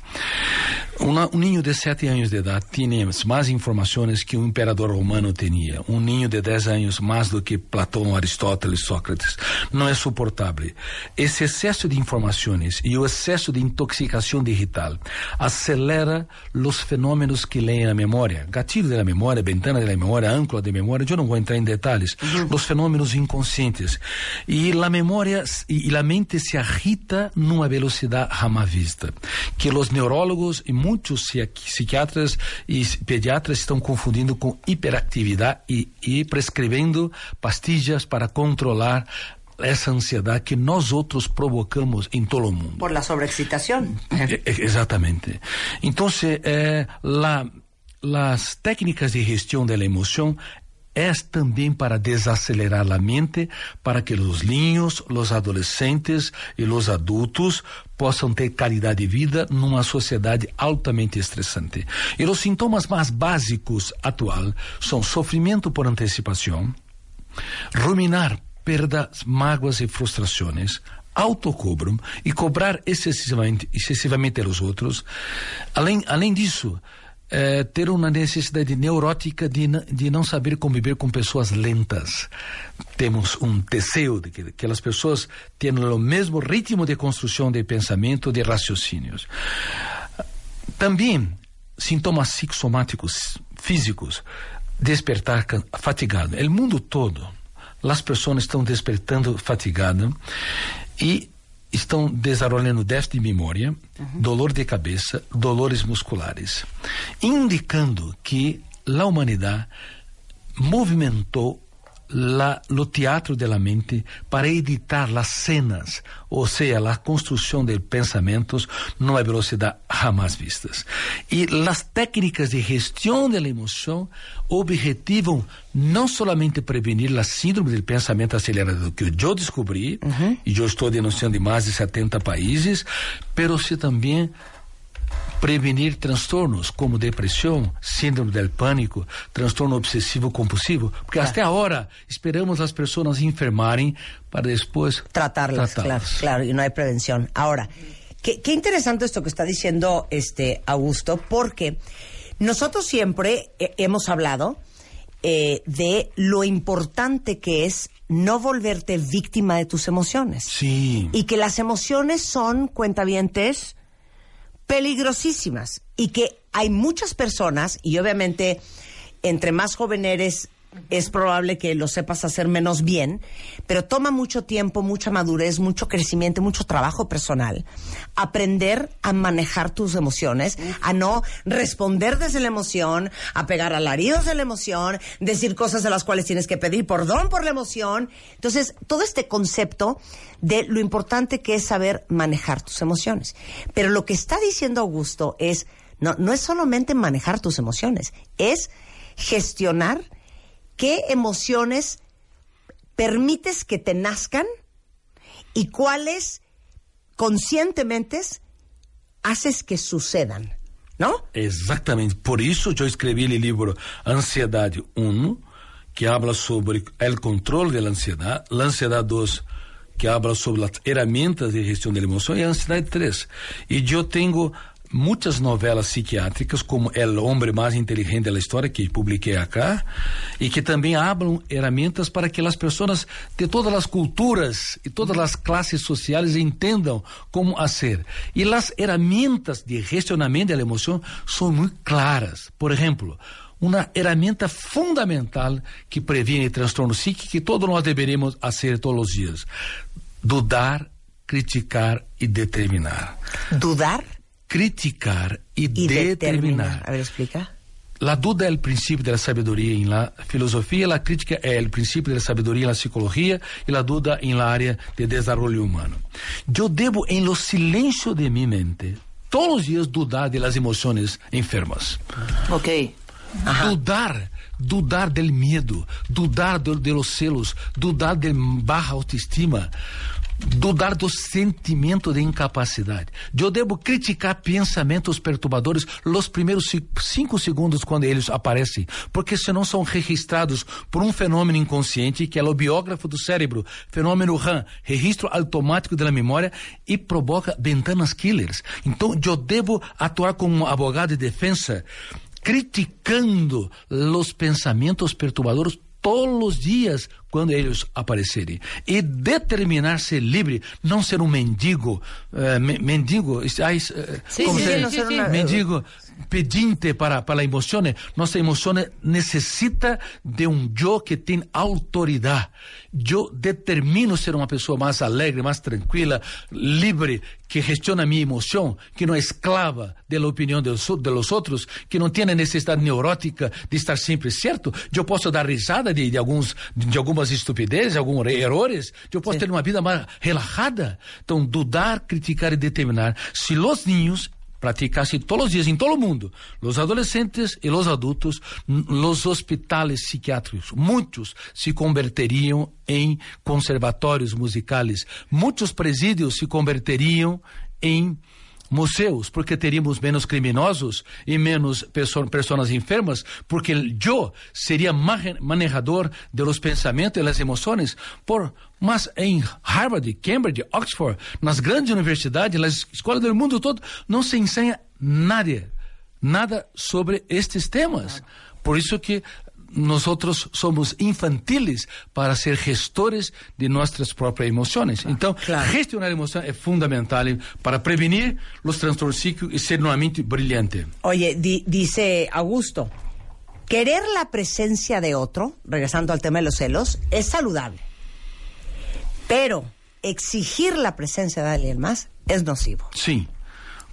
Una- un niño de 7 años de edad tiene más informaciones que un emperador romano tenía. Un niño de 10 años más do que Platón, Aristóteles, Sócrates. No es soportable. Ese exceso de informaciones y el exceso de intoxicación digital acelera los fenómenos que leen la memoria. Gatilho de la memoria, ventana de la memoria, âncora de memoria, yo no voy a entrar en detalles. Los fenómenos inconscientes. Y la memoria y, y la mente se agita numa velocidad jamás vista. Que los neurólogos y muchos psiqui- psiquiatras y pediatras están confundindo con hiperactividad y, y prescribiendo pastillas para controlar essa ansiedade que nós outros provocamos em todo o mundo. Por la sobreexcitación. E- e- Exatamente. Então, eh, la, las técnicas de gestão da emoção é também para desacelerar a mente, para que os niños, os adolescentes e os adultos possam ter qualidade de vida numa sociedade altamente estressante. E os sintomas mais básicos atual são sofrimento por antecipação, ruminar perdas, mágoas e frustrações, autocobro e cobrar excessivamente, excessivamente aos outros. Além, além disso, eh, ter uma necessidade neurótica de, de não saber conviver com pessoas lentas. Temos um desejo de que, as pessoas tenham o mesmo ritmo de construção de pensamento, de raciocínios. Também sintomas psicossomáticos físicos, despertar fatigado. O mundo todo as pessoas estão despertando fatigadas e estão desenvolvendo déficit de memória, dolor de cabeça, dolores musculares, indicando que a humanidade movimentou la, lo teatro de la mente para editar las cenas, o sea, la construcción de pensamientos numa velocidade jamás vistas. E las técnicas de gestión de la emoción objetivam não solamente prevenir a síndrome do pensamento acelerado que eu descobri, e eu estou denunciando em mais de 70 países, pero se também prevenir transtornos como depressão, síndrome do pânico, transtorno obsessivo compulsivo, porque Claro. até agora esperamos as pessoas enfermarem para depois tratarlas, claro, claro, y no hay prevención. Ahora, qué, qué interesante esto que está diciendo este Augusto, porque nosotros siempre hemos hablado eh, de lo importante que es no volverte víctima de tus emociones. Sí. Y que las emociones son, cuentavientes, peligrosísimas. Y que hay muchas personas, y obviamente entre más joven eres, es probable que lo sepas hacer menos bien, pero toma mucho tiempo, mucha madurez, mucho crecimiento, mucho trabajo personal. Aprender a manejar tus emociones, a no responder desde la emoción, a pegar alaridos de la emoción, decir cosas de las cuales tienes que pedir perdón por la emoción. Entonces, todo este concepto de lo importante que es saber manejar tus emociones. Pero lo que está diciendo Augusto es, no, no es solamente manejar tus emociones, es gestionar qué emociones permites que te nazcan y cuáles conscientemente haces que sucedan, ¿no? Exatamente. Por isso eu escrevi o livro Ansiedade 1, que habla sobre o controle da ansiedade, a ansiedade 2, que habla sobre as ferramentas de gestão da emoção, e a ansiedade 3. E eu tenho muitas novelas psiquiátricas, como El Hombre Mais Inteligente da História, que publiquei acá, e que também hablam ferramentas para que as pessoas de todas as culturas e todas as classes sociais entendam como fazer. E as ferramentas de gestionamento da emoção são muito claras. Por exemplo, uma ferramenta fundamental que previne transtorno psíquico que todos nós deveríamos fazer todos os dias: dudar, criticar e determinar. Dudar criticar y, y determinar. determinar. A ver, explica. La duda es el principio de la sabiduría en la filosofía, la crítica es el principio de la sabiduría en la psicología y la duda en la área de desarrollo humano. Yo debo en los silencios de mi mente todos los días dudar de las emociones enfermas. Ok. Dudar, dudar del miedo, dudar de, de los celos, dudar de baja autoestima, dudar do sentimento de incapacidade. Eu devo criticar pensamentos perturbadores los primeiros ci- cinco segundos quando eles aparecem, porque senão são registrados por um fenômeno inconsciente que é o biógrafo do cérebro, fenômeno RAM, registro automático da memória e provoca ventanas killers. Então eu devo atuar como um advogado de defesa, criticando os pensamentos perturbadores todos os dias quando eles aparecerem e determinar ser livre, não ser um mendigo, eh, me- mendigo, ai, eh, Sí, como sí, se- sí, ser una- mendigo pedinte para para a emoção. Nossa emoção necessita de um eu que tem autoridade. Eu determino ser uma pessoa mais alegre, mais tranquila, livre, que gestiona minha emoção, que não é esclava da opinião dos, de los outros, que não tem necessidade neurótica de estar sempre certo. Eu posso dar risada de, de alguns de algumas estupidezes, alguns erros. Eu posso ter uma vida mais relajada. Então, dudar, criticar e determinar. Se os ninhos praticasse todos os dias em todo o mundo, os adolescentes e os adultos, los hospitais psiquiátricos, muitos se converteriam em conservatórios musicais, muitos presídios se converteriam em museus, porque teríamos menos criminosos e menos perso pessoas enfermas, porque eu seria ma- manejador de los pensamentos e las emoções. Por, mas em Harvard, Cambridge, Oxford, nas grandes universidades, nas escolas do mundo todo, não se ensina nada, nada sobre estes temas. Por isso que nós somos infantiles para ser gestores de nossas próprias emoções. Então, gestionar a emoção é fundamental para prevenir os transtornos psíquicos e ser uma mente brilhante. Oye, di- dice Augusto, Querer la presencia de otro, regresando al tema de los celos, es saludable. Pero exigir la presencia de alguien más es nocivo. Sim.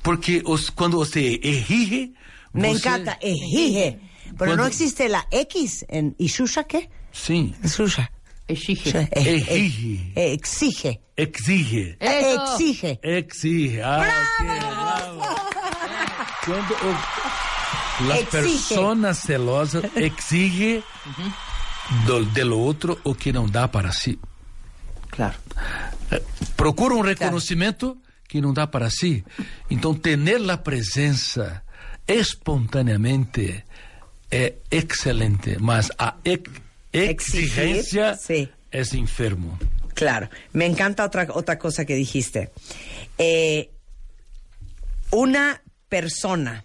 Porque os, quando você exige. Me encanta, exige. Pero no existe la X en Ishusha, ¿qué? Sim. Ishusha. Exige. Eh, Exige. eh, exige. Exige. Eh. Exige. Exige. Ah, o, las Exige. personas celosas [LAUGHS] exige do, del outro o que não dá para si. Claro. Procura um reconhecimento que não dá para si. Então, ter a presença espontaneamente é excelente, mas a ex- exigência sí. é enfermo. Claro. Me encanta otra, otra cosa que dijiste. Eh, una persona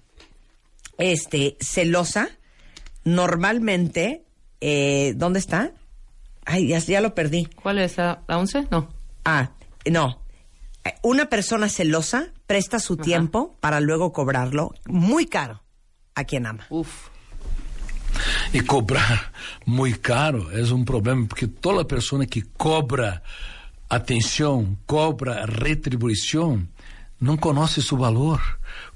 este, celosa, normalmente, eh, ¿dónde está? Ay, ya, ya lo perdí. ¿Cuál es la, la 11? No. Ah, no. Eh, Una persona celosa presta su tiempo para luego cobrarlo muy caro a quien ama. Uf. E cobrar [LAUGHS] muito caro é um problema, porque toda pessoa que cobra atenção, cobra retribuição, não conhece seu valor.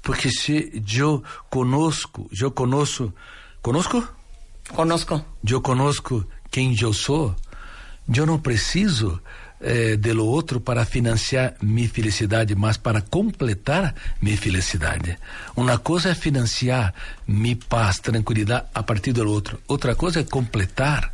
Porque se eu conosco, eu conosco, conosco? Conozco. Eu conosco quem eu sou, eu não preciso eh, de lo outro para financiar minha felicidade, mas para completar minha felicidade. Uma coisa é financiar minha paz, tranquilidade a partir do outro. Outra coisa é completar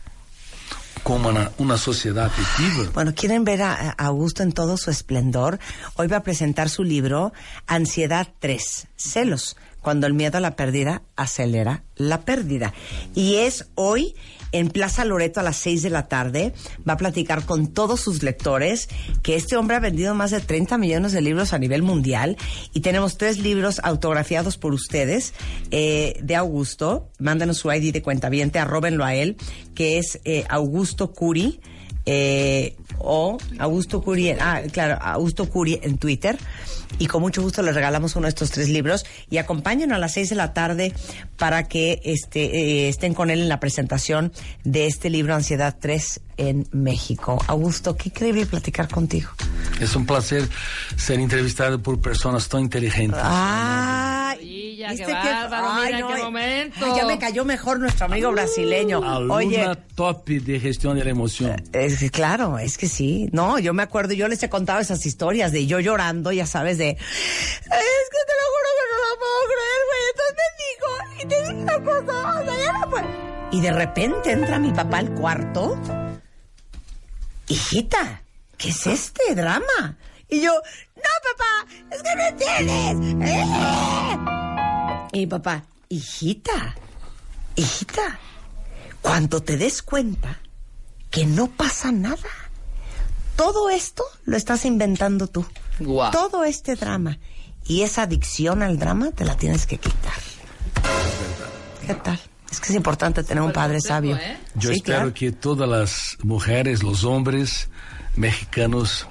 como uma sociedade afetiva. Bueno, ¿quieren ver a, a Augusto en todo su esplendor? Hoy va a presentar su libro Ansiedad 3, Celos, cuando el miedo a la pérdida acelera la pérdida. Y es hoy en Plaza Loreto a las 6 de la tarde. Va a platicar con todos sus lectores que este hombre ha vendido más de 30 millones de libros a nivel mundial y tenemos tres libros autografiados por ustedes eh, de Augusto. Mándanos su ID de cuentaviente, arróbenlo a él, que es eh, Augusto Curi eh, o Augusto Curi, ah, claro, Augusto Curi en Twitter. Y con mucho gusto les regalamos uno de estos tres libros y acompáñenos a las seis de la tarde para que este, eh, estén con él en la presentación de este libro Ansiedad 3 en México. Augusto, qué increíble platicar contigo. É um prazer ser entrevistado por pessoas tão inteligentes. Ay, Maravilla, ¿viste qué bárbaro, mira qué eh, momento. ay, ya me cayó mejor nuestro amigo brasileño. Aluna Oye, top de gestão da emoção. Es que claro, es que sí. No, yo me acuerdo, yo les he contado esas historias de yo llorando, ya sabes, de. Es que te lo juro que no lo puedo creer, güey. Entonces me dijo, y te dije una cosa, o sea, ya no puedo. Y de repente entra mi papá al cuarto. Hijita, ¿qué es este drama? Y yo, no, papá, es que no entiendes. ¡Eh! Y mi papá, hijita, hijita, cuando te des cuenta que no pasa nada. Todo esto lo estás inventando tú. Todo este drama. Y esa adicción al drama te la tienes que quitar. ¿Qué tal? Es que es importante tener un padre sabio. Yo Sí, espero claro. que todas las mujeres, los hombres mexicanos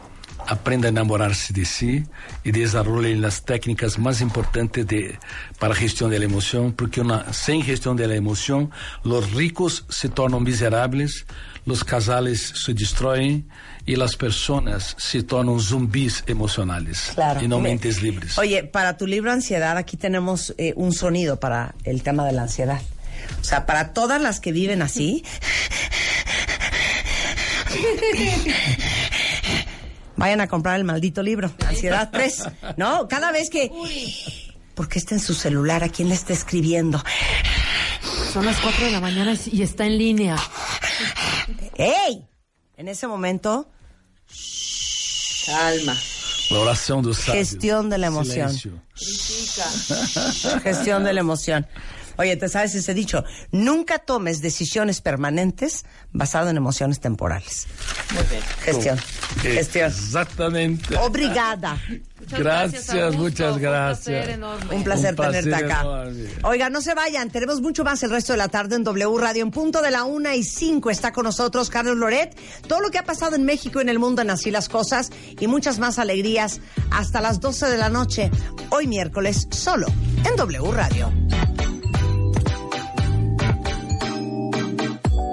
aprendan a enamorarse de sí y desarrollen las técnicas más importantes de, para gestión de la emoción, porque una, sin gestión de la emoción, los ricos se tornan miserables, los casales se destruyen y las personas se tornan zumbis emocionales Claro. y no Me- mentes libres. Oye, para tu libro Ansiedad, aquí tenemos eh, un sonido para el tema de la ansiedad. O sea, para todas las que viven así. [LAUGHS] Vayan a comprar el maldito libro, Ansiedad 3. ¿No? Cada vez que. ¿Por qué está en su celular? ¿A quién le está escribiendo? Son las 4 de la mañana y está en línea. ¡Ey! En ese momento, Calma. La oración del sabio. Gestión de la emoción. Gestión de la emoción. Oye, ¿te sabes ese dicho? Nunca tomes decisiones permanentes basado en emociones temporales. Muy bien. Gestión. Gestión. Exactamente. Obrigada. Muchas Gracias, muchas gracias. Un placer enorme. Un placer, Un placer tenerte acá. enorme. Oiga, no se vayan, tenemos mucho más el resto de la tarde en W Radio. En punto de la una y cinco está con nosotros Carlos Loret. Todo lo que ha pasado en México y en el mundo en Así las Cosas y muchas más alegrías hasta las 12 de la noche, hoy miércoles, solo en W Radio.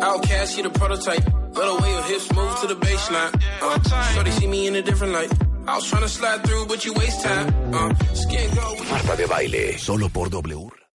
Outcast, you the prototype. The way your hips move to the baseline. Uh, shorty see me in a different light. I was trying to slide through, but you waste time. Uh, skin go. Marta de Baile, solo.